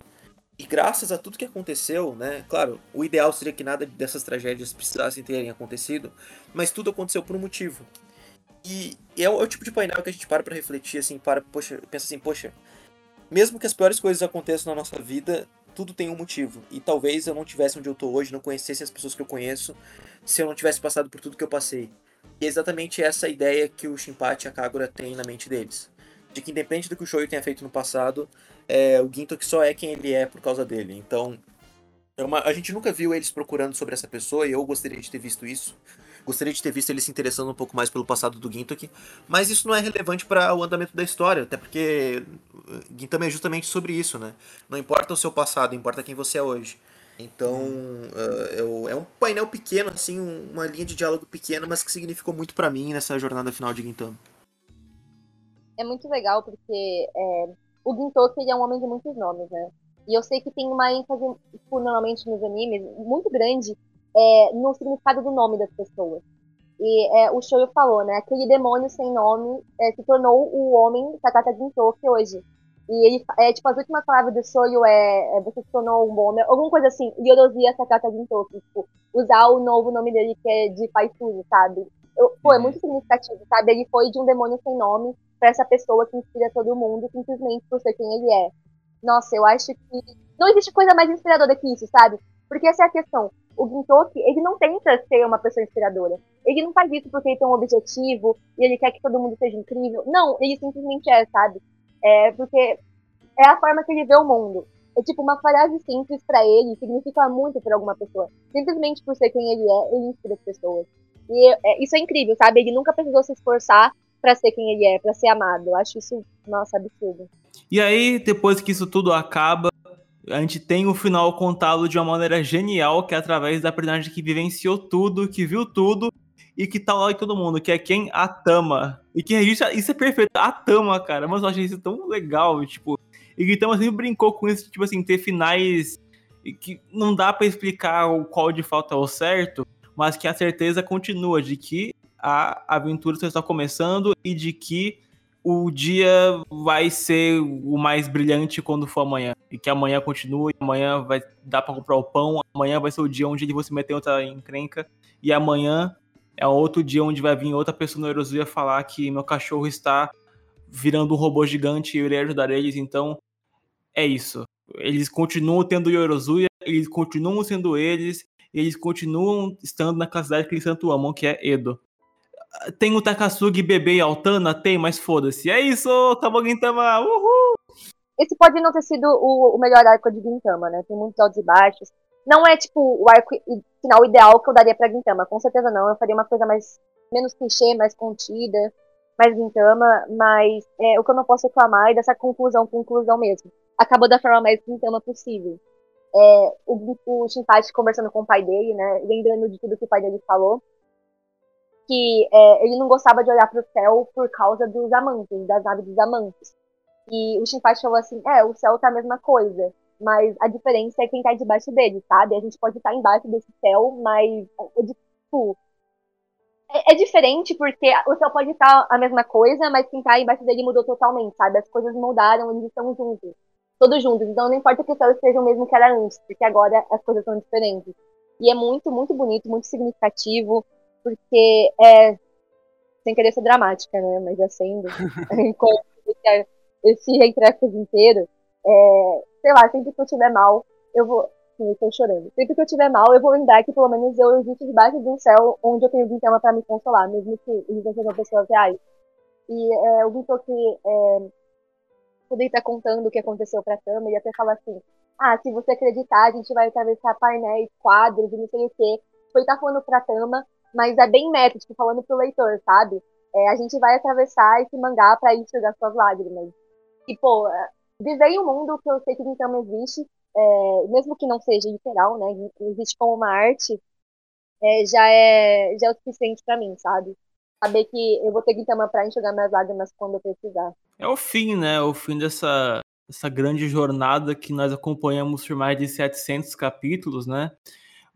E graças a tudo que aconteceu, né? Claro, o ideal seria que nada dessas tragédias precisassem terem acontecido, mas tudo aconteceu por um motivo. E é o, é o tipo de painel que a gente para pra refletir, assim, para, poxa, pensa assim, poxa, mesmo que as piores coisas aconteçam na nossa vida, tudo tem um motivo. E talvez eu não tivesse onde eu tô hoje, não conhecesse as pessoas que eu conheço, se eu não tivesse passado por tudo que eu passei. E é exatamente essa ideia que o Shinpachi e a Kagura têm na mente deles. De que independente do que o Shoyo tenha feito no passado, é, o Gintoki só é quem ele é por causa dele. Então, é uma- a gente nunca viu eles procurando sobre essa pessoa, e eu gostaria de ter visto isso. Gostaria de ter visto ele se interessando um pouco mais pelo passado do Gintoki, mas isso não é relevante para o andamento da história, até porque Gintama é justamente sobre isso, né? Não importa o seu passado, importa quem você é hoje. Então, uh, é um painel pequeno, assim, um- uma linha de diálogo pequena, mas que significou muito para mim nessa jornada final de Gintama. é muito legal porque é, o Gintoki ele é um homem de muitos nomes, né? E eu sei que tem uma ênfase, tipo, normalmente nos animes, muito grande é, no significado do nome das pessoas. E é, o Shoyo falou, né? Aquele demônio sem nome é, se tornou o homem Sakata Gintoki hoje. E ele, é, tipo, as últimas palavras do Soyo é, é você se tornou um homem, alguma coisa assim. Yorozuya Sakata Gintoki, tipo, usar o novo nome dele que é de Paisuru, sabe? Eu, pô, é muito significativo, sabe? Ele foi de um demônio sem nome pra essa pessoa que inspira todo mundo simplesmente por ser quem ele é. Nossa, eu acho que não existe coisa mais inspiradora que isso, sabe? Porque essa é a questão. O Gintoki, ele não tenta ser uma pessoa inspiradora. Ele não faz isso porque ele tem um objetivo e ele quer que todo mundo seja incrível. Não, ele simplesmente é, sabe? É porque é a forma que ele vê o mundo. É tipo uma frase simples para ele, significa muito para alguma pessoa. Simplesmente por ser quem ele é, ele inspira as pessoas. E é, isso é incrível, sabe? Ele nunca precisou se esforçar para ser quem ele é, para ser amado. Eu acho isso, nossa, absurdo. E aí, depois que isso tudo acaba, a gente tem o final contado de uma maneira genial, que é através da personagem que vivenciou tudo, que viu tudo e que tá lá em todo mundo, que é quem? A Tama. E que registra. Isso é perfeito, a Tama, cara. Mas eu achei isso tão legal, tipo. E que Tama sempre brincou com isso, tipo assim, ter finais que não dá para explicar o qual de falta é o certo, mas que a certeza continua de que a aventura está começando e de que o dia vai ser o mais brilhante quando for amanhã. E que amanhã continua, amanhã vai dar para comprar o pão, amanhã vai ser o dia onde ele vai se meter em outra encrenca, e amanhã é outro dia onde vai vir outra pessoa no Eurozuya falar que meu cachorro está virando um robô gigante e eu irei ajudar eles, então é isso. Eles continuam tendo Yorozuya, eles continuam sendo eles, eles continuam estando naquela cidade que eles tanto amam, que é Edo. Tem o Takasugi, Bebê e Altana? Tem, mas foda-se. É isso, Tamo Gintama, uhul! Esse pode não ter sido o, o melhor arco de Gintama, né? Tem muitos altos e baixos. Não é, tipo, o arco final ideal que eu daria pra Gintama, com certeza não. Eu faria uma coisa mais menos clichê, mais contida, mais Gintama, mas é, o que eu não posso reclamar é dessa conclusão, conclusão mesmo. Acabou da forma mais Gintama possível. É, o, o Shinpachi conversando com o pai dele, né, lembrando de tudo que o pai dele falou, que é, ele não gostava de olhar para o céu por causa dos amantes, das aves dos amantes. E o Shinpachi falou assim, é, o céu tá a mesma coisa mas a diferença é quem tá debaixo dele, sabe? A gente pode estar embaixo desse céu, mas é, tipo, é, é, diferente porque o céu pode estar a mesma coisa, mas quem tá embaixo dele mudou totalmente, sabe? As coisas mudaram, eles estão juntos, todos juntos. Então não importa que o céu esteja o mesmo que era antes, porque agora as coisas são diferentes. E é muito, muito bonito, muito significativo, porque é. Sem querer ser dramática, né? Mas é sendo. esse, esse Retracos inteiro. É, sei lá, sempre que eu tiver mal, eu vou. Sim, tô chorando. Sempre que eu tiver mal, eu vou lembrar que pelo menos eu existo debaixo de um céu onde eu tenho Gintama pra me consolar, mesmo que eles não sejam pessoas reais. E é, eu vi que é, poder estar contando o que aconteceu pra Tama e até falar assim: ah, se você acreditar, a gente vai atravessar painéis, quadros e não sei o quê. Foi estar tá falando pra Tama, mas é bem método, tipo, falando pro leitor, sabe? É, a gente vai atravessar esse mangá pra enxugar suas lágrimas. E, pô, viver em um mundo que eu sei que Gintama existe, é, mesmo que não seja literal, né? Existe como uma arte, é, já, é, já é o suficiente para mim, sabe? Saber que eu vou ter Gintama pra enxugar minhas lágrimas quando eu precisar. É o fim, né? O fim dessa, dessa grande jornada que nós acompanhamos por mais de 700 capítulos, né?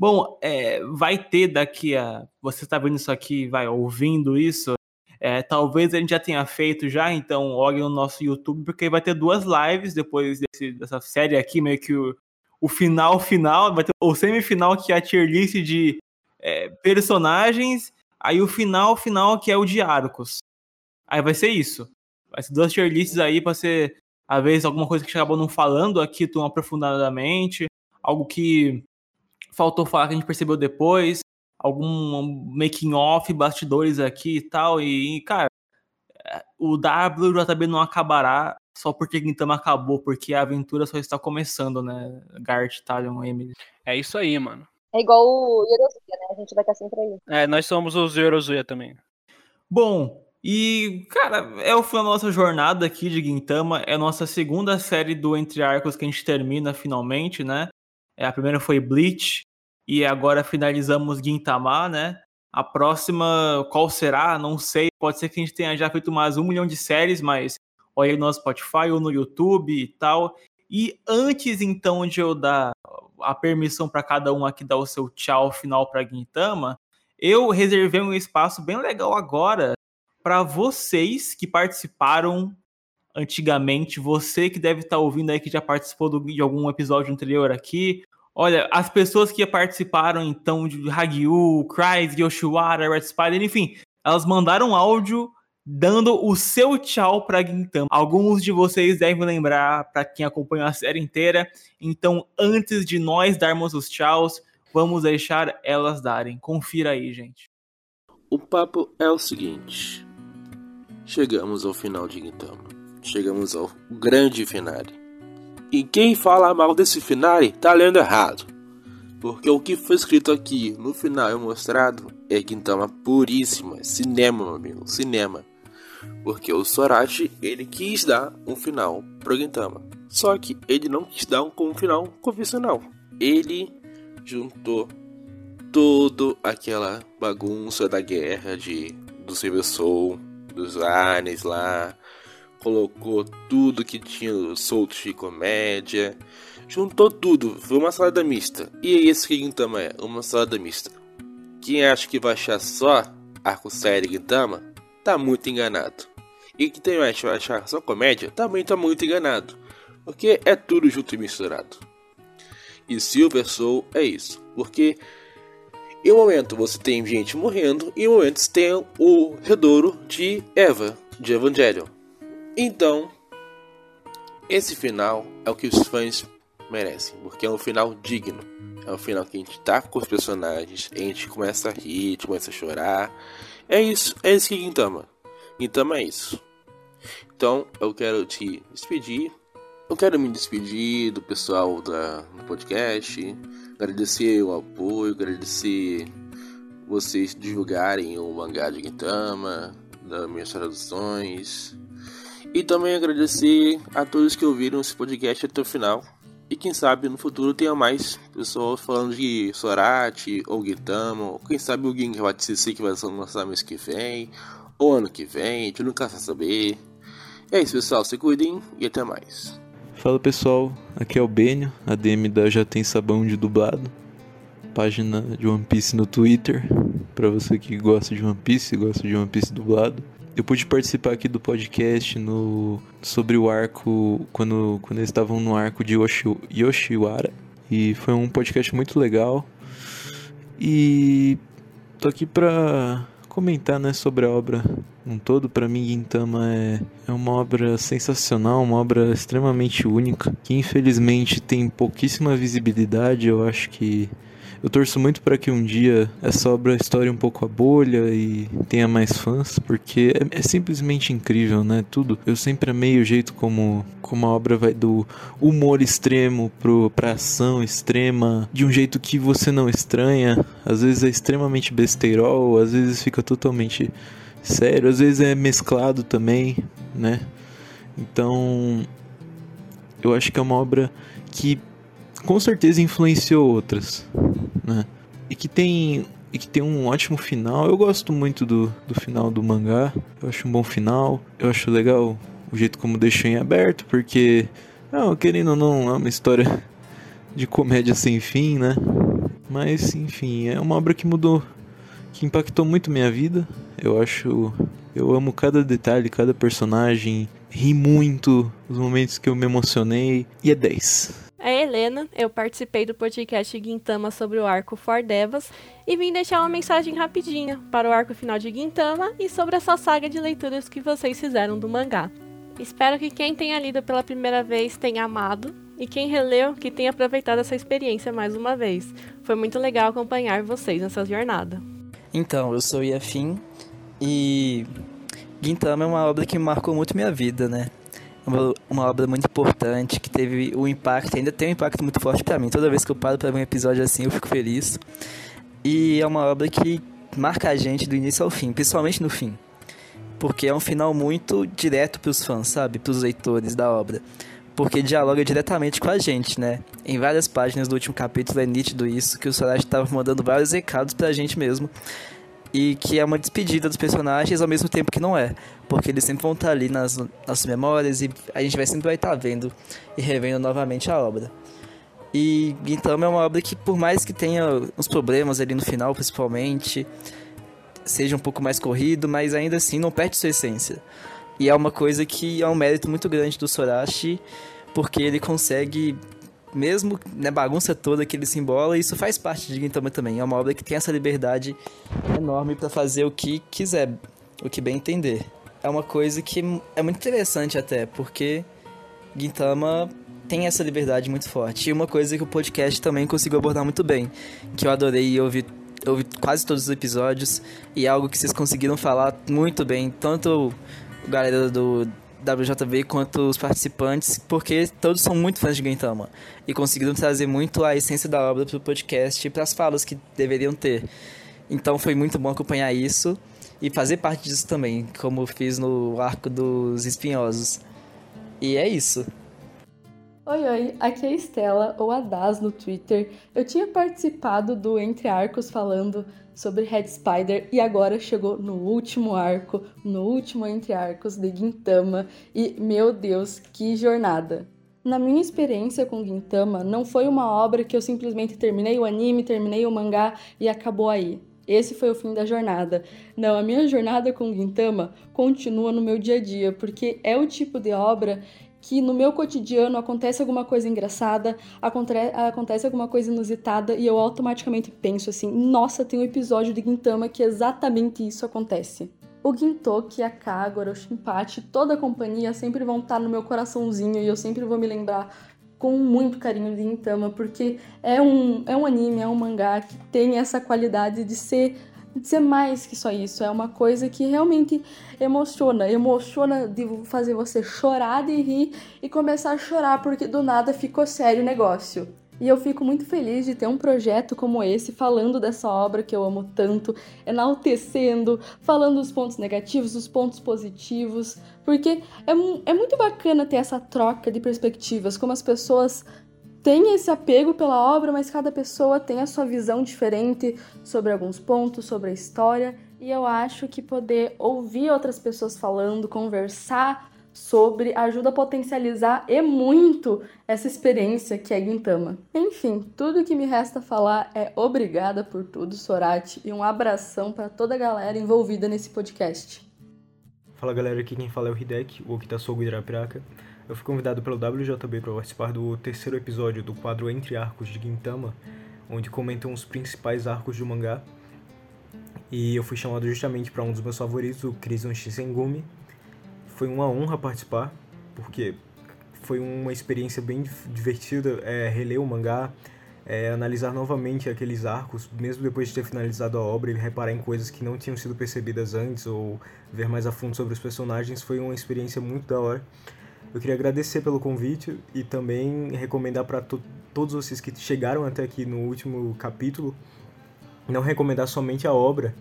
Bom, é, vai ter daqui a. Você está vendo isso aqui, vai ouvindo isso, é, talvez a gente já tenha feito já, então olhe no nosso YouTube, porque vai ter duas lives depois desse, dessa série aqui, meio que o, o final final, vai ter o semifinal que é a tier list de é, personagens, aí o final final que é o de arcos. Aí vai ser isso. Vai ser duas tier lists aí para ser, às vezes, alguma coisa que acabou não falando aqui tão aprofundadamente, algo que faltou falar que a gente percebeu depois, algum making off, bastidores aqui e tal. E, cara, o WJB não acabará só porque Gintama acabou, porque a aventura só está começando, né? Gart, Talion, Emily. É isso aí, mano. É igual o Yorozuya, né? A gente vai estar sempre aí. É, nós somos os Yorozuya também. Bom, e, cara, é o final da nossa jornada aqui de Gintama. É a nossa segunda série do Entre Arcos que a gente termina finalmente, né? É, a primeira foi Bleach, e agora finalizamos Gintama, né? A próxima, qual será? Não sei. Pode ser que a gente tenha já feito mais um milhão de séries, mas olha no Spotify ou no YouTube e tal. E antes, então, de eu dar a permissão para cada um aqui dar o seu tchau final para Gintama, eu reservei um espaço bem legal agora para vocês que participaram antigamente, você que deve estar ouvindo aí, que já participou do, de algum episódio anterior aqui. Olha, as pessoas que participaram, então, de Hagyu, Cries, Yoshiwara, Red Spider, enfim, elas mandaram áudio dando o seu tchau para Gintama. Alguns de vocês devem lembrar, para quem acompanhou a série inteira. Então, antes de nós darmos os tchauz, vamos deixar elas darem. Confira aí, gente. O papo é o seguinte: chegamos ao final de Gintama. Chegamos ao grande finale. E quem fala mal desse finale tá lendo errado. Porque o que foi escrito aqui no final e mostrado é Gintama puríssima. Cinema, meu amigo, cinema. Porque o Sorachi, ele quis dar um final pro Gintama. Só que ele não quis dar um, um final convencional. Ele juntou toda aquela bagunça da guerra de do Silver Soul, dos Anes lá, colocou tudo que tinha solto de comédia, juntou tudo, foi uma salada mista. E é isso que Gintama é, uma salada mista. Quem acha que vai achar só arco série Gintama, tá muito enganado. E quem tem vai achar só comédia, também tá muito enganado. Porque é tudo junto e misturado. E Silver Soul é isso. Porque em um momento você tem gente morrendo, e em um momento você tem o redouro de Eva, de Evangelion. Então, esse final é o que os fãs merecem, porque é um final digno. É um final que a gente tá com os personagens, a gente começa a rir, a começa a chorar. É isso, é isso que Gintama. Gintama é isso. Então, eu quero te despedir. Eu quero me despedir do pessoal da, do podcast, agradecer o apoio, agradecer vocês divulgarem o mangá de Gintama, das minhas traduções. E também agradecer a todos que ouviram esse podcast até o final. E quem sabe no futuro tenha mais pessoas falando de Sorati ou Gitama, ou quem sabe o Gingabat CC que vai lançar mês que vem, ou ano que vem, a gente nunca vai saber. É isso pessoal, se cuidem e até mais. Fala pessoal, aqui é o Benio, ADM da Já Tem Sabão de Dublado, página de One Piece no Twitter, para você que gosta de One Piece, gosta de One Piece dublado. Eu pude participar aqui do podcast no, sobre o arco, quando, quando eles estavam no arco de Yoshi, Yoshiwara. E foi um podcast muito legal. E tô aqui pra comentar né, sobre a obra um todo. Para mim, Gintama é, é uma obra sensacional, uma obra extremamente única, que infelizmente tem pouquíssima visibilidade. Eu acho que eu torço muito para que um dia essa obra estoure um pouco a bolha e tenha mais fãs, porque é, é, simplesmente incrível, né? Tudo. Eu sempre amei o jeito como, como a obra vai do humor extremo pro, pra ação extrema, de um jeito que você não estranha. Às vezes é extremamente besteirol, às vezes fica totalmente sério, às vezes é mesclado também, né? Então, eu acho que é uma obra que com certeza influenciou outras, né? E que tem e que tem um ótimo final. Eu gosto muito do, do final do mangá. Eu acho um bom final. Eu acho legal o jeito como deixou em aberto, porque não, querendo ou não, é uma história de comédia sem fim, né? Mas enfim, é uma obra que mudou, que impactou muito minha vida. Eu acho, eu amo cada detalhe, cada personagem, ri muito os momentos que eu me emocionei e é 10 é Helena, eu participei do podcast Guintama sobre o arco For Devas e vim deixar uma mensagem rapidinha para o arco final de Guintama e sobre essa saga de leituras que vocês fizeram do mangá. Espero que quem tenha lido pela primeira vez tenha amado e quem releu que tenha aproveitado essa experiência mais uma vez. Foi muito legal acompanhar vocês nessa jornada. Então, eu sou Iafim e Guintama é uma obra que marcou muito minha vida, né? Uma, obra muito importante, que teve um impacto, ainda tem um impacto muito forte para mim. Toda vez que eu paro para ver um episódio assim, eu fico feliz. E é uma obra que marca a gente do início ao fim, principalmente no fim. Porque é um final muito direto para os fãs, sabe? Para os leitores da obra. Porque dialoga diretamente com a gente, né? Em várias páginas do último capítulo é nítido isso, que o Sorachi estava mandando vários recados para a gente mesmo e que é uma despedida dos personagens ao mesmo tempo que não é, porque eles sempre vão estar ali nas nossas memórias e a gente vai sempre vai estar vendo e revendo novamente a obra. E então é uma obra que por mais que tenha uns problemas ali no final, principalmente, seja um pouco mais corrido, mas ainda assim não perde sua essência. E é uma coisa que é um mérito muito grande do Sorashi, porque ele consegue, mesmo na né, bagunça toda que ele se embola, isso faz parte de Gintama também. É uma obra que tem essa liberdade enorme para fazer o que quiser, o que bem entender. É uma coisa que é muito interessante até, porque Gintama tem essa liberdade muito forte. E uma coisa que o podcast também conseguiu abordar muito bem, que eu adorei ouvir eu ouvi quase todos os episódios e é algo que vocês conseguiram falar muito bem, tanto a galera do WJB quanto os participantes, porque todos são muito fãs de Gintama e conseguiram trazer muito a essência da obra para o podcast e para as falas que deveriam ter. Então foi muito bom acompanhar isso e fazer parte disso também, como fiz no arco dos espinhosos. E é isso. Oi, oi, aqui é a Estela, ou a Das no Twitter. Eu tinha participado do Entre Arcos falando sobre Red Spider e agora chegou no último arco, no último Entre Arcos de Gintama e, meu Deus, que jornada! Na minha experiência com Gintama, não foi uma obra que eu simplesmente terminei o anime, terminei o mangá e acabou aí. Esse foi o fim da jornada. Não, a minha jornada com Gintama continua no meu dia a dia, porque é o tipo de obra que no meu cotidiano acontece alguma coisa engraçada, acontece alguma coisa inusitada e eu automaticamente penso assim: nossa, tem um episódio de Gintama que exatamente isso acontece. O Gintoki, a Kagura, o Shinpachi, toda a companhia sempre vão estar no meu coraçãozinho e eu sempre vou me lembrar com muito carinho de Gintama, porque é um, é um anime, é um mangá que tem essa qualidade de ser de ser mais que só isso. É uma coisa que realmente emociona. Emociona de fazer você chorar de rir e começar a chorar porque do nada ficou sério o negócio. E eu fico muito feliz de ter um projeto como esse, falando dessa obra que eu amo tanto, enaltecendo, falando dos pontos negativos, dos pontos positivos, porque é, é muito bacana ter essa troca de perspectivas, como as pessoas tem esse apego pela obra, mas cada pessoa tem a sua visão diferente sobre alguns pontos, sobre a história, e eu acho que poder ouvir outras pessoas falando, conversar sobre ajuda a potencializar e muito essa experiência que é Gintama. Enfim, tudo que me resta falar é obrigada por tudo, Sorati, e um abração para toda a galera envolvida nesse podcast. Fala galera, aqui quem fala é o Hideki, o Okitasogo Irapiraca. Eu fui convidado pelo WJB para participar do terceiro episódio do quadro Entre Arcos de Gintama, onde comentam os principais arcos do mangá. E eu fui chamado justamente para um dos meus favoritos, o Crimson Shisengumi. Foi uma honra participar, porque foi uma experiência bem divertida é, reler o mangá, é, analisar novamente aqueles arcos, mesmo depois de ter finalizado a obra, e reparar em coisas que não tinham sido percebidas antes, ou ver mais a fundo sobre os personagens, foi uma experiência muito da hora. Eu queria agradecer pelo convite e também recomendar para to todos vocês que chegaram até aqui no último capítulo não recomendar somente a obra,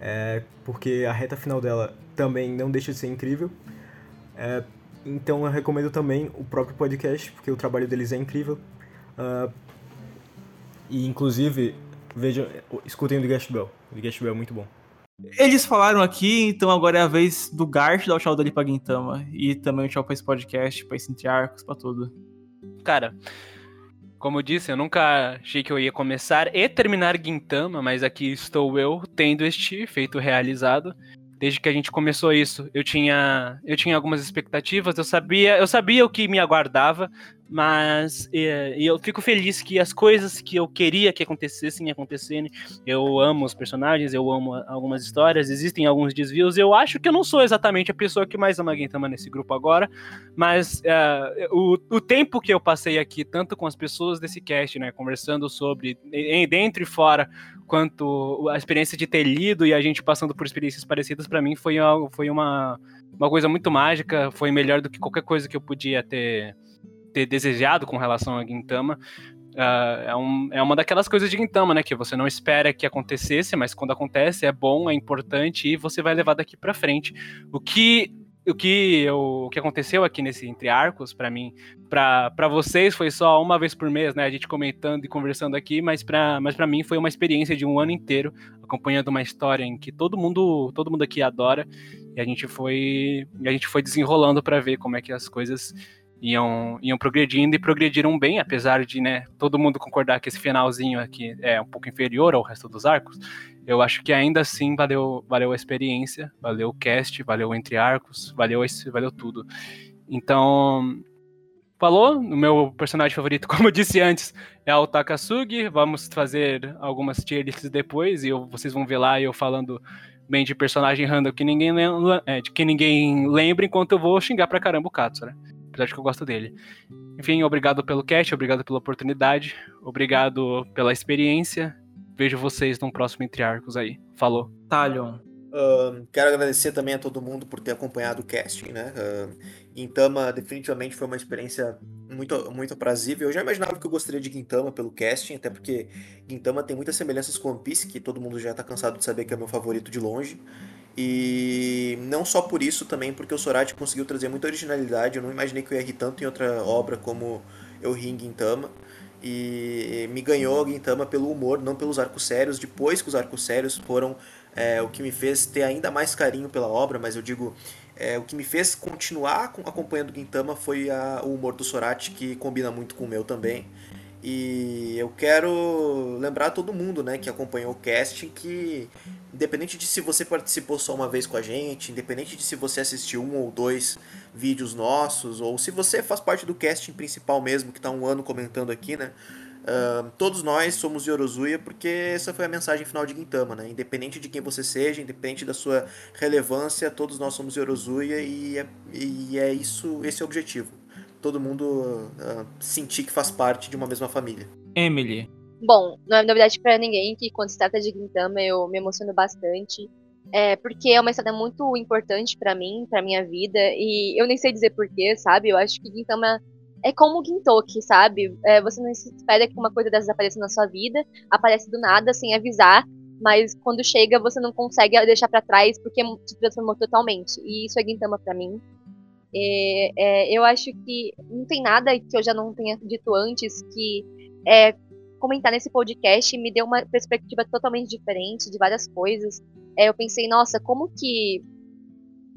é, porque a reta final dela também não deixa de ser incrível. É, então eu recomendo também o próprio podcast, porque o trabalho deles é incrível. Uh, e inclusive, vejam, escutem o The Guest Bell. O The Guest Bell é muito bom. Eles falaram aqui, então agora é a vez do Gart dar o tchau dele pra Gintama. E também o tchau pra esse podcast, pra esse Entre Arcos, pra tudo. Cara, como eu disse, eu nunca achei que eu ia começar e terminar Gintama, mas aqui estou eu, tendo este feito realizado. Desde que a gente começou isso, eu tinha, eu tinha algumas expectativas, eu sabia, eu sabia o que me aguardava, mas é, eu fico feliz que as coisas que eu queria que acontecessem acontecendo. Eu amo os personagens, eu amo algumas histórias, existem alguns desvios. Eu acho que eu não sou exatamente a pessoa que mais ama Gintama nesse grupo agora, mas é, o, o tempo que eu passei aqui, tanto com as pessoas desse cast, né, conversando sobre, dentro e fora, quanto a experiência de ter lido e a gente passando por experiências parecidas, para mim foi, foi uma, uma coisa muito mágica, foi melhor do que qualquer coisa que eu podia ter ter desejado com relação a Gintama. Uh, é, um, é uma daquelas coisas de Gintama, né? Que você não espera que acontecesse, mas quando acontece é bom, é importante e você vai levar daqui para frente. O que o que, eu, o que aconteceu aqui nesse Entre Arcos, para mim, para vocês foi só uma vez por mês, né? A gente comentando e conversando aqui, mas para mas mim foi uma experiência de um ano inteiro, acompanhando uma história em que todo mundo, todo mundo aqui adora, e a gente foi, a gente foi desenrolando para ver como é que as coisas iam, iam progredindo e progrediram bem, apesar de né, todo mundo concordar que esse finalzinho aqui é um pouco inferior ao resto dos arcos. Eu acho que ainda assim valeu, valeu a experiência, valeu o cast, valeu entre arcos, valeu, valeu tudo. Então, falou, o meu personagem favorito, <laughs> como eu disse antes, é o Takasugi. Vamos fazer algumas tier lists depois e eu, vocês vão ver lá eu falando bem de personagem random que ninguém, lembra, é, que ninguém lembra, enquanto eu vou xingar pra caramba o Katsu, né? Apesar de que eu gosto dele. Enfim, obrigado pelo cast, obrigado pela oportunidade, obrigado pela experiência. Vejo vocês no próximo Entre Arcos aí. Falou. Talion. Quero agradecer também a todo mundo por ter acompanhado o casting, né? Uh, Gintama definitivamente foi uma experiência muito, muito aprazível. Eu já imaginava que eu gostaria de Gintama pelo casting, até porque Gintama tem muitas semelhanças com One Piece, que todo mundo já tá cansado de saber que é meu favorito de longe. E não só por isso, também porque o Sorati conseguiu trazer muita originalidade. Eu não imaginei que eu ia rir tanto em outra obra como eu ri em Gintama. E me ganhou Gintama pelo humor, não pelos arcos sérios. Depois que os arcos sérios foram é, o que me fez ter ainda mais carinho pela obra, mas eu digo, é, o que me fez continuar acompanhando Gintama foi a, o humor do Sorati, que combina muito com o meu também. E eu quero lembrar todo mundo né, que acompanhou o casting que, independente de se você participou só uma vez com a gente, independente de se você assistiu um ou dois vídeos nossos, ou se você faz parte do casting principal mesmo, que está um ano comentando aqui, né? Uh, todos nós somos Yorozuya porque essa foi a mensagem final de Gintama, né? Independente de quem você seja, independente da sua relevância, todos nós somos Yorozuya e é, e é isso, esse é o objetivo. Todo mundo uh, sentir que faz parte de uma mesma família. Emily. Bom, não é novidade para ninguém que quando se trata de Gintama eu me emociono bastante. É, porque é uma história muito importante para mim, para minha vida, e eu nem sei dizer porquê, sabe? Eu acho que Gintama é como o Gintoki, sabe? É, você não espera que uma coisa dessas apareça na sua vida, aparece do nada, sem avisar, mas quando chega você não consegue deixar para trás porque te transformou totalmente. E isso é Gintama para mim. É, é, eu acho que não tem nada que eu já não tenha dito antes que é, comentar nesse podcast me deu uma perspectiva totalmente diferente de várias coisas. É, eu pensei, nossa, como que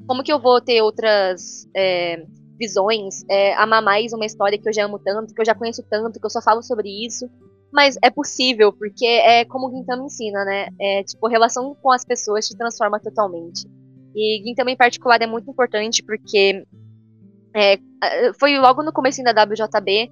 como que eu vou ter outras é, visões, é, amar mais uma história que eu já amo tanto, que eu já conheço tanto, que eu só falo sobre isso. Mas é possível, porque é como o Gintama ensina, né? É, tipo, a relação com as pessoas te transforma totalmente. E Gintama em particular é muito importante porque é, foi logo no começo da WJB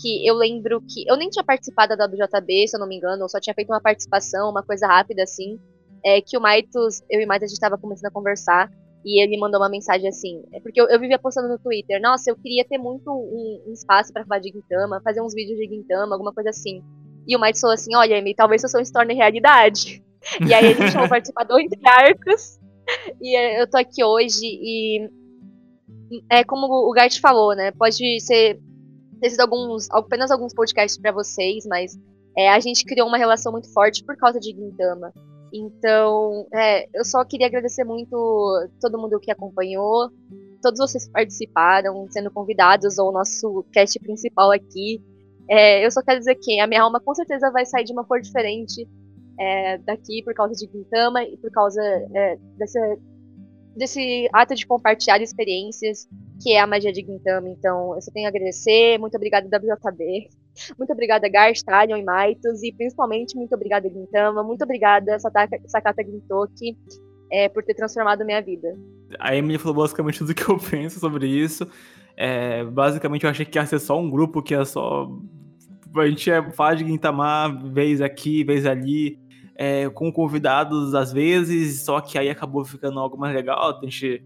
que eu lembro que eu nem tinha participado da WJB, se eu não me engano, eu só tinha feito uma participação, uma coisa rápida assim, é, que o Maitos, eu e o Maitos a gente estava começando a conversar e ele mandou uma mensagem assim, é porque eu, eu vivia postando no Twitter, nossa, eu queria ter muito um, um espaço para falar de Gintama, fazer uns vídeos de Gintama, alguma coisa assim. E o Mike falou assim, olha, Amy, talvez seu sonho se torne realidade. <laughs> E aí a gente chamou participar Entre Arcos, e eu tô aqui hoje, e é como o Gart falou, né, pode ser, ter sido alguns, apenas alguns podcasts para vocês, mas é, a gente criou uma relação muito forte por causa de Gintama. Então, é, eu só queria agradecer muito todo mundo que acompanhou, todos vocês que participaram, sendo convidados ao nosso cast principal aqui. É, eu só quero dizer que a minha alma com certeza vai sair de uma cor diferente é, daqui por causa de Gintama e por causa é, dessa, desse ato de compartilhar experiências que é a magia de Gintama. Então, eu só tenho a agradecer. Muito obrigada, WJB. Muito obrigada, Gar, Stallion e Maitos. E principalmente, muito obrigada, Gintama. Muito obrigada, Sakata Gintoki, é, por ter transformado minha vida. A Emily falou basicamente tudo que eu <laughs> penso sobre isso. É, basicamente, eu achei que ia ser só um grupo que ia só. A gente ia falar de Gintama vez aqui, vez ali. É, com convidados às vezes, só que aí acabou ficando algo mais legal. A gente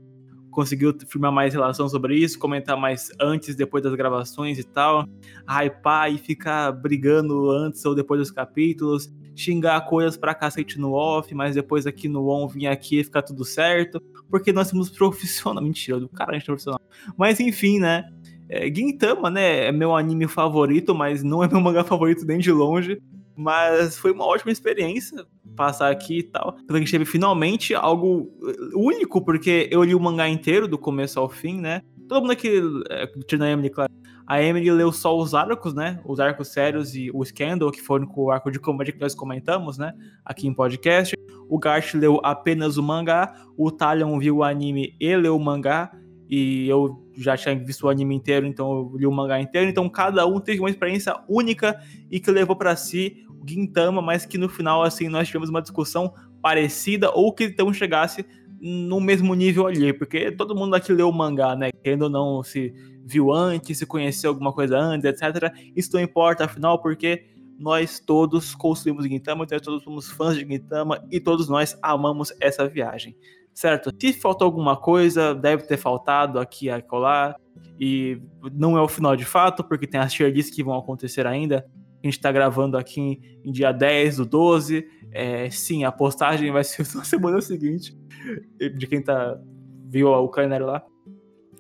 conseguiu firmar mais relação sobre isso, comentar mais antes, depois das gravações e tal, hypar e ficar brigando antes ou depois dos capítulos, xingar coisas pra cacete no off, mas depois aqui no on vir aqui e ficar tudo certo, porque nós somos <laughs> profissional. Mentira, do cara a gente é profissional. Mas enfim, né? É, Gintama, né, é meu anime favorito, mas não é meu mangá favorito nem de longe. Mas foi uma ótima experiência passar aqui e tal. A gente teve finalmente algo único, porque eu li o mangá inteiro, do começo ao fim, né? Todo mundo aqui, é, tirando a Emily, claro. A Emily leu só os arcos, né? Os arcos sérios e o Scandal, que foram com o arco de comédia que nós comentamos, né? Aqui em podcast. O Gart leu apenas o mangá. O Talion viu o anime e leu o mangá. e eu já tinha visto o anime inteiro, então eu li o mangá inteiro, então cada um teve uma experiência única e que levou para si o Gintama, mas que no final, assim, nós tivemos uma discussão parecida ou que então chegasse no mesmo nível ali, porque todo mundo aqui leu o mangá, né? Querendo ou não, se viu antes, se conheceu alguma coisa antes, etc. Isso não importa, afinal, porque nós todos consumimos Gintama, então todos somos fãs de Gintama e todos nós amamos essa viagem, certo? Se faltou alguma coisa, deve ter faltado aqui e colar, e não é o final de fato, porque tem as tier lists que vão acontecer ainda. A gente tá gravando aqui em, em dia 10 do 12. É, sim, a postagem vai ser <laughs> na semana seguinte, de quem tá viu o calendário lá.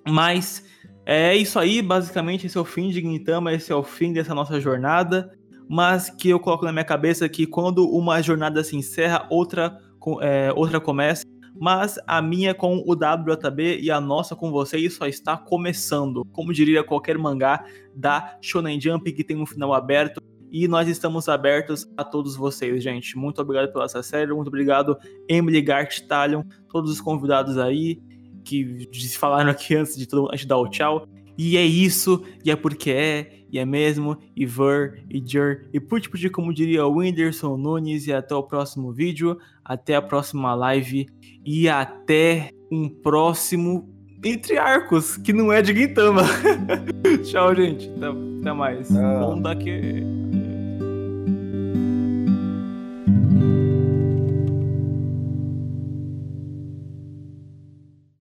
Mas é isso aí, basicamente, esse é o fim de Gintama, esse é o fim dessa nossa jornada mas que eu coloco na minha cabeça que quando uma jornada se encerra, outra, é, outra começa. Mas a minha com o WJB e a nossa com vocês só está começando. Como diria qualquer mangá da Shonen Jump que tem um final aberto. E nós estamos abertos a todos vocês, gente. Muito obrigado pela essa série. Muito obrigado, Emily Gart Talion, todos os convidados aí que falaram aqui antes de, todo, antes de dar o tchau. E é isso, e é porque é, e é mesmo, e ver, e jer, e put put como diria o Whindersson Nunes, e até o próximo vídeo, até a próxima live, e até um próximo Entre Arcos, que não é de Gintama. <laughs> Tchau, gente. Até, até mais. Ah. Bom daqui.